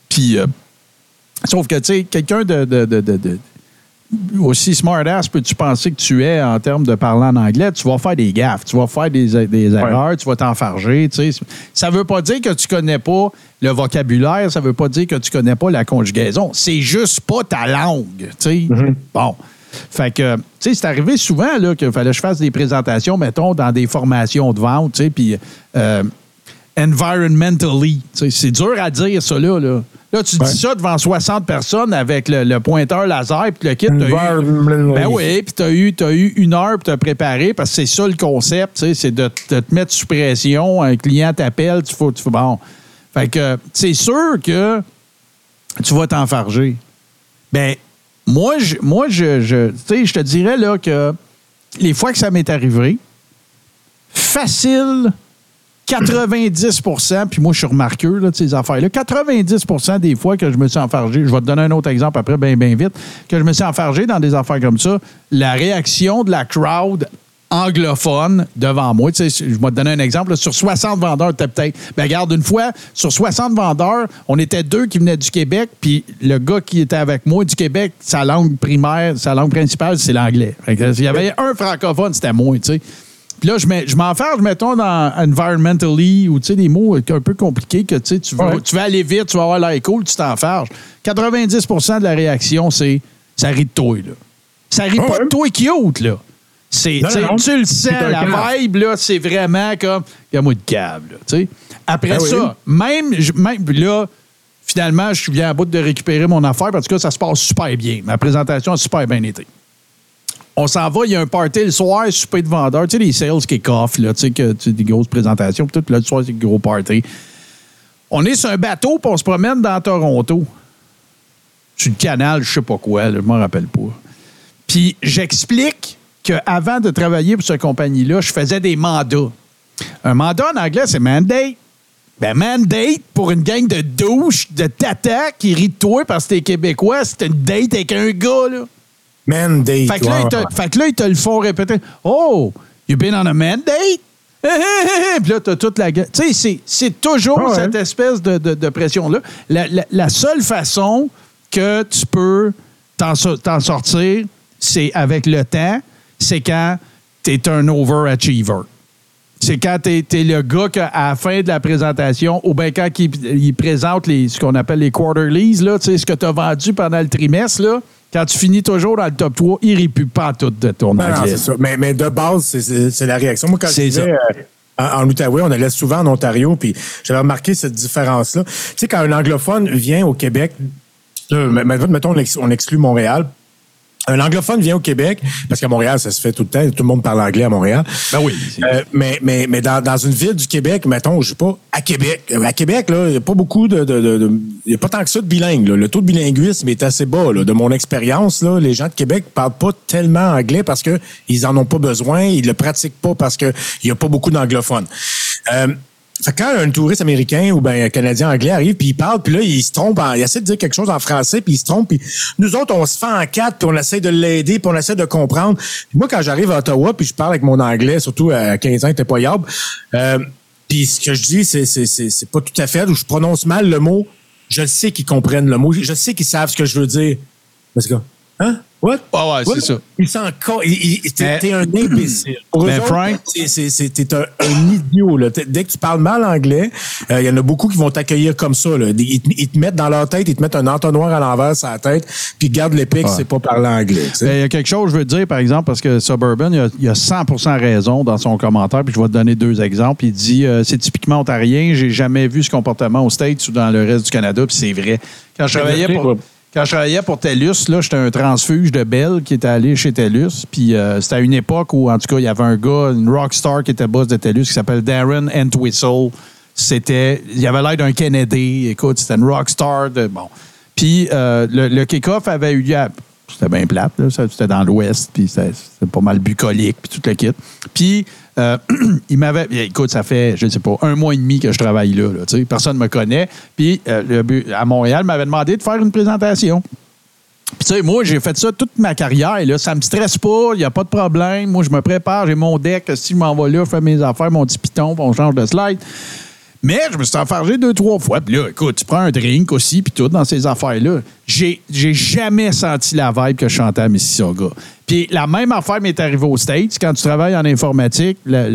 Puis, euh, sauf que, tu sais, quelqu'un de, de, de, de- de- aussi smart-ass peux-tu penser que tu es en termes de parler en anglais, tu vas faire des gaffes, tu vas faire des, des erreurs, tu vas t'enfarger, tu sais. Ça veut pas dire que tu connais pas le vocabulaire, ça veut pas dire que tu connais pas la conjugaison. C'est juste pas ta langue, tu sais. Bon. Fait que, tu sais, c'est arrivé souvent là, qu'il fallait que je fasse des présentations, mettons, dans des formations de vente, tu sais, puis euh, environmentally. tu sais, C'est dur à dire, ça, là. Là, Là, tu dis ça devant 60 personnes avec le, le pointeur laser puis le kit. eu- Environmentally. Ben oui, puis tu as eu, t'as eu une heure pour te préparer parce que c'est ça le concept, tu sais, c'est de, de te mettre sous pression. Un client t'appelle, tu faut, tu fais bon. Fait que c'est sûr que tu vas t'enfarger. Ben, moi, je, moi, je, je, te dirais là que les fois que ça m'est arrivé, facile 90% puis moi, je suis remarqueux, là, de ces affaires-là. 90% des fois que je me suis enfargé, je vais te donner un autre exemple après, bien, bien vite, que je me suis enfargé dans des affaires comme ça, la réaction de la crowd anglophone devant moi. Tu sais, je vais te donner un exemple. là, sur 60 vendeurs, t'as peut-être. Ben, regarde, une fois, sur 60 vendeurs, on était deux qui venaient du Québec, puis le gars qui était avec moi du Québec, sa langue primaire, sa langue principale, c'est l'anglais. S'il y avait un francophone, c'était moi, tu sais. Puis là, je, mets- je m'enferme, mettons, dans environmentally ou tu sais, des mots un peu compliqués que tu sais, tu veux, Ouais. tu aller vite, tu vas avoir l'air cool, tu t'enfarges. 90% de la réaction, c'est ça rit de toi, là. Ça rit pas Ouais? de toi qui cute, là. C'est, Non, tu sais, non, non. tu le sens, un la vibe, là, c'est vraiment comme, regarde-moi de câble, là, tu sais. Après Ah oui. ça, même, même, là, finalement, je suis bien à bout de récupérer mon affaire parce que ça se passe super bien. Ma présentation a super bien été. On s'en va, il y a un party le soir, souper de vendeurs, tu sais, les sales kick-off, là, tu sais, que, tu sais, des grosses présentations, puis tout, puis là, le soir, c'est gros party. On est sur un bateau, puis on se promène dans Toronto. Sur le canal, je sais pas quoi, là, je m'en rappelle pas. Puis j'explique qu'avant de travailler pour cette compagnie-là, je faisais des mandats. Un mandat en anglais, c'est mandate. Ben, mandate pour une gang de douches, de tata qui rit de toi parce que t'es québécois, c'est une date avec un gars, là. Mandate. Fait que, là, ouais, ouais. fait que là, ils te le font répéter. Oh, you been on a mandate? Puis là, t'as toute la gueule. Tu sais, c'est- toujours Ah ouais. cette espèce de, de- de pression-là. La, la- la seule façon que tu peux t'en sortir, c'est avec le temps, c'est quand tu es un overachiever. C'est quand tu es, le gars qu'à la fin de la présentation, ou bien quand il, il présente les, ce qu'on appelle les quarterlies, là, ce que tu as vendu pendant le trimestre, là, quand tu finis toujours dans le top 3, il ne plus pas tout de ton Non, non, ça. Mais, mais de base, c'est- la réaction. Moi, quand je vivais euh, en, en Outaouais, on allait souvent en Ontario, puis j'avais remarqué cette différence-là. Tu sais, quand un anglophone vient au Québec, là, mettons, on exclut Montréal. Un anglophone vient au Québec, parce qu'à Montréal, ça se fait tout le temps, tout le monde parle anglais à Montréal. Ben oui. Euh, mais mais, mais dans, dans une ville du Québec, mettons, je sais pas, à Québec. Euh, À Québec, là, il n'y a pas beaucoup de. de, de- de- il y a pas tant que ça de bilingue. là. Le taux de bilinguisme est assez bas. Là. De mon expérience, là, les gens de Québec parlent pas tellement anglais parce que ils en ont pas besoin, ils le pratiquent pas parce que il y a pas beaucoup d'anglophones. Euh, fait que quand un touriste américain ou ben un Canadien anglais arrive puis il parle puis là il se trompe, en- il essaie de dire quelque chose en français puis il se trompe puis nous autres on se fait en quatre puis on essaie de l'aider puis on essaie de comprendre. Puis moi quand j'arrive à Ottawa puis je parle avec mon anglais surtout à 15 ans était pas yable, euh, puis ce que je dis c'est c'est c'est pas tout à fait où je prononce mal le mot. Je sais qu'ils comprennent le mot, je sais qu'ils savent ce que je veux dire. Hein? What? Ah ouais, What? c'est ça. Il s'en il- il- T'es Mais- t'es un imbécile. Pour Mais autres, Frank- c'est- c'est- c'est- T'es un, un idiot. Là. T'es- Dès que tu parles mal anglais, euh, il y en a beaucoup qui vont t'accueillir comme ça. Là. Ils, te- ils te mettent dans leur tête, ils te mettent un entonnoir à l'envers sur la tête, puis ils gardent l'épée que c'est pas parler anglais. tu sais. Ben, Il y a quelque chose, je veux te dire, par exemple, parce que Suburban, il a, il a 100% raison dans son commentaire, puis je vais te donner deux exemples. Il dit euh, c'est typiquement ontarien, j'ai jamais vu ce comportement aux States ou dans le reste du Canada, puis c'est vrai. Quand je travaillais pour. Quand je travaillais pour TELUS, là, j'étais un transfuge de Bell qui était allé chez TELUS. Puis euh, c'était à une époque où, en tout cas, il y avait un gars, une rockstar qui était boss de TELUS qui s'appelle Darren Entwistle. C'était, il avait l'air d'un Kennedy. Écoute, c'était une rockstar de bon. Puis euh, le, le kick-off avait eu lieu à- c'était bien plate, là, c'était dans l'Ouest, puis c'était c'était pas mal bucolique, puis tout le kit. Puis euh, il m'avait, écoute, ça fait, je ne sais pas, un mois et demi que je travaille là, personne ne me connaît. Puis euh, à Montréal, m'avait demandé de faire une présentation. Puis, tu sais, moi, j'ai fait ça toute ma carrière. Là. Ça me stresse pas, il n'y a pas de problème. Moi, je me prépare, j'ai mon deck. Si je m'en vais là, je fais mes affaires, mon petit piton, on change de slide. Mais je me suis enfargé deux, trois fois. Puis là, écoute, tu prends un drink aussi, puis tout, dans ces affaires-là. J'ai, j'ai jamais senti la vibe que je chantais à Mississauga. Puis la même affaire m'est arrivée aux States. Quand tu travailles en informatique, la,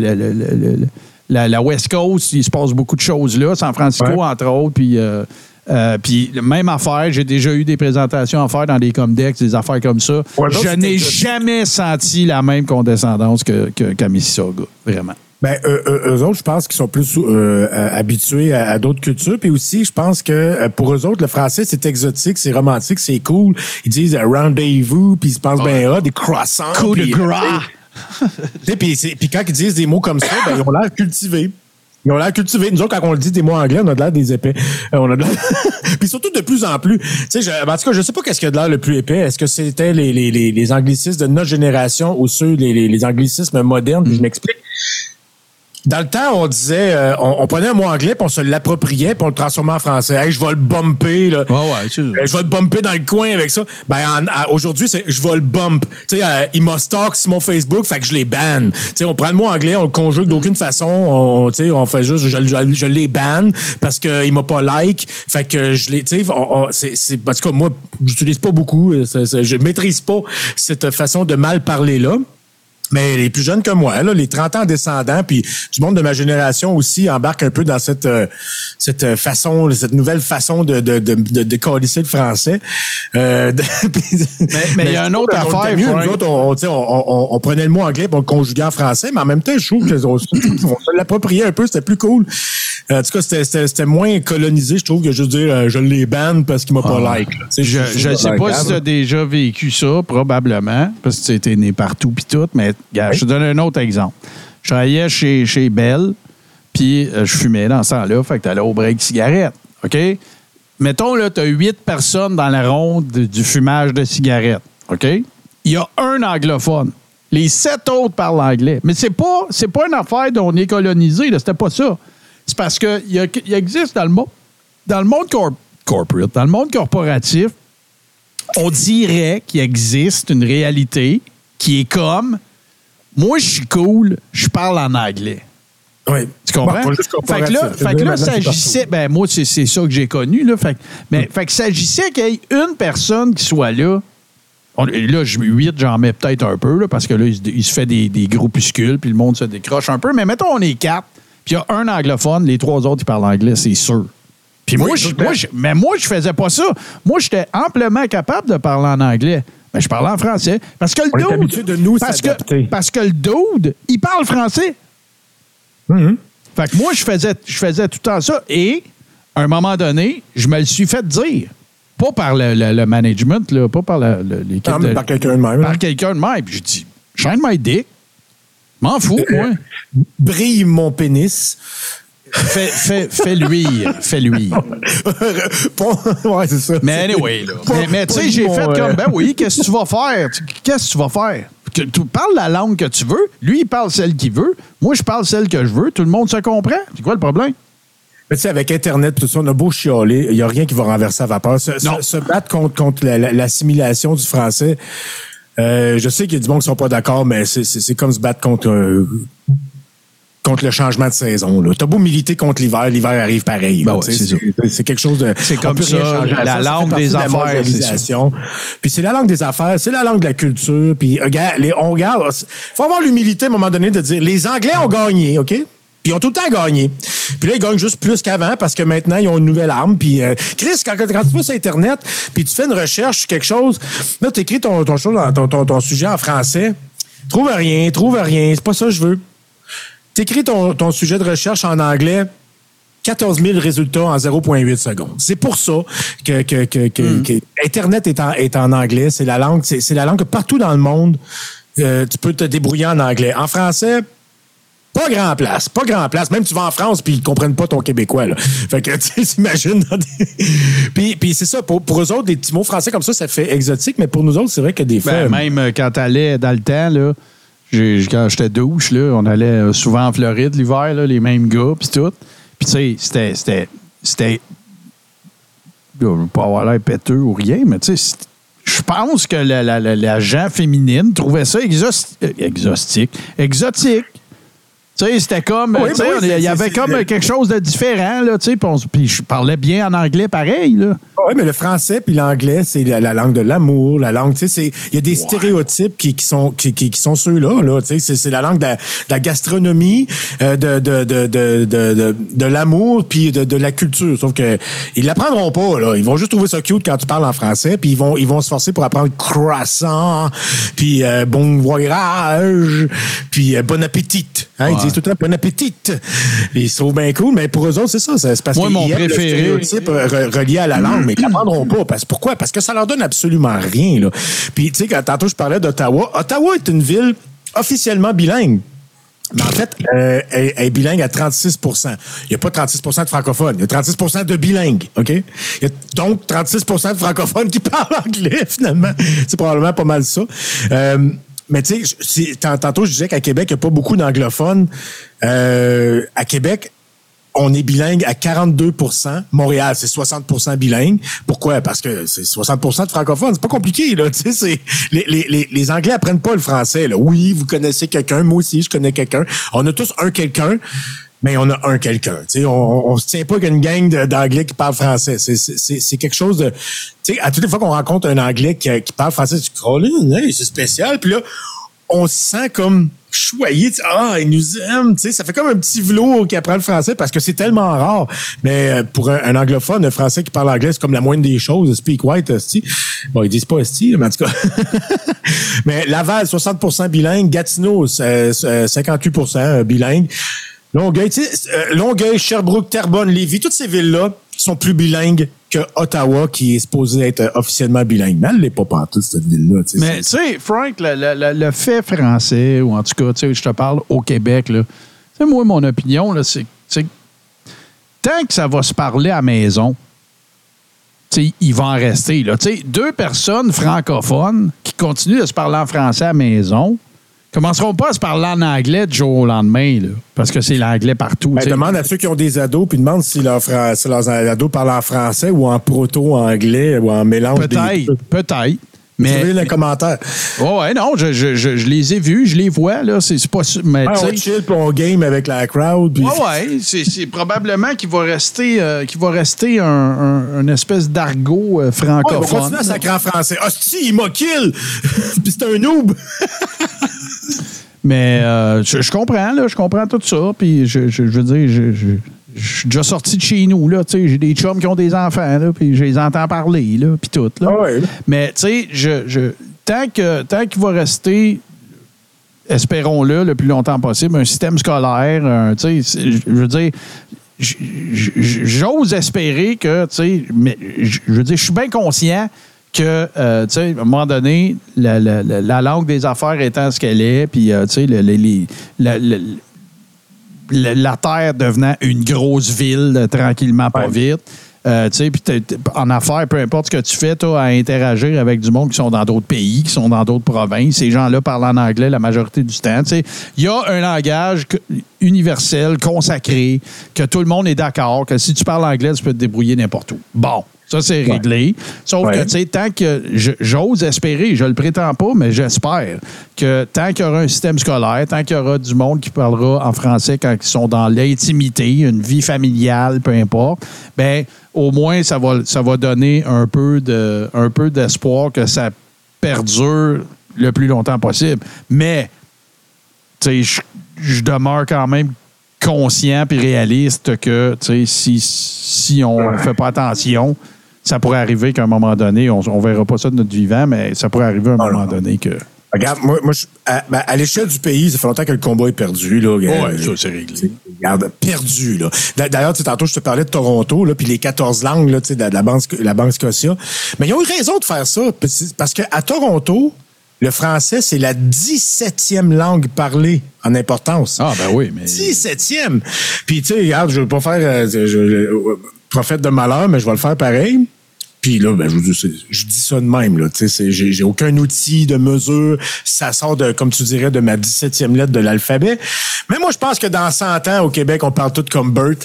la- West Coast, il se passe beaucoup de choses là. San Francisco, Ouais. entre autres. Puis, euh, euh, puis même affaire, j'ai déjà eu des présentations à faire dans des Comdex, des affaires comme ça. Ouais, je n'ai jamais senti la même condescendance que, que- qu'à Mississauga. Vraiment. Ben, eux, eux- autres, je pense qu'ils sont plus euh, euh, habitués à, à d'autres cultures. Puis aussi, je pense que euh, pour eux autres, le français, c'est exotique, c'est romantique, c'est cool. Ils disent euh, rendez-vous, puis ils se pensent ben ah, des croissants. Coup de gras. Puis quand ils disent des mots comme ça, ben, ils ont l'air cultivés. Ils ont l'air cultivés. Nous autres, quand on le dit des mots anglais, on a de l'air des épais. Euh, on a de Puis surtout de plus en plus. Tu sais, je- en tout cas, je sais pas qu'est-ce qui a de l'air le plus épais. Est-ce que c'était les, les, les, les anglicismes de notre génération ou ceux, les, les, les anglicismes modernes? Je m'explique. Dans le temps, on disait, euh, on, on prenait un mot anglais, puis on se l'appropriait, puis on le transformait en français. Hey, je vais le bumper, là. Ouais, je vais le bumper dans le coin avec ça. Ben, en- aujourd'hui, c'est je vais le bump. Tu sais, euh, il m'a stalk sur mon Facebook, fait que je les banne. Tu sais, on prend le mot anglais, on le conjugue d'aucune façon. On, tu sais, on fait juste, je, je, je les banne parce qu'il m'a pas like. Fait que je les, tu sais, on- on- c'est, c'est, parce que moi, j'utilise pas beaucoup, je maîtrise pas cette façon de mal parler là. Mais les plus jeunes que moi, là, les 30 ans descendants, puis du monde de ma génération aussi embarquent un peu dans cette euh, cette euh, façon, cette nouvelle façon de de de, de, de coalisser le français. Euh, de- mais il y a une autre affaire, mieux, nous autres, on, on, tu sais, on, on- on prenait le mot anglais, on le conjuguait en français, mais en même temps, je trouve qu'on on se l'appropriait un peu, c'était plus cool. Euh, En tout cas, c'était- c'était c'était moins colonisé, je trouve, que juste dire euh, je les banne parce qu'il m'a pas like. là. Je ne sais pas si tu as déjà vécu ça, probablement, parce que tu étais né partout puis tout, mais je te donne un autre exemple. Je travaillais chez, chez Bell, puis euh, je fumais dans ce temps-là, fait que tu allais au break cigarette, OK? Mettons, là, tu as huit personnes dans la ronde de- du fumage de cigarette, OK? Il y a un anglophone. Les sept autres parlent anglais. Mais c'est pas, c'est pas une affaire dont on est colonisé, là, c'était pas ça. C'est parce qu'il y, existe dans le monde, dans le monde corp- corporate, dans le monde corporatif, on dirait qu'il existe une réalité qui est comme moi, je suis cool, je parle en anglais. Oui. Tu comprends? Bon, fait que là, fait que là s'agissait. Ben, moi, c'est c'est ça que j'ai connu. Là, fait, que- mais fait que s'agissait qu'il y ait une personne qui soit là. On- et là, je- huit, j'en mets peut-être un peu, là, parce que là, il se, il se fait des, des groupuscules, puis le monde se décroche un peu. Mais mettons, on est quatre, puis il y a un anglophone, les trois autres, ils parlent anglais, c'est sûr. Puis moi, je- moi, je- mais moi, je faisais pas ça. Moi, j'étais amplement capable de parler en anglais. Mais je parlais en français. Parce que le On dude. habitué de nous parce que, parce que le dude, il parle français. Mhm. Fait que moi, je faisais, je faisais tout le temps ça. Et, à un moment donné, je me le suis fait dire. Pas par le, le- le management, là, pas par l'équipe. Non, mais de- par quelqu'un de même. par là. quelqu'un de même. Puis je dis, shine my dick. M'en fous, Euh, moi. Brille mon pénis. Fais, fais, fais luire. Fais. Bon, ouais, c'est ça. Mais anyway, là. Mais mais tu sais, j'ai fait euh, comme, ben oui, qu'est-ce que tu vas faire? Qu'est-ce que tu vas faire? Tu, tu parles la langue que tu veux. Lui, il parle celle qu'il veut. Moi, je parle celle que je veux. Tout le monde se comprend? C'est quoi le problème? Mais tu sais, avec Internet, tout ça, on a beau chialer, il n'y a rien qui va renverser la vapeur. Se, Non. se battre contre, contre la- la- l'assimilation du français, euh, je sais qu'il y a du monde qui sont pas d'accord, mais c'est comme se battre contre, euh, contre le changement de saison. T'as beau militer contre l'hiver, l'hiver arrive pareil. Ben ouais, c'est quelque chose de... C'est comme ça, la ça. Langue des affaires. Puis c'est la langue des affaires, c'est la langue de la culture. Puis les- on regarde... faut avoir l'humilité à un moment donné de dire, les Anglais ont gagné, OK? Puis ils ont tout le temps gagné. Puis là, ils gagnent juste plus qu'avant parce que maintenant, ils ont une nouvelle arme. Puis, euh, Chris, quand, quand tu vas sur Internet, puis tu fais une recherche sur quelque chose, là, tu écris ton, ton, ton sujet en français. Trouve rien, trouve rien. C'est pas ça que je veux. Tu écris ton, ton sujet de recherche en anglais. 14 000 résultats en 0,8 secondes. C'est pour ça que, que, que, que- que Internet est en, est en anglais. C'est la langue, c'est, c'est la langue que partout dans le monde, euh, tu peux te débrouiller en anglais. En français, pas grand place, pas grand place. Même tu vas en France puis ils comprennent pas ton québécois. Là. Fait que tu t'imagines. dans des- puis, puis c'est ça, pour, pour eux autres, des petits mots français comme ça, ça fait exotique, mais pour nous autres, c'est vrai que des fois. Ben, même euh, quand t'allais dans le temps, là, quand j'étais douche, là, on allait euh, souvent en Floride l'hiver, les mêmes gars, puis tout. Puis tu sais, c'était. C'était. C'était. Je veux pas avoir l'air péteux ou rien, mais tu sais, je pense que la, la, la, la gent féminine trouvait ça exos- euh, exotique. Exotique. Tu sais, c'était comme. Oui, ben oui, il y avait comme quelque chose de différent, là, tu sais, puis je parlais bien en anglais pareil, là. Oui, mais le français puis l'anglais, c'est la, la langue de l'amour, la langue, tu sais, c'est il y a des stéréotypes qui, qui sont qui, qui, qui sont ceux-là, là, tu sais, c'est, la langue de la, de la gastronomie, euh, de de de de de, de, de l'amour puis de, de la culture. Sauf que ils l'apprendront pas, là. Ils vont juste trouver ça cute quand tu parles en français, puis ils vont ils vont se forcer pour apprendre croissant, puis euh, bon voyage, puis euh, bon appétit. Hein, Ils disent tout le temps bon appétit. Ils se trouvent bien cool, mais pour eux autres, c'est ça. C'est parce Moi, mon le préféré- stéréotype relié à la langue, mais ils l'apprendront pas. Parce, pourquoi? Parce que ça leur donne absolument rien. Là. Puis, tu sais, tantôt je parlais d'Ottawa, Ottawa est une ville officiellement bilingue. Mais en fait, euh, elle, elle est bilingue à 36% Il n'y a pas 36% de francophones. Il y a 36% de bilingues. OK? Il y a donc 36% de francophones qui parlent anglais, finalement. C'est probablement pas mal ça. Euh, mais tu sais, tantôt, je disais qu'à Québec, il n'y a pas beaucoup d'anglophones. Euh, à Québec, on est bilingue à 42% Montréal, c'est 60% bilingue. Pourquoi? Parce que c'est 60% de francophones. C'est pas compliqué, là. Tu sais, les, les, les Anglais apprennent pas le français, là. Oui, vous connaissez quelqu'un. Moi aussi, je connais quelqu'un. On a tous un quelqu'un. Mais on a un quelqu'un. On, on se tient pas qu'une gang d'anglais qui parle français. C'est, quelque chose de. À toutes les fois qu'on rencontre un anglais qui, qui parle français, tu hey, c'est spécial. Puis là, on se sent comme choyé. Ah, il nous aime. Ça fait comme un petit velours qui apprend le français parce que c'est tellement rare. Mais euh, pour un, anglophone, un français qui parle anglais, c'est comme la moindre des choses. Speak white, esti. Bon, ils disent pas esti, mais en tout cas. mais Laval, 60% bilingue. Gatineau, c'est, euh, 58% bilingue. Longueuil, euh, Longueuil, Sherbrooke, Terrebonne, Lévis, toutes ces villes-là sont plus bilingues que Ottawa, qui est supposé être euh, officiellement bilingue. Mais elle l'est pas partout, cette ville-là. tu sais. Mais tu sais, Frank, le, le- le- le fait français, ou en tout cas, tu sais, je te parle au Québec, là. Tu sais, moi, mon opinion, c'est que tant que ça va se parler à la maison, tu sais, il va en rester. Là. Tu sais, Deux personnes francophones qui continuent de se parler en français à la maison, commenceront pas à se parler en anglais du jour au lendemain, là, parce que c'est l'anglais partout. Ben, demande à ceux qui ont des ados, puis demande si, leur fra- si leurs ados parlent en français ou en proto-anglais ou en mélange Peut-être, peut-être. Mais, les commentaires. ouais, ouais, non, je, je, je, je les ai vus, je les vois, là, c'est pas mais Ah, on chill puis on game avec la crowd. puis- Ouais, ouais, c'est c'est probablement qu'il va rester, euh, qu'il va rester un, un- une espèce d'argot euh, Ouais, on va francophone. continuer à sacrer en français. Hostie, il m'a kill! puis c'est un noob! Mais euh, je, comprends, là, je comprends tout ça. Puis je, je, je veux dire, je, je, je suis déjà sorti de chez nous, là. Tu sais, j'ai des chums qui ont des enfants, là, puis je les entends parler, là, puis tout, là. Ah ouais. Mais, tu sais, je, je, tant que tant qu'il va rester, espérons-le, le plus longtemps possible, un système scolaire, un, tu sais, c'est- je veux dire, j'ose espérer que, tu sais, mais je je veux dire, je suis bien conscient que, euh, tu sais, à un moment donné, la, la- la- la langue des affaires étant ce qu'elle est, puis, euh, tu sais, le- le- les- la, Terre devenant une grosse ville euh, tranquillement, pas Ouais. vite. Euh, tu sais, en affaires, peu importe ce que tu fais, tu as à interagir avec du monde qui sont dans d'autres pays, qui sont dans d'autres provinces. Ces gens-là parlent en anglais la majorité du temps. Tu sais, Il y a un langage que- universel, consacré, que tout le monde est d'accord, que si tu parles anglais, tu peux te débrouiller n'importe où. Bon, ça, c'est réglé. Sauf Ouais. que, tu sais, tant que j'ose espérer, je le prétends pas, mais j'espère que tant qu'il y aura un système scolaire, tant qu'il y aura du monde qui parlera en français quand ils sont dans l'intimité, une vie familiale, peu importe, ben au moins ça va, ça va donner un peu de, un peu d'espoir que ça perdure le plus longtemps possible. Mais tu sais, je- demeure quand même conscient et réaliste que tu sais, si, si on ne fait pas attention, ça pourrait arriver qu'à un moment donné, on ne verra pas ça de notre vivant, mais ça pourrait arriver à un Ah, moment non. donné que. Regarde, moi, moi je- à, ben, à l'échelle du pays, ça fait longtemps que le combat est perdu. Là, Ouais, Euh, ça, c'est réglé. Regarde, perdu. Là. D'a- D'ailleurs, tu sais, tantôt, je te parlais de Toronto, là, puis les 14 langues là, tu sais, de la, banque, la Banque Scotia. Mais ils ont eu raison de faire ça. Parce qu'à Toronto, le français, c'est la 17e langue parlée en importance. Ah, ben oui, mais. 17e! Puis, tu sais, regarde, je veux pas faire euh, je- je- euh, prophète de malheur, mais je vais le faire pareil. Puis là, ben, je, vous dis- c'est- je dis ça de même. Là, tu sais, c'est- j'ai, j'ai aucun outil de mesure. Ça sort, de, comme tu dirais, de ma 17e lettre de l'alphabet. Mais moi, je pense que dans 100 ans, au Québec, on parle tout comme Bert.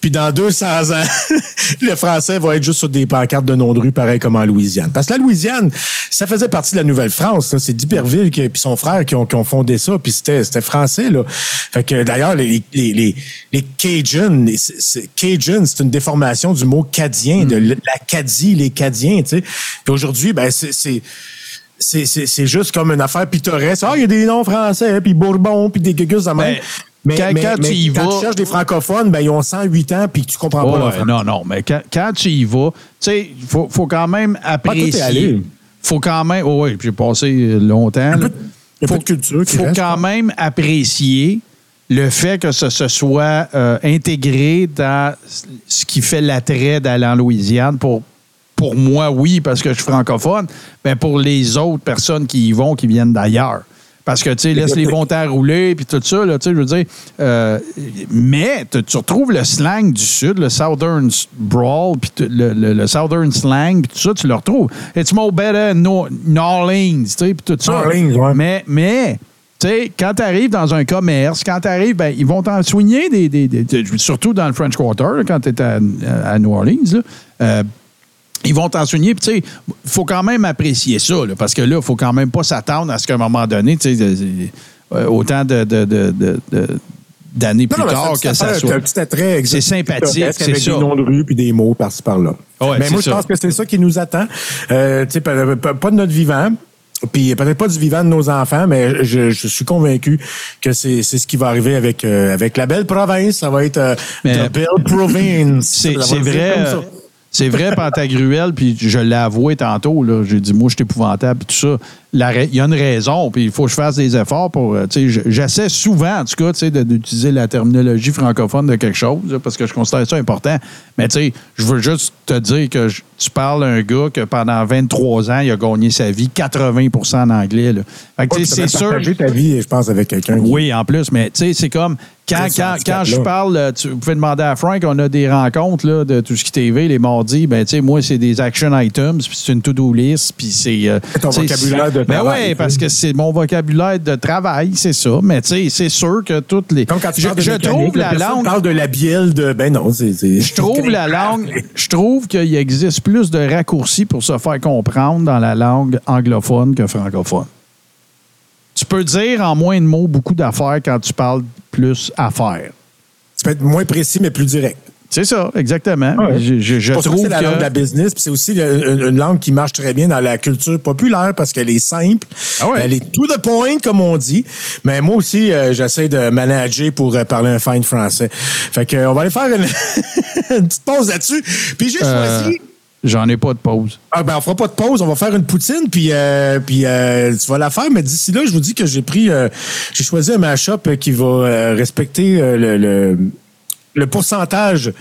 Puis dans 200 ans, le français va être juste sur des pancartes de nom de rue, pareil comme en Louisiane. Parce que la Louisiane, ça faisait partie de la Nouvelle-France. C'est d'Iberville puis son frère qui ont, qui ont fondé ça. Puis c'était, français. Là. Fait que d'ailleurs, les, les, les, les Cajuns, Cajun, c'est une déformation du mot cadien, de l'Acadie, les Cadiens. Puis aujourd'hui, ben c'est... c'est juste comme une affaire pittoresque. Ah, il y a des noms français, puis Bourbon, puis des gugus de même. Mais quand- mais- quand mais tu y quand vas- tu cherches des francophones, ben, ils ont 108 ans, puis tu comprends pas leur non, non, mais quand, quand tu y vas, tu sais, il faut, faut quand même Ah, apprécier. allé. faut quand même. Oh, oui, j'ai passé longtemps. Il y a peu de culture qui faut reste, quand hein. même apprécier le fait que ce se soit euh, intégré dans ce qui fait l'attrait d'aller en Louisiane pour. Pour moi, oui, parce que je suis francophone, mais pour les autres personnes qui y vont, qui viennent d'ailleurs. Parce que, tu sais, laisse les bons temps rouler, puis tout ça, là, tu sais, je veux dire. euh, mais tu retrouves le slang du Sud, le Southern Brawl, puis le, le- le Southern Slang, puis tout ça, tu le retrouves. It's more better no, New Orleans, tu sais, puis tout ça. Orleans, ouais. Mais, mais tu sais, quand tu arrives dans un commerce, quand tu arrives, ben, ils vont t'en soigner, des, des- des- des- surtout dans le French Quarter, là, quand tu es à, à New Orleans. là. Euh, ils vont t'en soigner. Puis, tu sais, il faut quand même apprécier ça, là, parce que là, il faut quand même pas s'attendre à ce qu'à un moment donné, tu sais, de- euh, autant de, de- de- d'années plus tard c'est que ça soit. C'est sympathique, c'est avec ça. des noms de rue puis des mots par-ci par-là. Ouais, Mais moi, je pense que c'est ça qui nous attend. Euh, tu sais, pas, de notre vivant. Puis peut-être pas du vivant de nos enfants, mais je, je suis convaincu que c'est ce qui va arriver avec euh, avec la belle province. Ça va être euh, Mais- the belle province. C'est vrai. C'est vrai, Pantagruel, puis je l'ai avoué tantôt, j'ai dit, moi, je suis épouvantable, tout ça. Il y a une raison, puis il faut que je fasse des efforts pour. euh, J'essaie souvent, en tout cas, d'utiliser la terminologie francophone de quelque chose, là, parce que je considère ça important. Mais tu sais, je veux juste te dire que je- tu parles à un gars que pendant 23 ans, il a gagné sa vie 80 en anglais. Là. Fait que, Ouais, c'est sûr. ta vie, je pense, avec quelqu'un. qui- Oui, en plus, mais tu sais, c'est comme quand, quand, quand je parle, euh, tu, vous pouvez demander à Frank, on a des rencontres là, de tout ce qui est TV les mardis, ben tu sais, moi, c'est des action items, puis c'est une to-do list, puis c'est. euh, Ton vocabulaire de de Ben travail. oui, parce que c'est mon vocabulaire de travail, c'est ça. Mais tu sais, c'est sûr que toutes les. Comme quand tu je parles de je mécanique, trouve la langue. parle de la bielle de. Ben non, c'est. c'est- Je trouve la langue, je trouve qu'il existe plus de raccourcis pour se faire comprendre dans la langue anglophone que francophone. Tu peux dire en moins de mots beaucoup d'affaires quand tu parles plus affaires. Tu peux être moins précis, mais plus direct. C'est ça, exactement. Ouais. Je, je- je ça que trouve c'est la que. langue de la business, puis c'est aussi une, une langue qui marche très bien dans la culture populaire parce qu'elle est simple, Ah ouais. elle est to the point, comme on dit. Mais moi aussi, euh, j'essaie de manager pour euh, parler un fine français. Fait que, euh, on va aller faire une, une petite pause là-dessus. Puis j'ai Euh, choisi. J'en ai pas de pause. Ah ben on fera pas de pause, on va faire une poutine puis euh, puis euh, tu vas la faire mais d'ici là je vous dis que j'ai pris euh, j'ai choisi un mashup qui va euh, respecter euh, le, le le pourcentage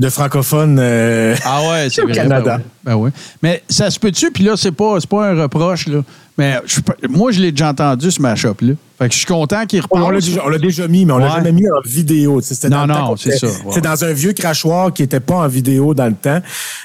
de francophones euh, Ah ouais, c'est au vrai. Canada. Ben ouais. Ben ouais. Mais ça se peut-tu, puis là, c'est pas, c'est pas un reproche, là. Mais je moi, je l'ai déjà entendu, ce match-up-là. Fait que je suis content qu'il On l'a déjà, on l'a déjà mis, mais on l'a Ouais. jamais mis en vidéo. C'était Non, dans non, c'est était- ça, ouais. C'était dans un vieux crachoir qui était pas en vidéo dans le temps.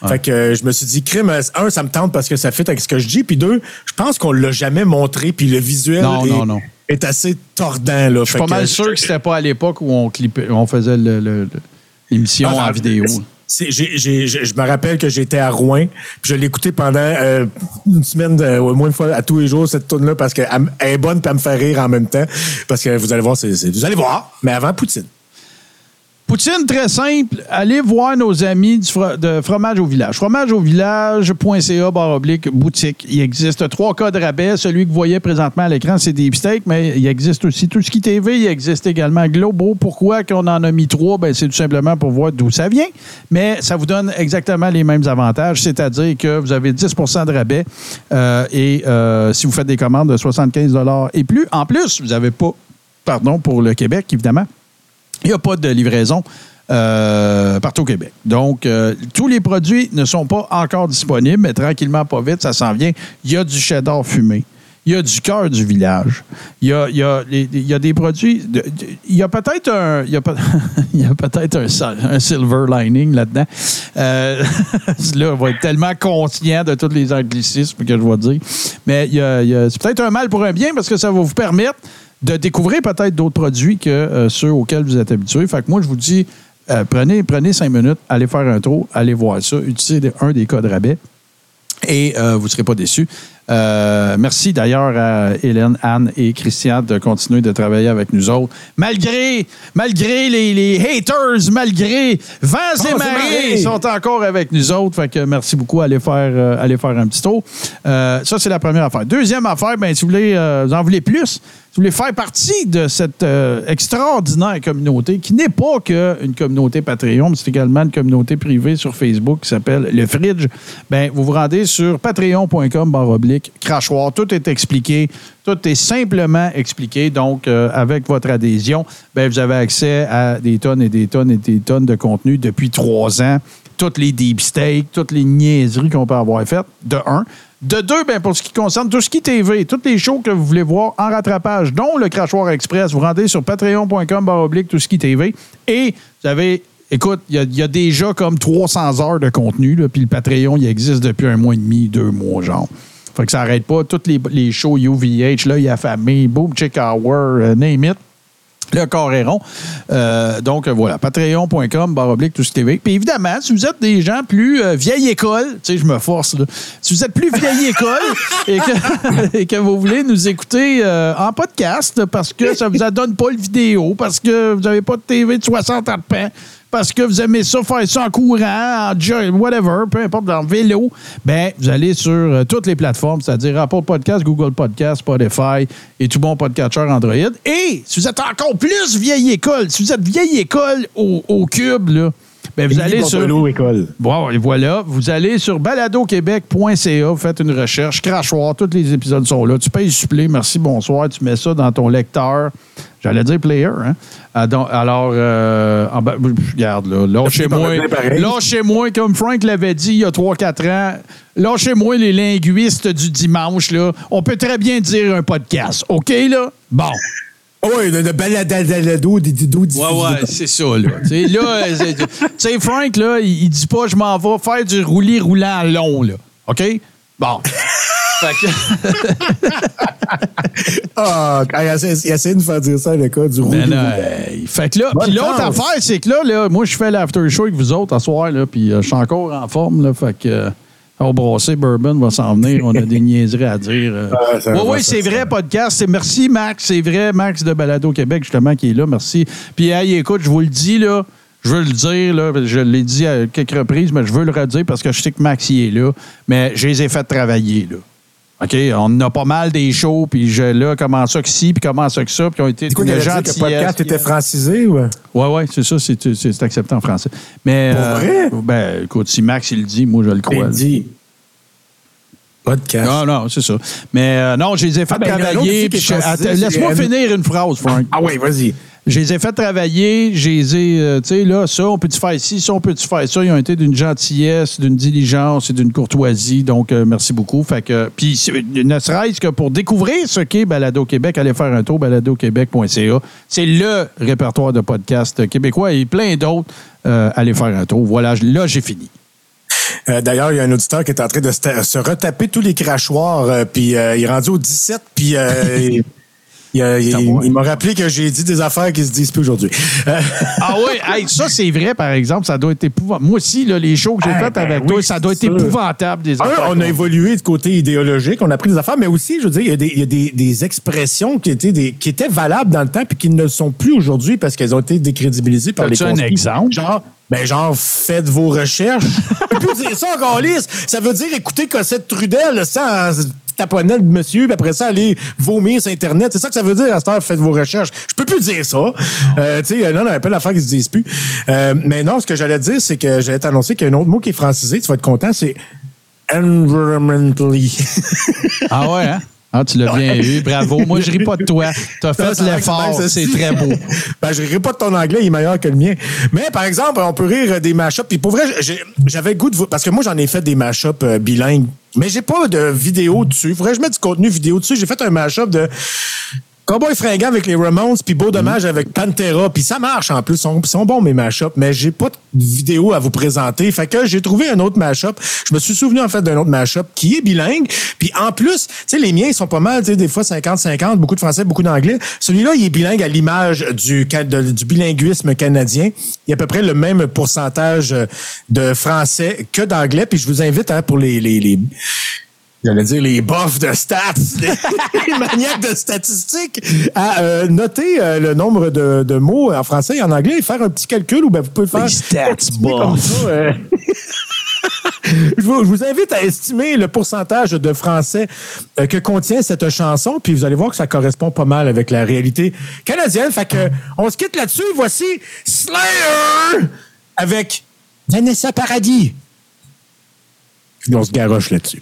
Fait que euh, je me suis dit, crime, euh, un, ça me tente parce que ça fit avec ce que je dis. Puis deux, je pense qu'on l'a jamais montré. Puis le visuel Non, est, non, non. Est assez tordant. Là. Je suis pas mal sûr que c'était pas à l'époque où on, clippait, on faisait l'émission en vidéo. Je me rappelle que j'étais à Rouen, puis je l'ai écouté pendant euh, une semaine, euh, au moins une fois à tous les jours, cette tune là parce qu'elle est bonne, puis elle me fait rire en même temps. Parce que vous allez voir, vous allez voir, mais avant Poutine. Poutine, très simple. Allez voir nos amis du de Fromage au Village. Fromage au Village.ca, barre oblique, boutique. Il existe trois cas de rabais. Celui que vous voyez présentement à l'écran, c'est des steaks, mais il existe aussi tout ce qui TV. Il existe également Globo. Pourquoi qu'on en a mis trois? Ben, c'est tout simplement pour voir d'où ça vient. Mais ça vous donne exactement les mêmes avantages, c'est-à-dire que vous avez 10 de rabais euh, et euh, si vous faites des commandes de 75 et plus. En plus, vous n'avez pas, pardon, pour le Québec, évidemment, il n'y a pas de livraison euh, partout au Québec. Donc, euh, tous les produits ne sont pas encore disponibles, mais tranquillement, pas vite, ça s'en vient. Il y a du cheddar fumé. Il y a du cœur du village. Il y a, il y a, des produits. il y a peut-être un, il y a peut-être un, sil- un silver lining là-dedans. Euh, là, on va être tellement conscient de tous les anglicismes que je vais dire. Mais il y a- c'est peut-être un mal pour un bien parce que ça va vous permettre de découvrir peut-être d'autres produits que euh, ceux auxquels vous êtes habitués. Fait que moi, je vous dis, euh, prenez, prenez cinq minutes, allez faire un tour, allez voir ça, utilisez un des codes rabais et euh, vous ne serez pas déçus. Euh, merci d'ailleurs à Hélène, Anne et Christian de continuer de travailler avec nous autres. Malgré, malgré les, les haters, malgré vents et marées, marées. ils sont encore avec nous autres. Fait que merci beaucoup. Allez faire, euh, allez faire un petit tour. Euh, ça, c'est la première affaire. Deuxième affaire, ben, si vous voulez, vous en voulez plus, voulez faire partie de cette euh, extraordinaire communauté qui n'est pas qu'une communauté Patreon, mais c'est également une communauté privée sur Facebook qui s'appelle Le Fridge, ben, vous vous rendez sur patreon.com oblique crachoir. Tout est expliqué. Tout est simplement expliqué. Donc, euh, avec votre adhésion, ben, vous avez accès à des tonnes et des tonnes et des tonnes de contenu depuis trois ans. Toutes les deep steaks, toutes les niaiseries qu'on peut avoir faites, de un. De deux, ben, pour ce qui concerne tout ce qui est TV, toutes les shows que vous voulez voir en rattrapage, dont le Crachoir Express, vous rendez sur patreon.com oblique tout ce qui est TV. Et vous avez, écoute, il y a- déjà comme 300 heures de contenu, puis le Patreon, il existe depuis un mois et demi, deux mois, genre. Fait que ça n'arrête pas. Toutes les, les shows UVH, là, il y a famille, Boom Chick Hour, euh, name it. Le corps. Euh, donc, euh, voilà, patreon.com, barre oblique, tout ce qui Puis évidemment, si vous êtes des gens plus euh, vieille école, tu sais, je me force, là. Si vous êtes plus vieille école et que, vous voulez nous écouter en podcast parce que ça vous donne pas le vidéo, parce que vous n'avez pas de TV de 60 ans de pain, parce que vous aimez ça, faire ça en courant, en jog, whatever, peu importe, en vélo, ben vous allez sur euh, toutes les plateformes, c'est-à-dire Apple Podcast, Google Podcast, Spotify et tout bon podcatcher Android. Et si vous êtes encore plus vieille école, si vous êtes vieille école au, au cube, là, ben vous allez sur... École. Bon, et voilà. Vous allez sur baladoquebec.ca, vous faites une recherche, crachoir, tous les épisodes sont là. Tu payes supplé, merci, bonsoir, tu mets ça dans ton lecteur. J'allais dire player, hein? Ah, Alors, euh, en bas- regarde, là, lâchez-moi, lâchez-moi, comme Frank l'avait dit il y a 3-4 ans, lâchez-moi les linguistes du dimanche, là. On peut très bien dire un podcast, OK, là? Bon. Oui, de, de baladadalado, des didos, des Ouais, ouais, c'est ça, là. Tu sais, là, euh, c'est- tu sais, Frank, là, il, il dit pas je m'en vais faire du roulis roulant long, là. OK? Bon. Fait que- Ah, il essayé de faire dire ça avec quoi, du rouge. Ben, euh, fait que là, puis l'autre affaire, c'est que là, là, moi, je fais l'after show avec vous autres à soir, là, puis euh, je suis encore en forme, là, fait que. euh, on brasser Bourbon va s'en venir. On a des niaiseries à dire. euh. Ah, oui, va, oui, c'est vrai, podcast. C'est merci, Max. C'est vrai, Max de Balado Québec, justement, qui est là. Merci. Puis, hey, écoute, je vous le dis, là. Je veux le dire, là, je l'ai dit à quelques reprises, mais je veux le redire parce que je sais que Max y est là. Mais je les ai fait travailler, là. OK? On a pas mal des shows, puis je, là, comment ça que ci, puis comment ça que ça, puis ont été quoi a dit que le podcast était francisé ou? Oui, oui, c'est ça, c'est accepté en français. Mais, Pour vrai? Ben, écoute, si Max, il le dit, moi, je le crois. Il dit. Podcast. Non, non, c'est ça. Mais euh, non, je les ai fait Ah, ben, travailler. Laisse-moi finir une phrase, Frank. Ah oui, vas-y. Je les ai fait travailler, je les ai, euh, tu sais, là, ça, on peut-tu faire ci, ça, on peut-tu faire ça? Ils ont été d'une gentillesse, d'une diligence et d'une courtoisie. Donc, euh, merci beaucoup. Fait que, puis, ne serait-ce que pour découvrir ce qu'est Balado Québec, allez faire un tour, baladoquebec.ca. C'est le répertoire de podcasts québécois et plein d'autres. Euh, allez faire un tour. Voilà, là, j'ai fini. Euh, D'ailleurs, il y a un auditeur qui est en train de se, se retaper tous les crachoirs, euh, puis euh, il est rendu au 17, puis il, m'a rappelé que j'ai dit des affaires qui se disent plus aujourd'hui. Euh, Ah oui, hey, ça c'est vrai, par exemple, ça doit être épouvantable. Moi aussi, là, les shows que j'ai Ah, faites ben avec oui, toi, ça doit être sûr. épouvantable des un, affaires. on a évolué du côté idéologique, on a pris des affaires, mais aussi, je veux dire, il y a des, il y a des, des expressions qui étaient, des, qui étaient valables dans le temps puis qui ne le sont plus aujourd'hui parce qu'elles ont été décrédibilisées par les As-tu un exemple? Genre, ben genre, faites vos recherches. Plus dire ça encore lisse. Ça veut dire écouter Cossette Trudel sans taponner le monsieur, puis après ça, aller vomir sur Internet. C'est ça que ça veut dire, à cette heure, faites vos recherches. Je peux plus dire ça. Euh, tu sais, non, non, il y a pas d'affaires qui se disent plus. Euh, mais non, ce que j'allais dire, c'est que j'allais t'annoncer qu'il y a un autre mot qui est francisé, tu vas être content, c'est environmentally. Ah ouais, hein? Ah, tu l'as bien eu, bravo. Moi, je ris pas de toi. Tu as fait l'effort, c'est très beau. ben, je rirai pas de ton anglais, il est meilleur que le mien. Mais, par exemple, on peut rire des mashups. Puis pour vrai, j'avais goût de vous... Parce que moi, j'en ai fait des mashups euh, bilingues. Mais j'ai pas de vidéo dessus. Faudrait que je mette du contenu vidéo dessus. J'ai fait un mashup de Cowboy fringant avec les Ramones, puis Beau Dommage avec Pantera. Puis ça marche en plus. Ils sont, bons, mes mashups. Mais j'ai pas de vidéo à vous présenter. Fait que j'ai trouvé un autre mashup. Je me suis souvenu, en fait, d'un autre mashup qui est bilingue. Puis en plus, tu sais, les miens, ils sont pas mal, tu sais, des fois 50-50, beaucoup de français, beaucoup d'anglais. Celui-là, il est bilingue à l'image du, du bilinguisme canadien. Il y a à peu près le même pourcentage de français que d'anglais. Puis je vous invite, hein, pour les, les, les J'allais dire les buffs de stats, les, les maniaques de statistiques, à euh, noter euh, le nombre de, de mots en français et en anglais et faire un petit calcul ou ben vous pouvez faire. Les stats ça, euh. je, vous, je vous invite à estimer le pourcentage de français euh, que contient cette chanson, puis vous allez voir que ça correspond pas mal avec la réalité canadienne. Fait que on se quitte là-dessus. Voici Slayer avec Vanessa Paradis. Puis on se garoche là-dessus.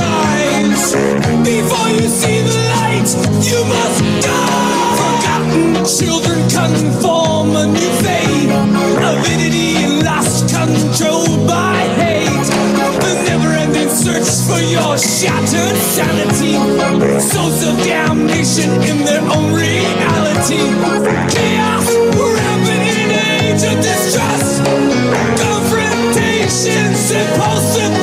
Before you see the light, you must die. Forgotten children conform a new fate. Avidity lost control by hate. The never-ending search for your shattered sanity. Souls of damnation in their own reality. Chaos rampant in age of distrust. Confrontations, impulsive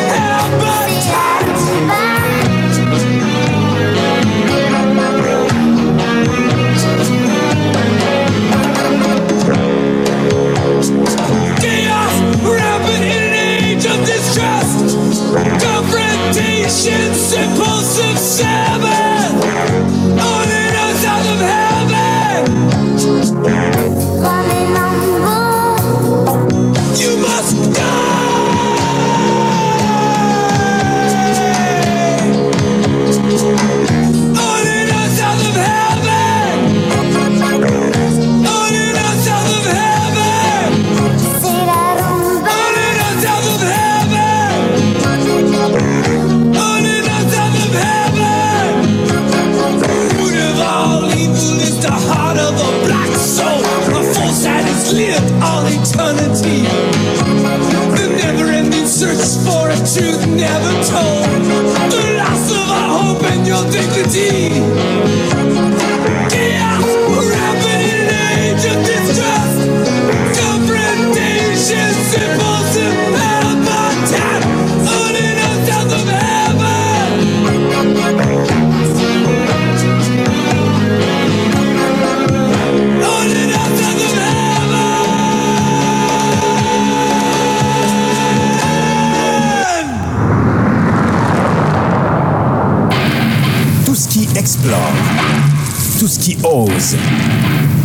tout ce qui ose,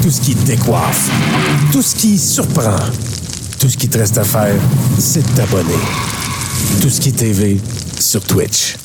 tout ce qui décoiffe, tout ce qui surprend, tout ce qui te reste à faire, c'est de t'abonner. Tout ce qui TV sur Twitch.